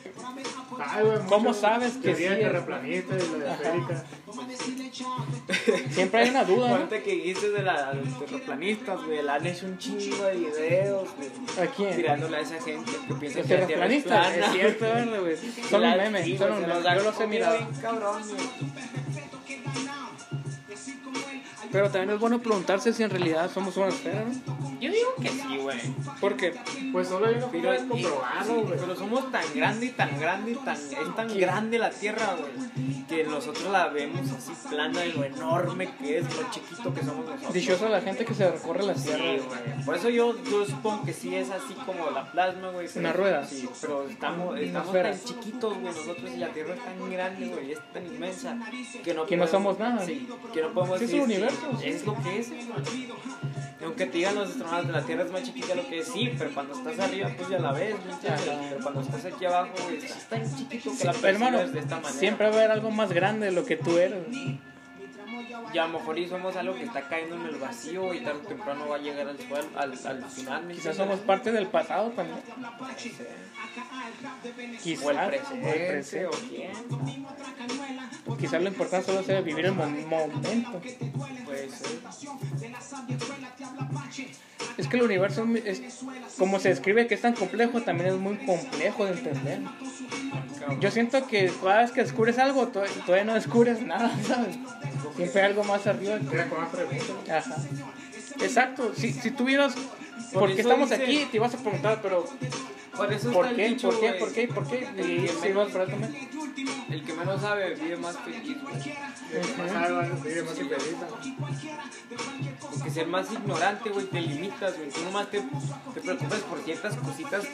¿Cómo sabes que sí terraplanista y la esférica. siempre hay una duda, ¿no? Ahorita que dijiste de la- de los terraplanistas, güey, le han hecho un chingo de videos, güey. ¿A quién? Tirándole a esa gente que piensa Los que la tierra es plana. es cierto, ¿verdad, güey. Son La- un meme, sí, son güey, un se meme. los han Yo los he mirado. cabrón, güey. Pero también es bueno preguntarse si en realidad somos una esfera, ¿no? Yo digo que sí, güey. Porque Pues solo hay una Pero, forma de comprobarlo, güey. pero somos tan grande y tan grande y tan, es tan grande la tierra, güey, que nosotros la vemos así plana de lo enorme que es, lo chiquito que somos nosotros. dichosa la gente que se recorre la Sí, tierra. güey. Por eso yo, yo supongo que sí es así como la plasma, güey. Una rueda. Sí, pero estamos, estamos tan chiquitos, güey, nosotros y la Tierra es tan grande, güey, es tan inmensa que no Que no podemos- somos nada. Sí, que no podemos Sí, es el universo. Sí, es lo que es, aunque te digan los astronautas de la Tierra es más chiquita lo que es, sí, pero cuando estás arriba, pues ya la ves. Pero cuando estás aquí abajo, estás tan chiquito que la Hermano, de esta manera. siempre va a haber algo más grande de lo que tú eres. Y a lo mejor y somos algo que está cayendo en el vacío y tarde o temprano va a llegar al suelo, al, al final. ¿me Quizás somos parte del pasado también. Quizás. O el o el presente, presente. o quién. Quizás lo importante solo sea vivir el mo- momento. Es que el universo es, como se describe que es tan complejo, también es muy complejo de entender. Yo siento que cada vez que descubres algo, to- todavía no descubres nada, ¿sabes? Siempre hay algo más arriba. Ajá. Exacto. Si, si tuvieras... Por ¿Por qué eso estamos dice- aquí? Te ibas a preguntar, pero Por eso ¿por está qué? el dicho, ¿Por qué? güey, ¿Por qué? ¿Por qué? El Y que, menos, el que menos sabe vive más feliz, güey. Más algo, vive más impedita. Porque ser más ignorante, güey, te limitas, güey. Tú nomás te, te preocupas por ciertas cositas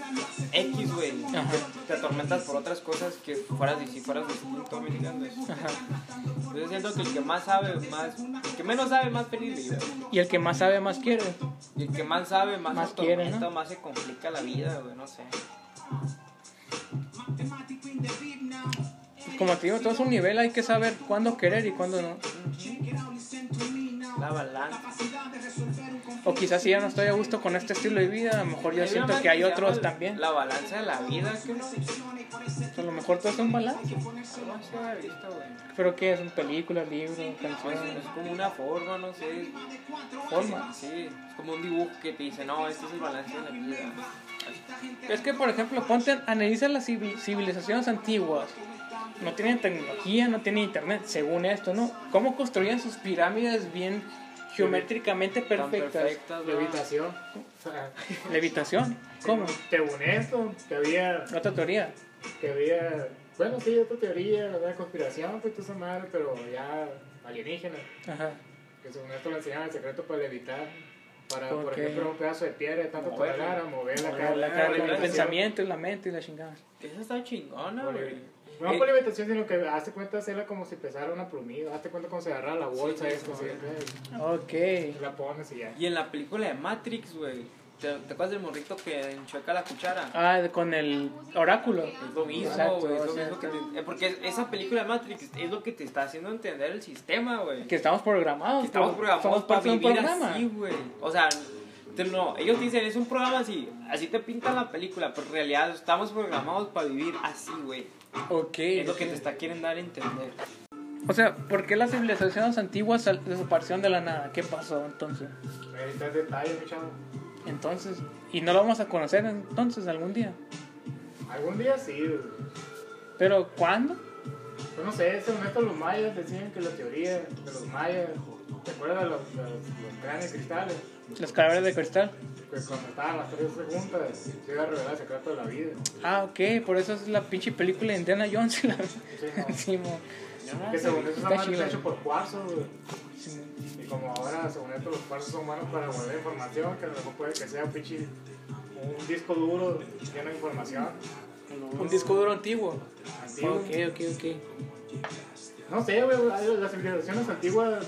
X, güey. Ajá. Te atormentas por otras cosas que fueras, si fueras distinto, ¿me? Ajá. Yo siento que el que más sabe, más... El que menos sabe, más feliz vive. Y el que más sabe, más quiere. Y el que más sabe, más, Más quiere, ¿no? más se complica la vida, güey, no sé. Como te digo, todo es un nivel, hay que saber cuándo querer y cuándo no. La balanza. O quizás si ya no estoy a gusto con este estilo de vida, a lo mejor yo Hay siento que hay otros llama también. La balanza de la vida, que A lo mejor todo es un balance. Pero que es una película, libro, Pues, canción, es como una forma, no sé. forma. Sí, es como un dibujo que te dice, no, este es el balance de la vida. Es que, por ejemplo, ponte, analiza las civi- civilizaciones antiguas. No tienen tecnología, no tienen internet, según esto, ¿no? ¿Cómo construían sus pirámides bien geométricamente perfectas? perfectas. Levitación. O sea, Levitación. ¿Cómo? según esto, que había, Otra teoría. que había, bueno, sí, otra teoría, la de conspiración, pues toda esa madre, pero ya alienígena. Ajá. Que según esto le enseñaban el secreto para levitar. Para, por Ok. ejemplo, un pedazo de piedra de tanto Moverlo. tonelada, mover la La, cara. la- la- la- la- el la- pensamiento y la mente y la chingada. Esa está chingona, güey. No Eh, por levitación, sino que hazte cuenta hacerla como si pesara una plumilla. Hazte cuenta como si agarrara la bolsa sí, esto, sí. así, Ok. y la pones y ya. Y en la película de Matrix, güey. ¿Te, te acuerdas del morrito que enchueca la cuchara? Ah, con el oráculo. Es lo mismo, Exacto, güey. Es lo mismo que te- eh, Porque esa película de Matrix es lo que te está haciendo entender el sistema, güey. Que estamos programados. Que estamos programados para vivir programa. así, güey. O sea, te- no, ellos dicen, es un programa así, así te pintan la película, pero en realidad estamos programados para vivir así, güey. Ok. Es lo que te está quieren dar a entender. O sea, ¿por qué las civilizaciones antiguas desaparecieron de la nada? ¿Qué pasó entonces? Ahí está el detalle, mi chavo. Entonces, ¿y no lo vamos a conocer entonces algún día? Algún día sí, güey. ¿Pero cuándo? Pues no sé, según esto los mayas decían que la teoría de los mayas, ¿te acuerdas de los, de los, los cráneos cristales? Las calaveras de cristal. Que cuando estaban las tres juntas, se iba a revelar el secreto de la vida. Ah, ok, por eso es la pinche película de Indiana Jones. La... Sí, mo. Que según eso Está madre hecho por cuarzo, güey. Y como ahora, según esto, los cuarzos son buenos para guardar información, que a lo mejor puede que sea un pinche un disco duro lleno de información. Un disco duro antiguo. Antiguo. Ok, ok, ok. No sé, güey, las civilizaciones antiguas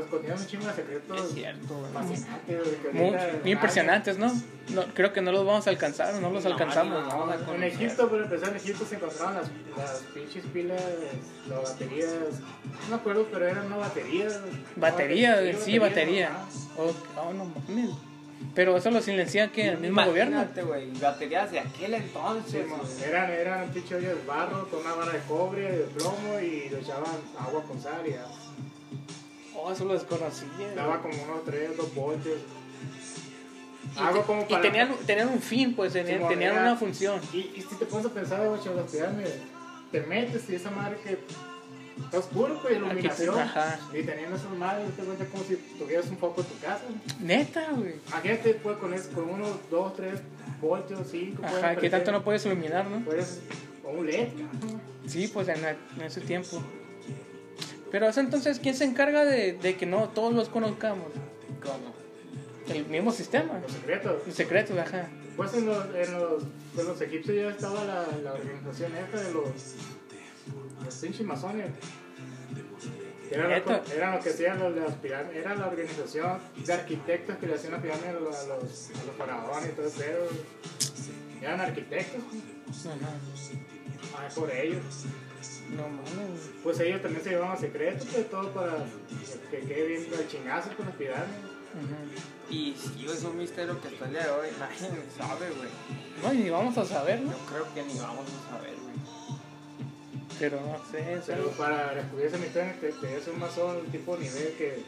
escondían un chingo de secretos Es cierto, fascinantes, Muy, impresionantes, ¿no? ¿no? Creo que no los vamos a alcanzar, no los No, alcanzamos. no, no, En. Egipto, por empezar, en Egipto se encontraban las, las pinches pilas, las baterías, no me acuerdo, pero eran una batería. Batería, No, sí, batería. Oh, oh, no mames. Pero eso lo silencian que el mismo gobierno. Güey, baterías de aquel entonces, güey. Eran, eran pinche olla de barro con una vara de cobre, de plomo y le echaban agua con sal y ya. Oh, eso lo desconocía. daba como unos 3, 2 voltios. Y, Algo como y para. tenían, tenían un fin, pues, tenían, tenían una función. Y, y si te pones a pensar, güey, las pirámides, te metes y esa madre que está oscuro, pues, iluminación. Ajá. Y teniendo esas madres, te cuenta como si tuvieras un foco en tu casa. Neta, güey. Imagínate, pues, con, eso, con unos 2, 3 voltios, 5, Ajá, que tanto no puedes iluminar, ¿no? Puedes, o un LED. Sí, pues en, en ese tiempo. Pero eso entonces, ¿quién se encarga de, de que no todos los conozcamos? ¿Cómo? El mismo sistema. los secretos. El secreto, ajá. Pues en los, en los, con los egipcios ya estaba la, la organización esta de los, los pinches masones. Era lo, que- eran lo que hacían los de las pirámides, era la organización de arquitectos que le hacían la pirámide a los, a los, los faraones y todo eso. Eran arquitectos, Ajá. ah, por ellos. No mames. Pues ellos también se llevaban secretos, pues todo para que quede bien el chingazo con las pirámides. Ajá. Y sí, es un misterio que hasta el día de hoy nadie sabe, güey. No, y ni vamos a saberlo. Yo creo que ni vamos a saber, güey. Pero no sé, eso- Pero para descubrir ese misterio, te, te es un masón tipo nivel que,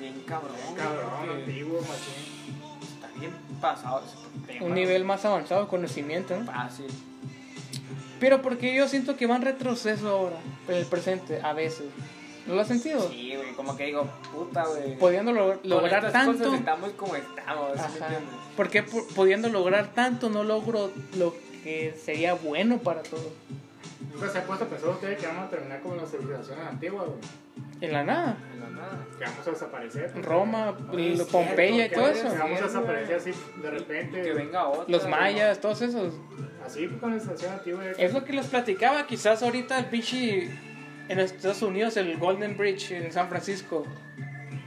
Bien cabrón. cabrón, güey, que antiguo, machín. Está bien pasado ese un nivel más avanzado de conocimiento, ¿no? Fácil. Pero porque yo siento que van retroceso ahora, en el presente, a veces. ¿No lo has sentido? Sí, güey, como que digo, puta, güey. Pudiendo lo- Con lograr tanto. cosas estamos como estamos, ¿sí me Ajá. entiendes? ¿Por qué pu- pudiendo lograr tanto no logro lo que sería bueno para todos? Nunca se ha puesto a pensar ustedes que vamos a terminar como las civilizaciones antiguas, güey. En la nada. En la nada. Que vamos a desaparecer. pues. Roma, Oye, es Pompeya y todo eso. Que vamos a desaparecer así de repente. Que venga otra. Los mayas, todos esos. Así pues, con la civilización antigua. Es lo que les platicaba, quizás ahorita el pinche en Estados Unidos, el Golden Bridge en San Francisco.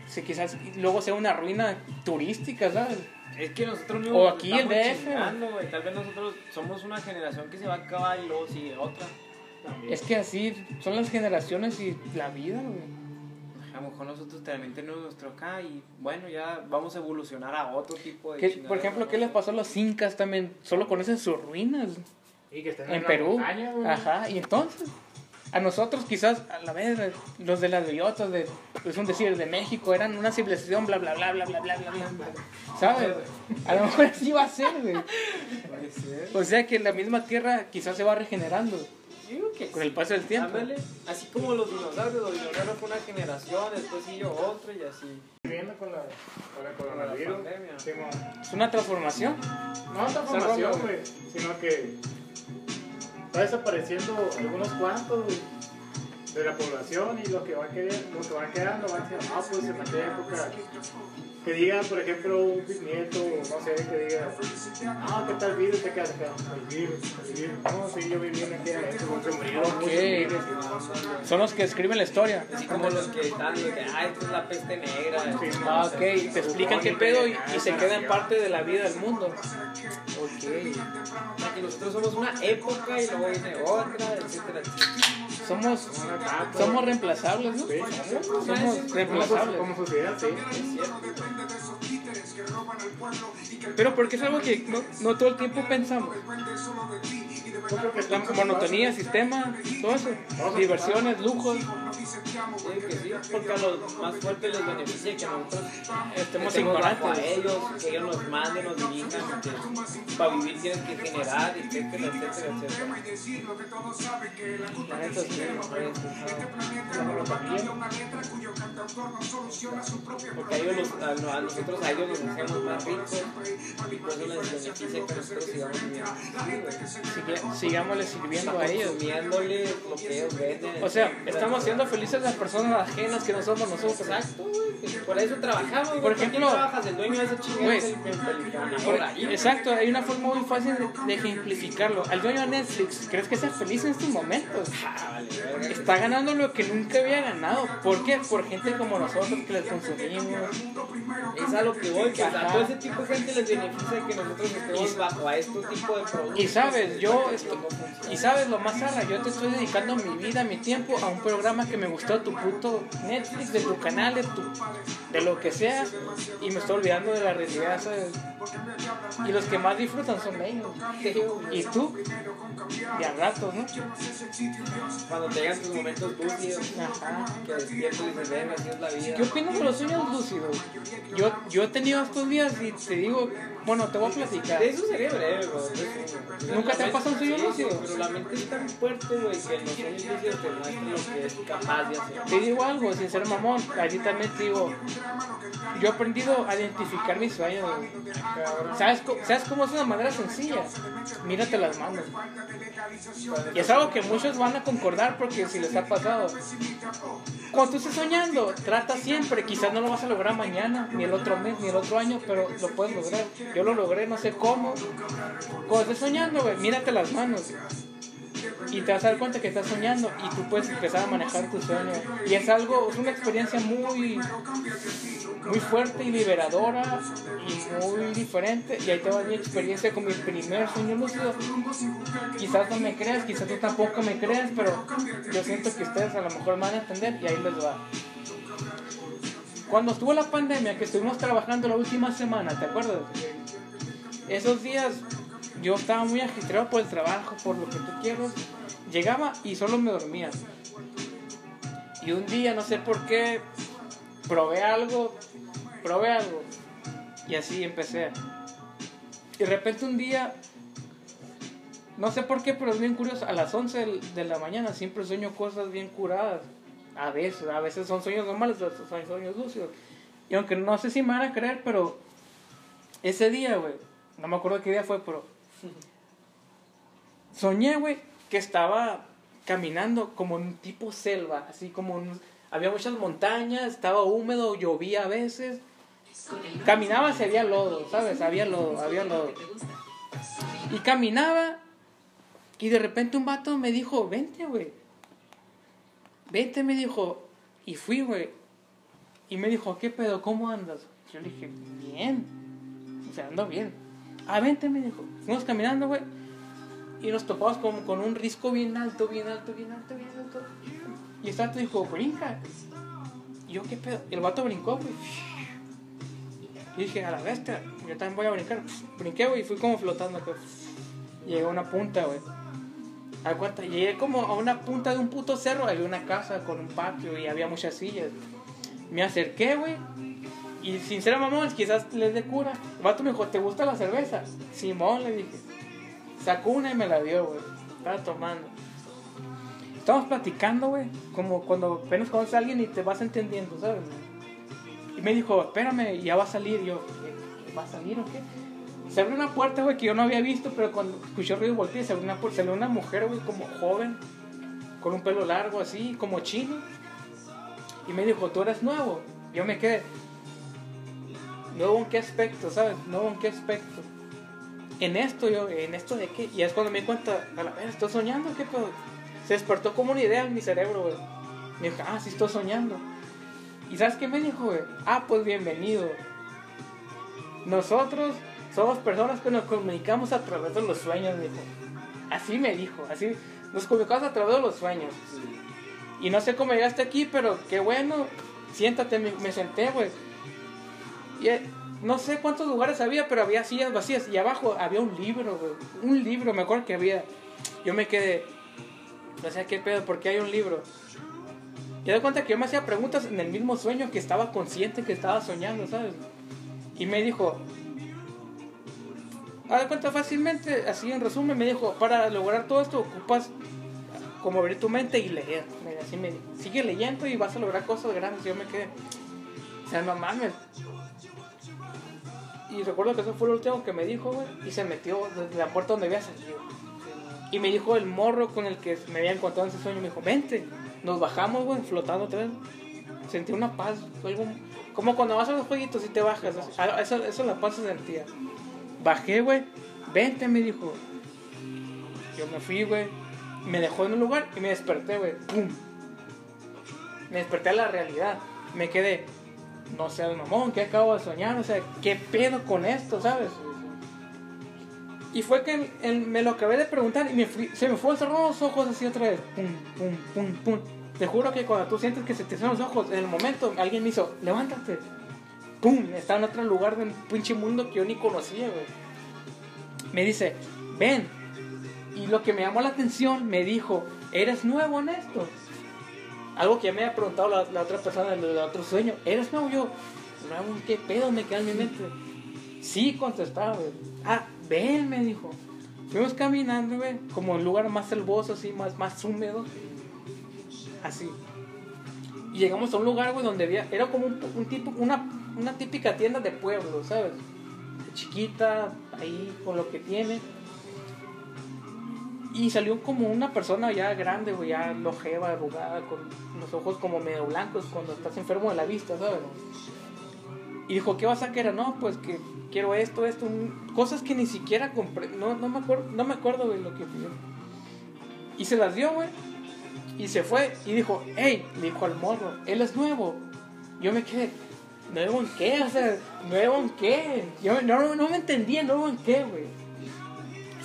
Sí, quizás luego sea una ruina turística, ¿sabes? Es que nosotros mismos O aquí el estamos DF. Tal vez nosotros somos una generación que se va a acabar y luego sigue otra. También. Es que así son las generaciones y la vida, güey. A lo mejor nosotros también tenemos nuestro acá y bueno, ya vamos a evolucionar a otro tipo de ¿Qué- chingaderas, por ejemplo. ¿qué les pasó a los incas también? Solo conocen sus ruinas Y que estén en Perú. montaña. Ajá, y entonces, a nosotros quizás, a la vez, los de las bellotas, de, es un decir, de México, eran una civilización, bla, bla, bla, bla, bla, bla, bla, bla. ¿Sabes? A lo mejor así va a ser, güey. O sea que la misma tierra quizás se va regenerando digo que con sí. el paso del tiempo. Ándale. Así como los dinosaurios, los dinosaurios fue una generación, después siguió otra y así. Viviendo con la, con la pandemia. Sí. Es una transformación. No transformación, güey, sino que va desapareciendo algunos cuantos de la población y lo que va, a quedar, lo que va quedando va a ser, ah, pues en aquella época, que diga, por ejemplo, un bisnieto, no sé, que diga, ah, ¿qué tal virus? ¿Qué acá? El virus, el virus. No, sí, yo viví en aquella época, Ok. Son los que escriben la historia. Así como los que están de que, ah, esta es la peste negra. Ah, ok, te explican qué pedo y, y se quedan parte de la vida del mundo. Ok. Nosotros somos una época y luego viene otra, etcétera. Somos, somos reemplazables, ¿no? Sí, Somos reemplazables. como sociedad, sí. Pero porque es algo que no, no todo el tiempo pensamos. Yo creo que La monotonía, sistema, todo eso. Diversiones, lujos. Sí, que sí, porque a los más fuertes les beneficia que nosotros Estemos bajo a ignorantes. ellos, que ellos nos manden, nos dirijan, que para vivir tienes que generar, etcétera, etcétera, etcétera. Sí. la monotonía. Porque a, ellos a nosotros a ellos nos hacemos más ricos y por eso les beneficia que nosotros sigamos viviendo. Sigámosle sirviendo a ellos. Consumiéndole lo que ellos venden. O sea, estamos siendo felices las personas ajenas que no somos nosotros. Exacto, güey. que Por eso trabajamos. Por ¿Para quién ejemplo, trabajas? El dueño de ese chingón güey, es el, el, el ganador Por- ahí, güey. exacto, hay una forma muy fácil de, ejemplificarlo. Al dueño de Netflix, ¿crees que sea feliz en estos momentos? Ah. Está ganando lo que nunca había ganado. ¿Por qué? Por gente como nosotros que les consumimos. Es a lo que voy, que a Ajá. todo ese tipo de gente les beneficia que nosotros estemos bajo a estos tipos de productos. Y sabes, yo esto- y sabes lo más rara, yo te estoy dedicando mi vida, mi tiempo a un programa que me gustó tu puto Netflix, de tu canal, de tu de lo que sea, y me estoy olvidando de la realidad, ¿sabes? Y los que más disfrutan son ellos. Y tú, y a ratos, ¿no? Cuando te llegan tus momentos lúcidos, Ajá. que despiertas y dices, ven, así es la vida. ¿Qué opinas de los sueños lúcidos? Yo, yo he tenido estos días y te digo, bueno, te voy a platicar. De eso sería breve, eso. ¿Nunca te ha pasado un sueño lúcido? Pero la mente es tan fuerte, güey, que los sueños lúcidos te muestra lo que es capaz de hacer. Te digo algo, sin ser mamón, allí también te digo, yo he aprendido a identificar mis sueños. ¿Sabes, ¿Sabes cómo es una manera sencilla? Mírate las manos. Y es algo que muchos van a concordar porque si les ha pasado. Cuando estés soñando, trata siempre, quizás no lo vas a lograr mañana, ni el otro mes, ni el otro año, pero lo puedes lograr. Yo lo logré, no sé cómo. Cuando estés soñando, güey, mírate las manos. Y te vas a dar cuenta que estás soñando y tú puedes empezar a manejar tu sueño. Y es algo, es una experiencia muy, muy fuerte y liberadora y muy diferente. Y ahí te va mi experiencia con mi primer sueño lúcido. Quizás no me creas, quizás tú tampoco me creas, pero yo siento que ustedes a lo mejor me van a entender y ahí les va. Cuando estuvo la pandemia, que estuvimos trabajando la última semana, ¿te acuerdas? Esos días yo estaba muy agitado por el trabajo, por lo que tú quieras. Llegaba y solo me dormía. Y un día, no sé por qué, probé algo, probé algo. Y así empecé. Y de repente un día, no sé por qué, pero es bien curioso, a las 11 del- de la mañana siempre sueño cosas bien curadas. A veces, a veces son sueños normales, a veces son sueños lúcidos. Y aunque no sé si me van a creer, pero ese día, güey, no me acuerdo qué día fue, pero soñé, güey, que estaba caminando como en un tipo selva, así como un- había muchas montañas, estaba húmedo, llovía a veces. Caminaba, se había lodo, ¿sabes? Había lodo, había lodo. Y caminaba y de repente un vato me dijo, vente, güey. Vente, me dijo. Y fui, güey. Y me dijo, ¿qué pedo? ¿Cómo andas? Yo le dije, bien. O sea, ando bien. Ah, vente, me dijo. Fuimos caminando, güey. Y nos topamos como con un risco bien alto, bien alto, bien alto, bien alto. Y el vato dijo, brinca. Y yo, ¿qué pedo? Y el vato brincó, güey. Y dije, a la bestia, yo también voy a brincar. Brinqué, güey, y fui como flotando, pues. Llegué a una punta, güey. A llegué como a una punta de un puto cerro, había una casa con un patio y había muchas sillas. Me acerqué, güey. Y sin ser mamón, quizás les dé cura. El vato me dijo, ¿te gusta la cerveza? Simón, le dije. Sacó una y me la dio, güey. Estaba tomando. Estábamos platicando, güey. Como cuando apenas conoces a alguien y te vas entendiendo, ¿sabes? Me dijo, espérame, ya va a salir. Y yo. ¿va a salir o qué? Se abrió una puerta, güey, que yo no había visto, pero cuando escuché el ruido volteé se abrió una puerta. Salió una mujer, güey, como joven, con un pelo largo así, como chino. Y me dijo, ¿tú eres nuevo? Yo me quedé. ¿Nuevo en qué aspecto, sabes? ¿Nuevo en qué aspecto? En esto, yo, ¿en esto de qué? Y es cuando me di cuenta, a la vez, ¿estoy soñando? ¿Qué pedo? Se despertó como una idea en mi cerebro, güey. Me dijo, ah, sí estoy soñando. ¿Y sabes qué me dijo, güey? Ah, pues bienvenido. Nosotros somos personas que nos comunicamos a través de los sueños, dijo. Así me dijo, así nos comunicamos a través de los sueños. Y no sé cómo llegaste aquí, pero qué bueno. Siéntate, me, me senté, güey. Y eh, no sé cuántos lugares había, pero había sillas vacías. Y abajo había un libro, güey. Un libro, me acuerdo que había. Yo me quedé, no sé qué pedo, ¿por qué hay un libro? Y de cuenta que yo me hacía preguntas en el mismo sueño que estaba consciente que estaba soñando, ¿sabes? Y me dijo, a de cuenta fácilmente, así en resumen, me dijo, para lograr todo esto ocupas como abrir tu mente y leer. Así me dijo, sigue leyendo y vas a lograr cosas grandes. Y yo me quedé, o sea, no mames. Y recuerdo que eso fue lo último que me dijo, güey. Y se metió desde la puerta donde había salido. Y me dijo el morro con el que me había encontrado en ese sueño. Me dijo, vente. Nos bajamos, güey, flotando otra vez. Sentí una paz. algo- como cuando vas a los jueguitos y te bajas. Ah, Eso, eso la paz se sentía. Bajé, güey. Vente, me dijo. Yo me fui, güey. Me dejó en un lugar y me desperté, güey. ¡Pum! Me desperté a la realidad. Me quedé. No sé, mamón, ¿qué acabo de soñar? O sea, ¿qué pedo con esto, sabes? Y fue que el- me lo acabé de preguntar y me fui- se me fueron cerrando los ojos así otra vez. Pum, pum, pum, pum. Te juro que cuando tú sientes que se te cierran los ojos, en el momento alguien me hizo, levántate. Pum, estaba en otro lugar del pinche mundo que yo ni conocía, güey. Me dice, ven. Y lo que me llamó la atención, me dijo, ¿eres nuevo en esto? Algo que me había preguntado la, otra persona del, del otro sueño. ¿Eres nuevo? Yo, ¿qué pedo me queda en mi mente? Sí, contestaba, güey. Ah, ven, me dijo. Fuimos caminando, güey, como un lugar más selvoso, así, más, más húmedo. Así. Y llegamos a un lugar, güey, donde había, era como un, un tipo, una, una típica tienda de pueblo, ¿sabes? Chiquita, ahí, con lo que tiene. Y salió como una persona ya grande, güey, ya lojeva, arrugada, con los ojos como medio blancos cuando estás enfermo de la vista, ¿sabes? Y dijo, ¿qué vas a querer? No, pues que quiero esto, esto, cosas que ni siquiera compré. No, me acuerdo, no me acuerdo de lo que pidió. Y se las dio, güey. Y se fue y dijo, hey, le dijo al morro, él es nuevo. Yo me quedé, ¿nuevo en qué? O sea, ¿nuevo en qué? Yo no, no, me entendía, ¿nuevo en qué, güey?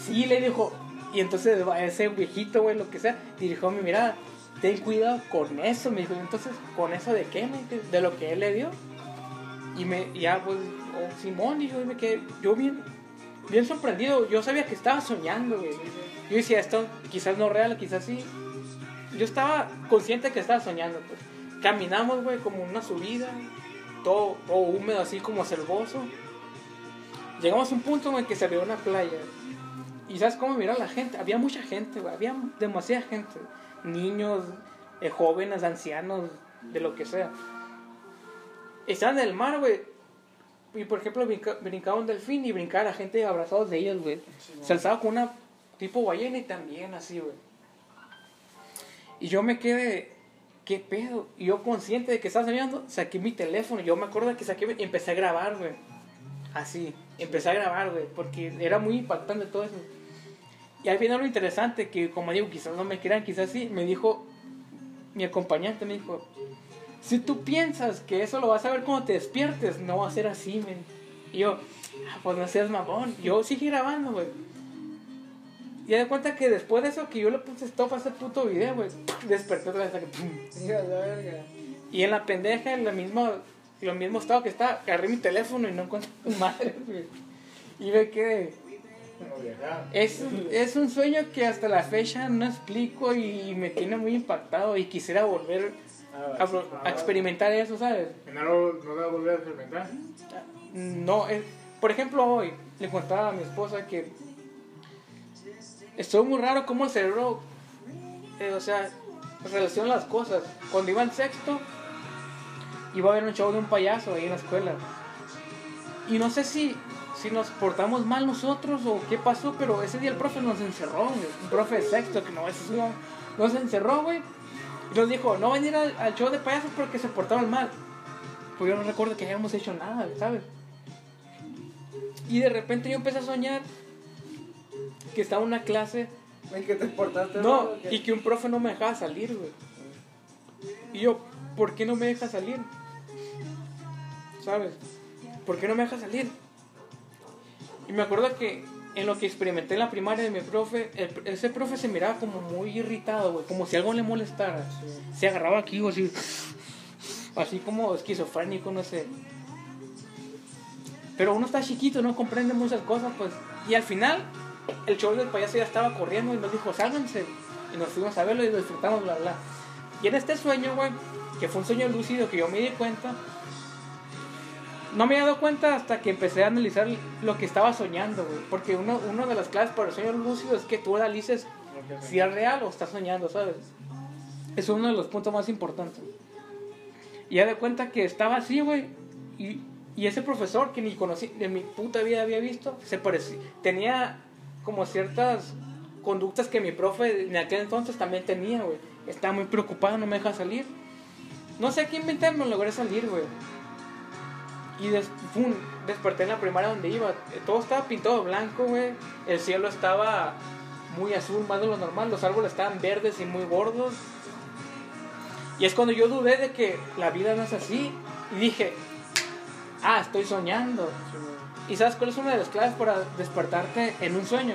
Sí, le dijo. Y entonces ese viejito, güey, lo que sea, dirigió mi mirada. Ten cuidado con eso, me dijo. Entonces, ¿con eso de qué? De lo que él le dio. Y me, ya, pues, oh, Simón, y yo me quedé, yo bien, bien sorprendido. Yo sabía que estaba soñando, güey. Yo decía, esto quizás no real, quizás sí. Yo estaba consciente que estaba soñando, pues. Caminamos, güey, como una subida, todo, todo húmedo, así como selvoso. Llegamos a un punto en el que se veía una playa. Y ¿sabes cómo mirar la gente? Había mucha gente, güey. Había demasiada gente. Niños, eh, jóvenes, ancianos, de lo que sea. Estaban en el mar, güey. Y por ejemplo, brinca- brincaba un delfín y brincaba la gente abrazados de ellos, güey. Se alzaba con una tipo ballena y también así, güey. Y yo me quedé, ¿qué pedo? Y yo consciente de que estaba soñando, saqué mi teléfono. Yo me acuerdo que saqué y empecé a grabar, güey. Así, empecé a grabar, güey, porque era muy impactante todo eso. Y ahí viene lo interesante, que como digo, quizás no me crean, quizás sí, me dijo, mi acompañante me dijo, si tú piensas que eso lo vas a ver cuando te despiertes, no va a ser así, men. Y yo, ah, pues no seas mamón, yo seguí grabando, güey. Y de cuenta que después de eso que yo le puse stop a ese puto video, güey, desperté otra vez hasta que pum. Y en la pendeja, en la misma, lo mismo estado que estaba, agarré mi teléfono y no encontré tu madre, güey. Y. Como viajar. Es, es un sueño que hasta la fecha no explico y me tiene muy impactado y quisiera volver a, experimentar eso, ¿sabes? No voy a volver a experimentar. No, es, por ejemplo, hoy le contaba a mi esposa que estuvo muy raro cómo el cerebro, eh, o sea, relaciona las cosas. Cuando iba en sexto, iba a ver un show de un payaso ahí en la escuela. Y no sé si, si nos portamos mal nosotros o qué pasó, pero ese día el profe nos encerró, güey. Un profe de sexto, que no es nos encerró, güey. Y nos dijo, no van a ir al, al show de payasos porque se portaron mal. Pues yo no recuerdo que hayamos hecho nada, ¿sabes? Y de repente yo empecé a soñar que estaba en una clase, ¿En qué te portaste? no, mal y que un profe no me dejaba salir, güey. Y yo, ¿por qué no me deja salir? ¿Sabes? ¿Por qué no me deja salir? Y me acuerdo que en lo que experimenté en la primaria de mi profe, ese profe se miraba como muy irritado, güey, como si algo le molestara. Se agarraba aquí, güey, así, así como esquizofrénico, no sé. Pero uno está chiquito, no comprende muchas cosas, pues. Y al final, el show del payaso ya estaba corriendo y nos dijo, sálganse. Y nos fuimos a verlo y lo disfrutamos, bla, bla. Y en este sueño, güey, que fue un sueño lúcido que yo me di cuenta, no me había dado cuenta hasta que empecé a analizar lo que estaba soñando, güey. Porque uno, uno de las claves para el sueño lúcido es que tú analices si es real o estás soñando, ¿sabes? Es uno de los puntos más importantes. Y ya de cuenta que estaba así, güey. Y, y ese profesor que ni conocí, de mi puta vida había visto, se parecía, tenía como ciertas conductas que mi profe en aquel entonces también tenía, güey. Estaba muy preocupado, no me deja salir. No sé qué inventé, me logré salir, güey. Y des, pum, desperté en la primaria donde iba. Todo estaba pintado blanco, güey. El cielo estaba muy azul, más de lo normal. Los árboles estaban verdes y muy gordos. Y es cuando yo dudé de que la vida no es así. Y dije, ah, estoy soñando. ¿Y sabes cuál es una de las claves para despertarte en un sueño?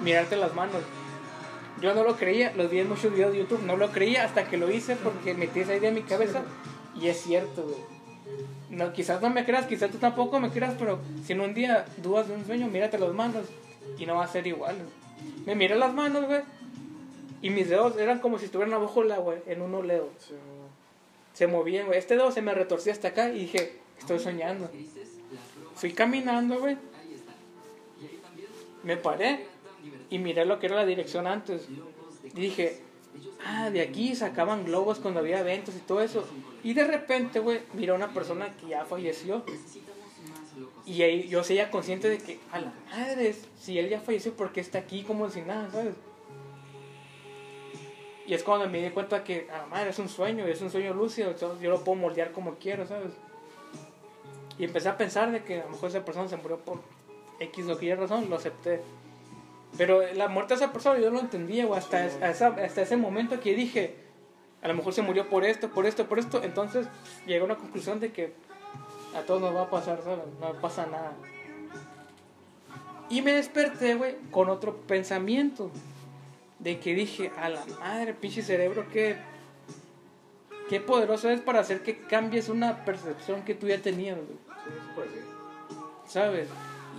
Mirarte las manos. Yo no lo creía, los vi en muchos videos de YouTube, no lo creía hasta que lo hice porque metí esa idea en mi cabeza. Y es cierto, güey. No, quizás no me creas, quizás tú tampoco me creas, pero si en un día dudas de un sueño, mírate las manos y no va a ser igual. Me miré las manos, güey, y mis dedos eran como si estuvieran abajo la, güey, en un oleo. Se movían, güey. Este dedo se me retorcía hasta acá y dije, estoy soñando. Fui caminando, güey. Me paré y miré lo que era la dirección antes. Y dije, ah, de aquí sacaban globos cuando había eventos y todo eso. Y de repente, güey, miré a una persona que ya falleció. Y ahí yo seguía consciente de que, a la madre, si él ya falleció, ¿por qué está aquí como si nada, sabes? Y es cuando me di cuenta que, a la madre, es un sueño, es un sueño lúcido, entonces yo lo puedo moldear como quiero, ¿sabes? Y empecé a pensar de que a lo mejor esa persona se murió por X o Y razón, lo acepté. Pero la muerte de esa persona yo lo entendía, güey, hasta, esa, hasta ese momento que dije, a lo mejor se murió por esto, por esto, por esto. Entonces llegué a una conclusión de que a todos nos va a pasar, ¿sabes? No pasa nada. Y me desperté, güey, con otro pensamiento. De que dije, a la madre, pinche cerebro, qué, qué poderoso es para hacer que cambies una percepción que tú ya tenías, güey. Sí. ¿Sabes?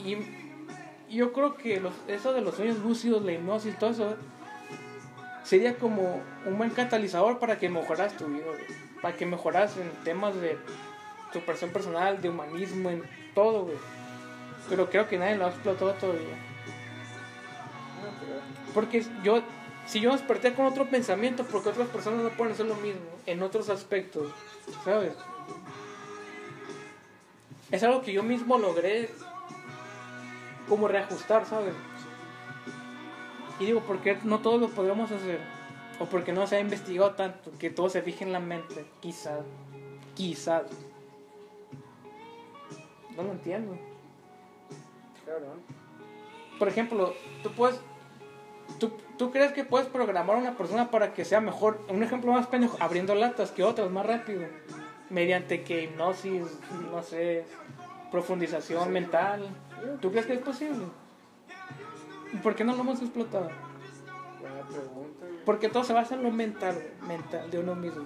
Y yo creo que los, eso de los sueños lúcidos, la hipnosis, todo eso, sería como un buen catalizador para que mejoras tu vida. Para que mejoras en temas de superación personal, de humanismo, en todo, güey. Pero creo que nadie lo ha explotado todavía. Porque yo, si yo desperté con otro pensamiento, porque otras personas no pueden hacer lo mismo en otros aspectos, ¿sabes? Es algo que yo mismo logré como reajustar, ¿sabes? Y digo, ¿por qué no todos lo podemos hacer? O porque no se ha investigado tanto, que todo se fije en la mente, quizás, quizás. No lo entiendo. Claro. Por ejemplo, tú puedes. ¿tú, ¿Tú crees que puedes programar a una persona para que sea mejor? Un ejemplo más pendejo, abriendo latas que otras, más rápido. Mediante que hipnosis, no sé, profundización mental. ¿Tú crees que es posible? ¿Y ¿Por qué no lo hemos explotado? Buena pregunta. güey. Porque todo se basa en lo mental, mental de uno mismo.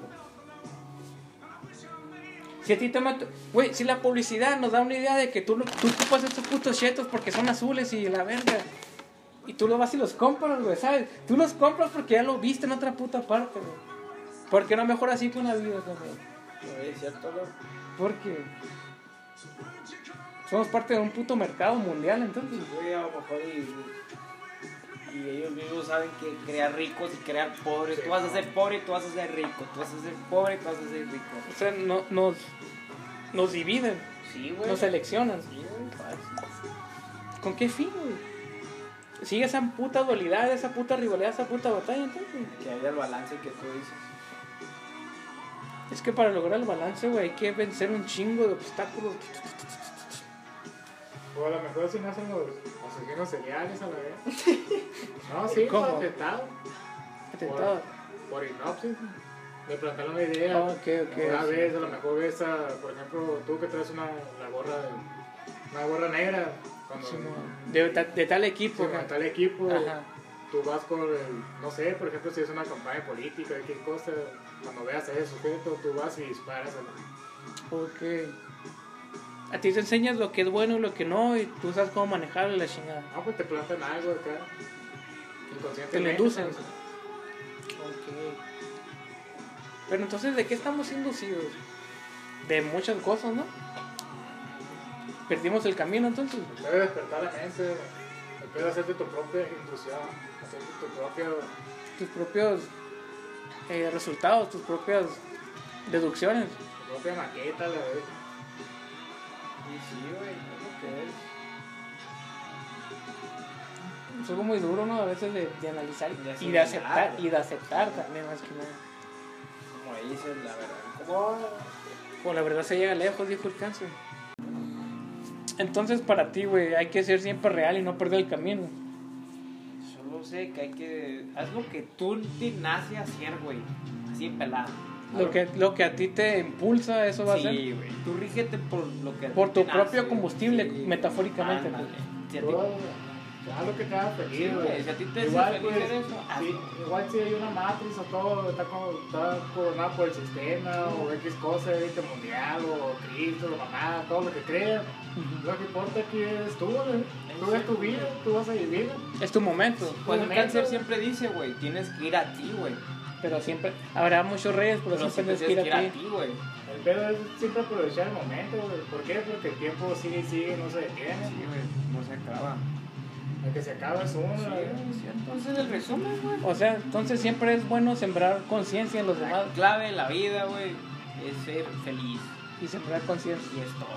Si a ti te mata, güey, si la publicidad nos da una idea de que tú, tú ocupas estos putos chetos porque son azules y la verga. Y tú lo vas y los compras, güey, ¿sabes? Tú los compras porque ya lo viste en otra puta parte, güey. ¿Por qué no mejor así con la vida también? Güey, es cierto, güey. Porque somos parte de un puto mercado mundial, entonces. Güey, a lo mejor y, y ellos mismos saben que crear ricos y crear pobres. Tú vas a ser pobre y tú vas a ser rico. Tú vas a ser pobre y tú vas a ser rico. O sea, no, nos, nos dividen, Sí, güey. nos seleccionan. Sí, güey. ¿Con qué fin, güey? Sigue esa puta dualidad, esa puta rivalidad, esa puta batalla, entonces. Que haya el balance que tú dices. Es que para lograr el balance, güey, hay que vencer un chingo de obstáculos. O a lo mejor si nacen los asesinos seriales a la vez. No, sí, ¿Cómo? por atentado. Atentado. Por hipnosis. Me plantearon una idea. Ah, ok, ok, Una sí. vez, a lo mejor ves a, por ejemplo, tú que traes una, la gorra, de- una gorra negra. Cuando De, ta- de tal equipo, güey. monta el equipo, Ajá. tú vas con el, no sé, por ejemplo, si es una campaña política, qué cosa, cuando veas a ese sujeto, tú vas y disparas. a la- Ok. A ti te enseñas lo que es bueno y lo que no, y tú sabes cómo manejarlo y la chingada. No, pues te plantan algo acá. Te lo inducen. Ok. Pero entonces, ¿de qué estamos inducidos? De muchas cosas, ¿no? Perdimos el camino entonces. Debe despertar la mente. Empieza a hacerte tu propia intuición. Hacerte tu propio. Tus propios eh, resultados, tus propias deducciones. Tu propia maqueta, la verdad. Y sí, güey, es lo que es. Es algo muy duro, ¿no? A veces de, de analizar De y de aceptar. Y de aceptar también, más que nada. Como dices, la verdad. Con la verdad se llega lejos, dijo el cáncer. Entonces, para ti, güey, hay que ser siempre real y no perder el camino. Solo sé que hay que. Haz lo que tú te nace a hacer, güey. Así pelado. Lo que, lo que a ti te impulsa, eso va a ser. Sí, güey. Tú rígete por lo que Por tu propio nace, combustible, metafóricamente, Ándale. pues. Si a ti- Haz lo que te haga Sí, feliz, güey, güey. si a ti te Igual, feliz pues, eso, sí, hazlo. igual si hay una matriz o todo, está, como, está coronado por el sistema, o X cosa, élite mundial, o Cristo, o mamá, todo lo que creas. Lo que importa aquí es tú, güey. Tú es tu vida, tú vas a vivir. Es tu momento. Pues el cáncer siempre dice, güey, tienes que ir a ti, güey. Pero siempre habrá muchos reyes, pero, Pero siempre siempre tienes que ir tienes que a ti. a ti, güey. El pedo es siempre aprovechar el momento, güey. ¿Por qué? Porque el tiempo sigue y sigue, no se detiene. Sí, güey, no se acaba. El que se acaba es uno, Sí, güey. güey, cierto. Ese es el resumen, güey. O sea, entonces siempre es bueno sembrar conciencia en los demás La clave de la vida, güey, es ser feliz. y sembrar conciencia. Y es todo.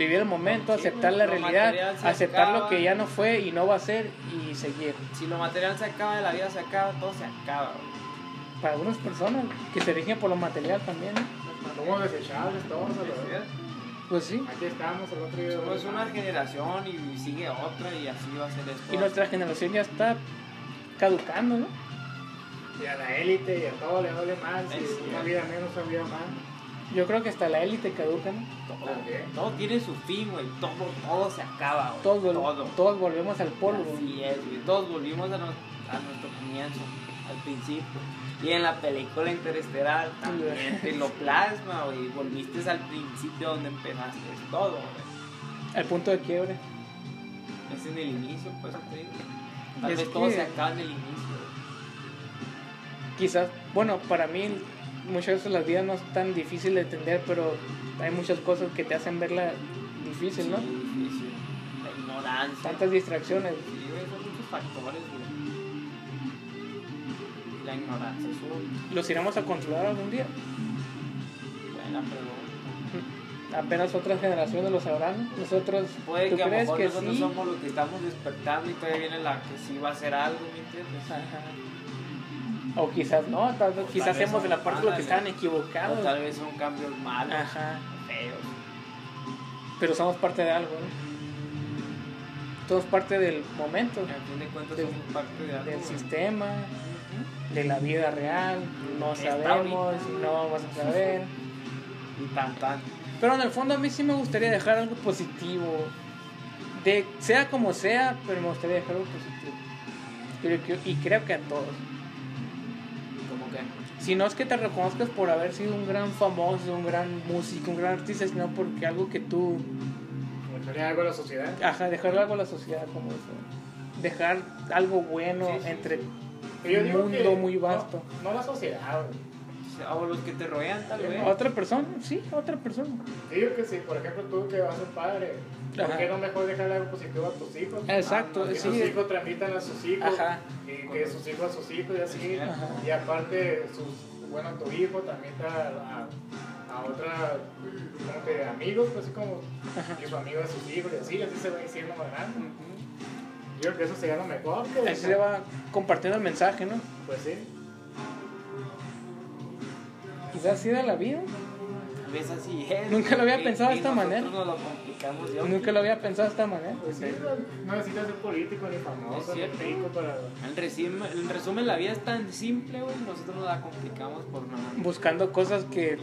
Vivir el momento, Sí, aceptar la realidad, aceptar lo que ya no fue y no va a ser y seguir. Si lo material se acaba, la vida se acaba, todo se acaba, güey. Para algunas personas que se rigen por lo material también, ¿no? Somos desechables pues sí. Aquí estamos, el otro día. Somos una generación y sigue otra y así va a ser esto. Y nuestra generación ya está caducando, ¿no? Y a la élite y a todo le mal. Si Es una vida menos, una vida más. Yo creo que hasta la élite caduca, ¿no? todo, todo tiene su fin, güey. Todo, todo se acaba, güey. Todos, vol- todo. todos volvemos al polvo. Así es, güey. Todos volvimos a, nos- a nuestro comienzo, al principio. Y en la película Interestelar también te lo plasma, güey. Volviste al principio donde empezaste todo, güey. Al punto de quiebre. Es en el inicio, pues te digo. Tal Es vez todo se acaba en el inicio, güey. Quizás, bueno, para mí muchas veces las vidas no es tan difícil de entender, pero hay muchas cosas que te hacen verla difícil, ¿no? Sí, difícil. La ignorancia. Tantas distracciones. Sí, güey, son muchos factores, güey. Y La ignorancia ¿Los iremos a controlar algún día? buena pregunta. Apenas otras generaciones lo sabrán. ¿no? Nosotros, Puede ¿tú que a crees mejor que nosotros sí? somos los que estamos despertando y todavía viene la que sí va a hacer algo, ¿me entiendes? Ajá. O quizás no, tal O quizás tal hemos de la parte de los que estaban O equivocados. tal vez son cambios malos, Ajá. feos. Pero somos parte de algo, ¿no? Somos parte del momento, A fin de cuentas Del- somos parte de algo. del güey. sistema, de la vida real. No Está sabemos ahorita. no vamos a saber. Y tan tan. Pero en el fondo a mí sí me gustaría dejar algo positivo. De, sea como sea, pero me gustaría dejar algo positivo. Y creo que a todos. Si no es que te reconozcas por haber sido un gran famoso, un gran músico, un gran artista, sino porque algo que tú... Gustaría algo a la sociedad. Ajá, dejar algo a la sociedad como eso. Dejar algo bueno Sí, sí, entre un mundo muy vasto. No, la sociedad, güey. O los que te rodean, tal vez. ¿A otra persona? Sí, otra persona. Digo que si, por ejemplo, tú que vas a ser padre, ¿por qué no mejor dejarle algo positivo a tus hijos? Exacto, que sí. sus hijos transmitan a sus hijos, Ajá. y que sus hijos a sus hijos y así. Ajá. Y aparte, sus, bueno, tu hijo también está a, a otra, como que amigos, pues así como, Ajá. y su amigo a sus hijos y así, así se va diciendo más grande. Yo creo que eso sería lo mejor. Que, Así se va compartiendo el mensaje, ¿no? Pues sí. Quizás así de la vida. Tal vez así es. Nunca lo había y- pensado de esta manera. lo yo. Nunca lo había pensado de esta manera. Pues sí, no necesitas ser político ni famoso Es ni rico para... En resumen, en resumen, la vida es tan simple, güey. Nosotros nos la complicamos por nada. Buscando cosas que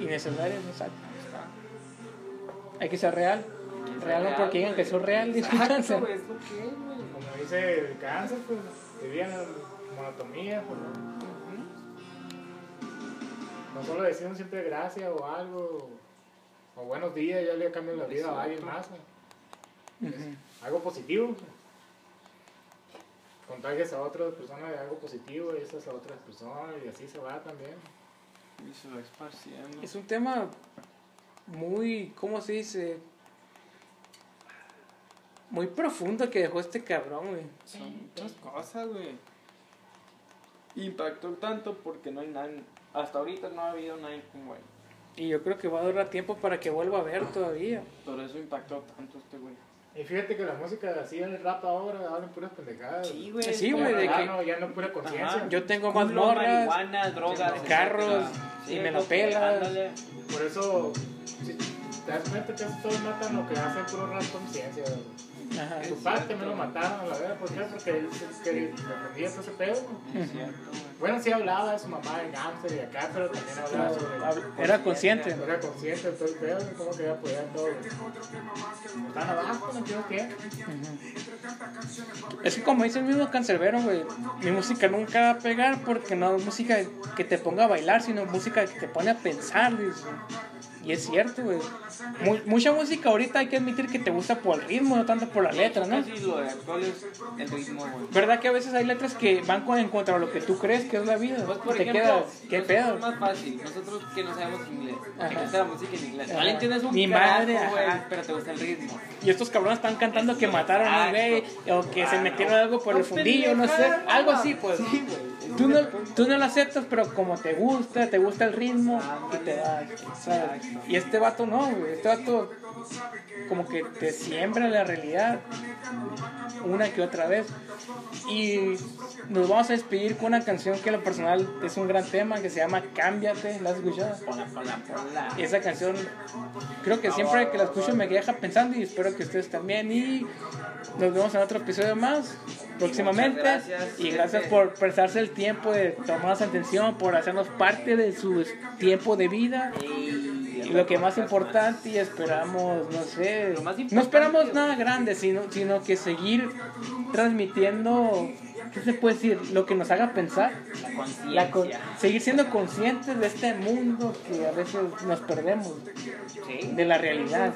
innecesarias, exacto. Hay que ser real. Real no Real, porque digan que soy real, dice el Exacto, cáncer. güey, es lo que es, güey. Como dice el cáncer, pues vivían en monotomía, pues no. No solo decían siempre gracias o algo. O buenos días, ya le cambian la vida a alguien más. algo positivo. Contagias a otras personas de algo positivo y esas a otras personas y así se va también. Y se va esparciendo. Es un tema muy, ¿cómo se dice? Muy profundo que dejó este cabrón, güey. Son muchas cosas, güey. Impactó tanto porque no hay nadie. Hasta ahorita no ha habido nadie como él. Y yo creo que va a durar tiempo para que vuelva a ver todavía. Por eso impactó tanto este güey. Y fíjate que la música así en el rap ahora hablan puras pendejadas. Sí, güey. Sí, güey, de ya, que- no, ya no pura conciencia. Yo tengo más Culo, morras. marihuana, drogas, carros, etcétera. y me lo pelas. Por eso, si te das cuenta que todos matan lo que hacen puro rap conciencia. Ajá. Su padre también lo mataron a la verdad. ¿Por qué? Porque él que defendía todo ese pedo. Bueno, sí hablaba de su mamá en Amsterdam y acá, pero también hablaba sobre. Era consciente. Era consciente de todo el pedo, de cómo quería apoyar todo. Están abajo, no entiendo qué. Es que como dice el mismo cancerbero, güey, mi música nunca va a pegar porque no es música que te ponga a bailar, sino música que te pone a pensar. Y es cierto, güey. Mu- mucha música ahorita hay que admitir que te gusta por el ritmo, no tanto por la letra, ¿no? Casi lo de actual es el ritmo, güey. ¿Verdad que a veces hay letras que van con, en contra de lo que tú crees que es la vida? Pues por te ejemplo, quedas, ¿qué pedo? es más fácil. Nosotros que no sabemos inglés, que gusta la música en inglés. No le entiendes un Ni madre, güey, pero te gusta el ritmo. Y estos cabrones están cantando que mataron a un güey o que se Ah, metieron no. algo por el fundillo, no sé, algo así, pues. Sí, güey. Tú no, tú no lo aceptas, pero como te gusta, te gusta el ritmo y te da. Y este vato no, güey. Este vato como que te siembra la realidad una que otra vez. Y nos vamos a despedir con una canción que en lo personal es un gran tema que se llama Cámbiate. ¿La has escuchado? Hola, hola, hola. Y esa canción creo que siempre que la escucho me deja pensando y espero que ustedes también. Y nos vemos en otro episodio más próximamente. Gracias, y gracias por prestarse el tiempo de tomarnos atención, por hacernos parte de su tiempo de vida. Y lo que más importante y esperamos, no sé, no esperamos nada grande, sino, sino que seguir transmitiendo, ¿qué se puede decir? Lo que nos haga pensar. La con- seguir siendo conscientes de este mundo que a veces nos perdemos de la realidad.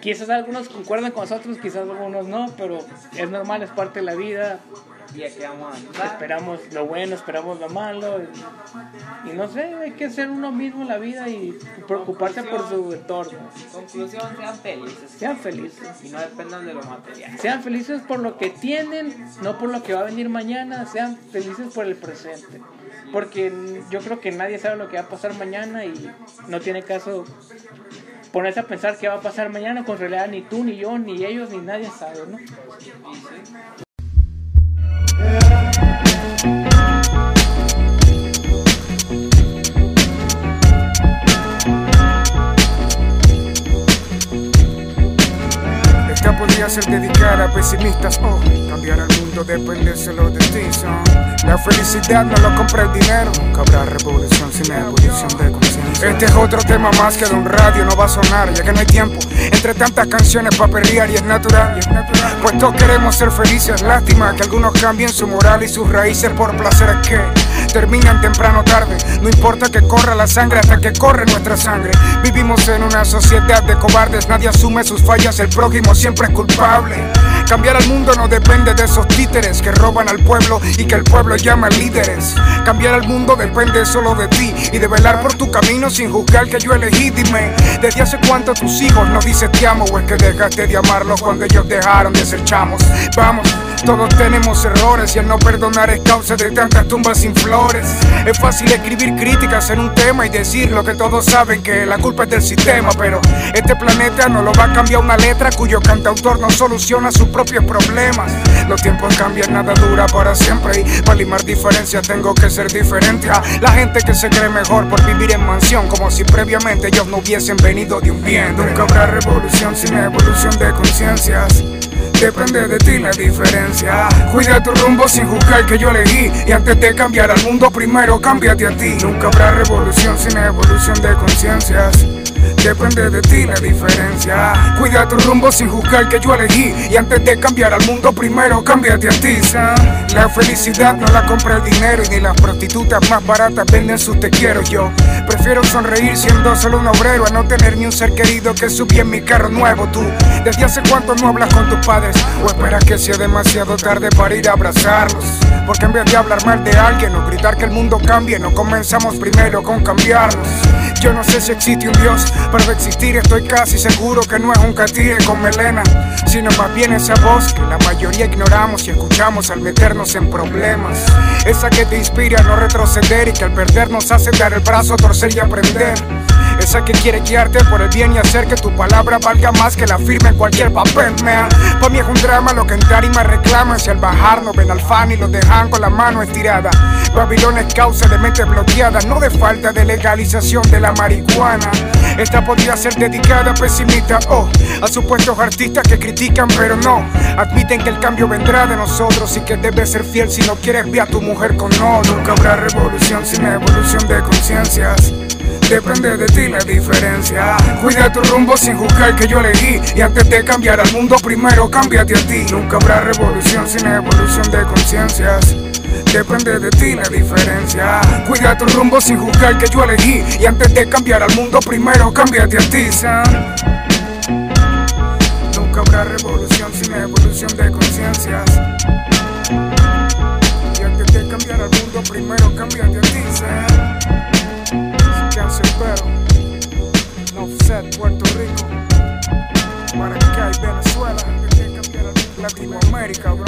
Quizás algunos concuerdan con nosotros, quizás algunos no, pero es normal, es parte de la vida. Y aquí vamos a andar. Esperamos lo bueno, esperamos lo malo. Y, y no sé, hay que ser uno mismo en la vida y preocuparse por su entorno. Conclusión, sean felices. Sean felices. Y no dependan de lo material. Sean felices por lo que tienen, no por lo que va a venir mañana. Sean felices por el presente. Porque yo creo que nadie sabe lo que va a pasar mañana y no tiene caso ponerse a pensar qué va a pasar mañana. Con realidad ni tú, ni yo, ni ellos, ni nadie sabe, ¿no? Esta podría ser dedicada a pesimistas. Oh, cambiar el mundo depende solo de ti. son. La felicidad no lo compra el dinero. Nunca habrá revolución sin evolución de conciencia. Este es otro tema más que de un radio no va a sonar, ya que no hay tiempo. Entre tantas canciones para perrear y es natural. Pues todos queremos ser felices. Lástima que algunos cambien su moral y sus raíces por placeres que terminan temprano o tarde. No importa que corra la sangre hasta que corre nuestra sangre. Vivimos en una sociedad de cobardes, nadie asume sus fallas, el prójimo siempre es culpable. Cambiar al mundo no depende de esos títeres que roban al pueblo y que el pueblo llama líderes. Cambiar al mundo depende solo de ti y de velar por tu camino sin juzgar que yo elegí. Dime, ¿desde hace cuánto tus hijos no dicen te amo o es que dejaste de amarlos cuando ellos dejaron de ser chamos? Vamos. Todos tenemos errores y el no perdonar es causa de tantas tumbas sin flores. Es fácil escribir críticas en un tema y decir lo que todos saben que la culpa es del sistema, pero este planeta no lo va a cambiar una letra cuyo cantautor no soluciona sus propios problemas. Los tiempos cambian, nada dura para siempre y para limar diferencias tengo que ser diferente a la gente que se cree mejor por vivir en mansión como si previamente ellos no hubiesen venido de un bien. Nunca habrá revolución sin evolución de conciencias. Depende de ti la diferencia. Cuida tu rumbo sin juzgar que yo elegí. Y antes de cambiar al mundo, primero cámbiate a ti. Nunca habrá revolución sin evolución de conciencias. Depende de ti la diferencia. Cuida tu rumbo sin juzgar que yo elegí. Y antes de cambiar al mundo, primero cámbiate a ti. La felicidad no la compra el dinero. Y ni las prostitutas más baratas venden sus te quiero yo. Prefiero sonreír siendo solo un obrero a no tener ni un ser querido que subí en mi carro nuevo. Tú, ¿desde hace cuánto no hablas con tus padres? ¿O esperas que sea demasiado tarde para ir a abrazarlos? Porque en vez de hablar mal de alguien o gritar que el mundo cambie, no comenzamos primero con cambiarnos. Yo no sé si existe un Dios, de existir estoy casi seguro que no es un catire con melena, sino más bien esa voz que la mayoría ignoramos y escuchamos al meternos en problemas. Esa que te inspira a no retroceder y que al perdernos hace dar el brazo torcer y aprender. Esa que quiere guiarte por el bien y hacer que tu palabra valga más que la firme en cualquier papel, man. Pa' mí es un drama lo que entrar y me reclaman. Si al bajar no ven al fan y lo dejan con la mano estirada. Babilón es causa de mente bloqueada, no de falta de legalización de la marihuana. Esta podría ser dedicada a pesimistas o a supuestos artistas que critican, pero no. Admiten que el cambio vendrá de nosotros y que debes ser fiel si no quieres ver a tu mujer con no. Nunca habrá revolución sin evolución de conciencias. Depende de ti la diferencia. Cuida tu rumbo sin juzgar que yo elegí. Y antes de cambiar al mundo, primero cámbiate a ti. Nunca habrá revolución sin evolución de conciencias. Depende de ti la diferencia. Cuida tu rumbo sin juzgar que yo elegí. Y antes de cambiar al mundo, primero cámbiate a ti, Sam. Nunca habrá revolución sin evolución de conciencias. Y antes de cambiar al mundo, primero cámbiate a ti. Cancerbero, no offset Puerto Rico, Maracay, Venezuela, Latinoamérica, bro.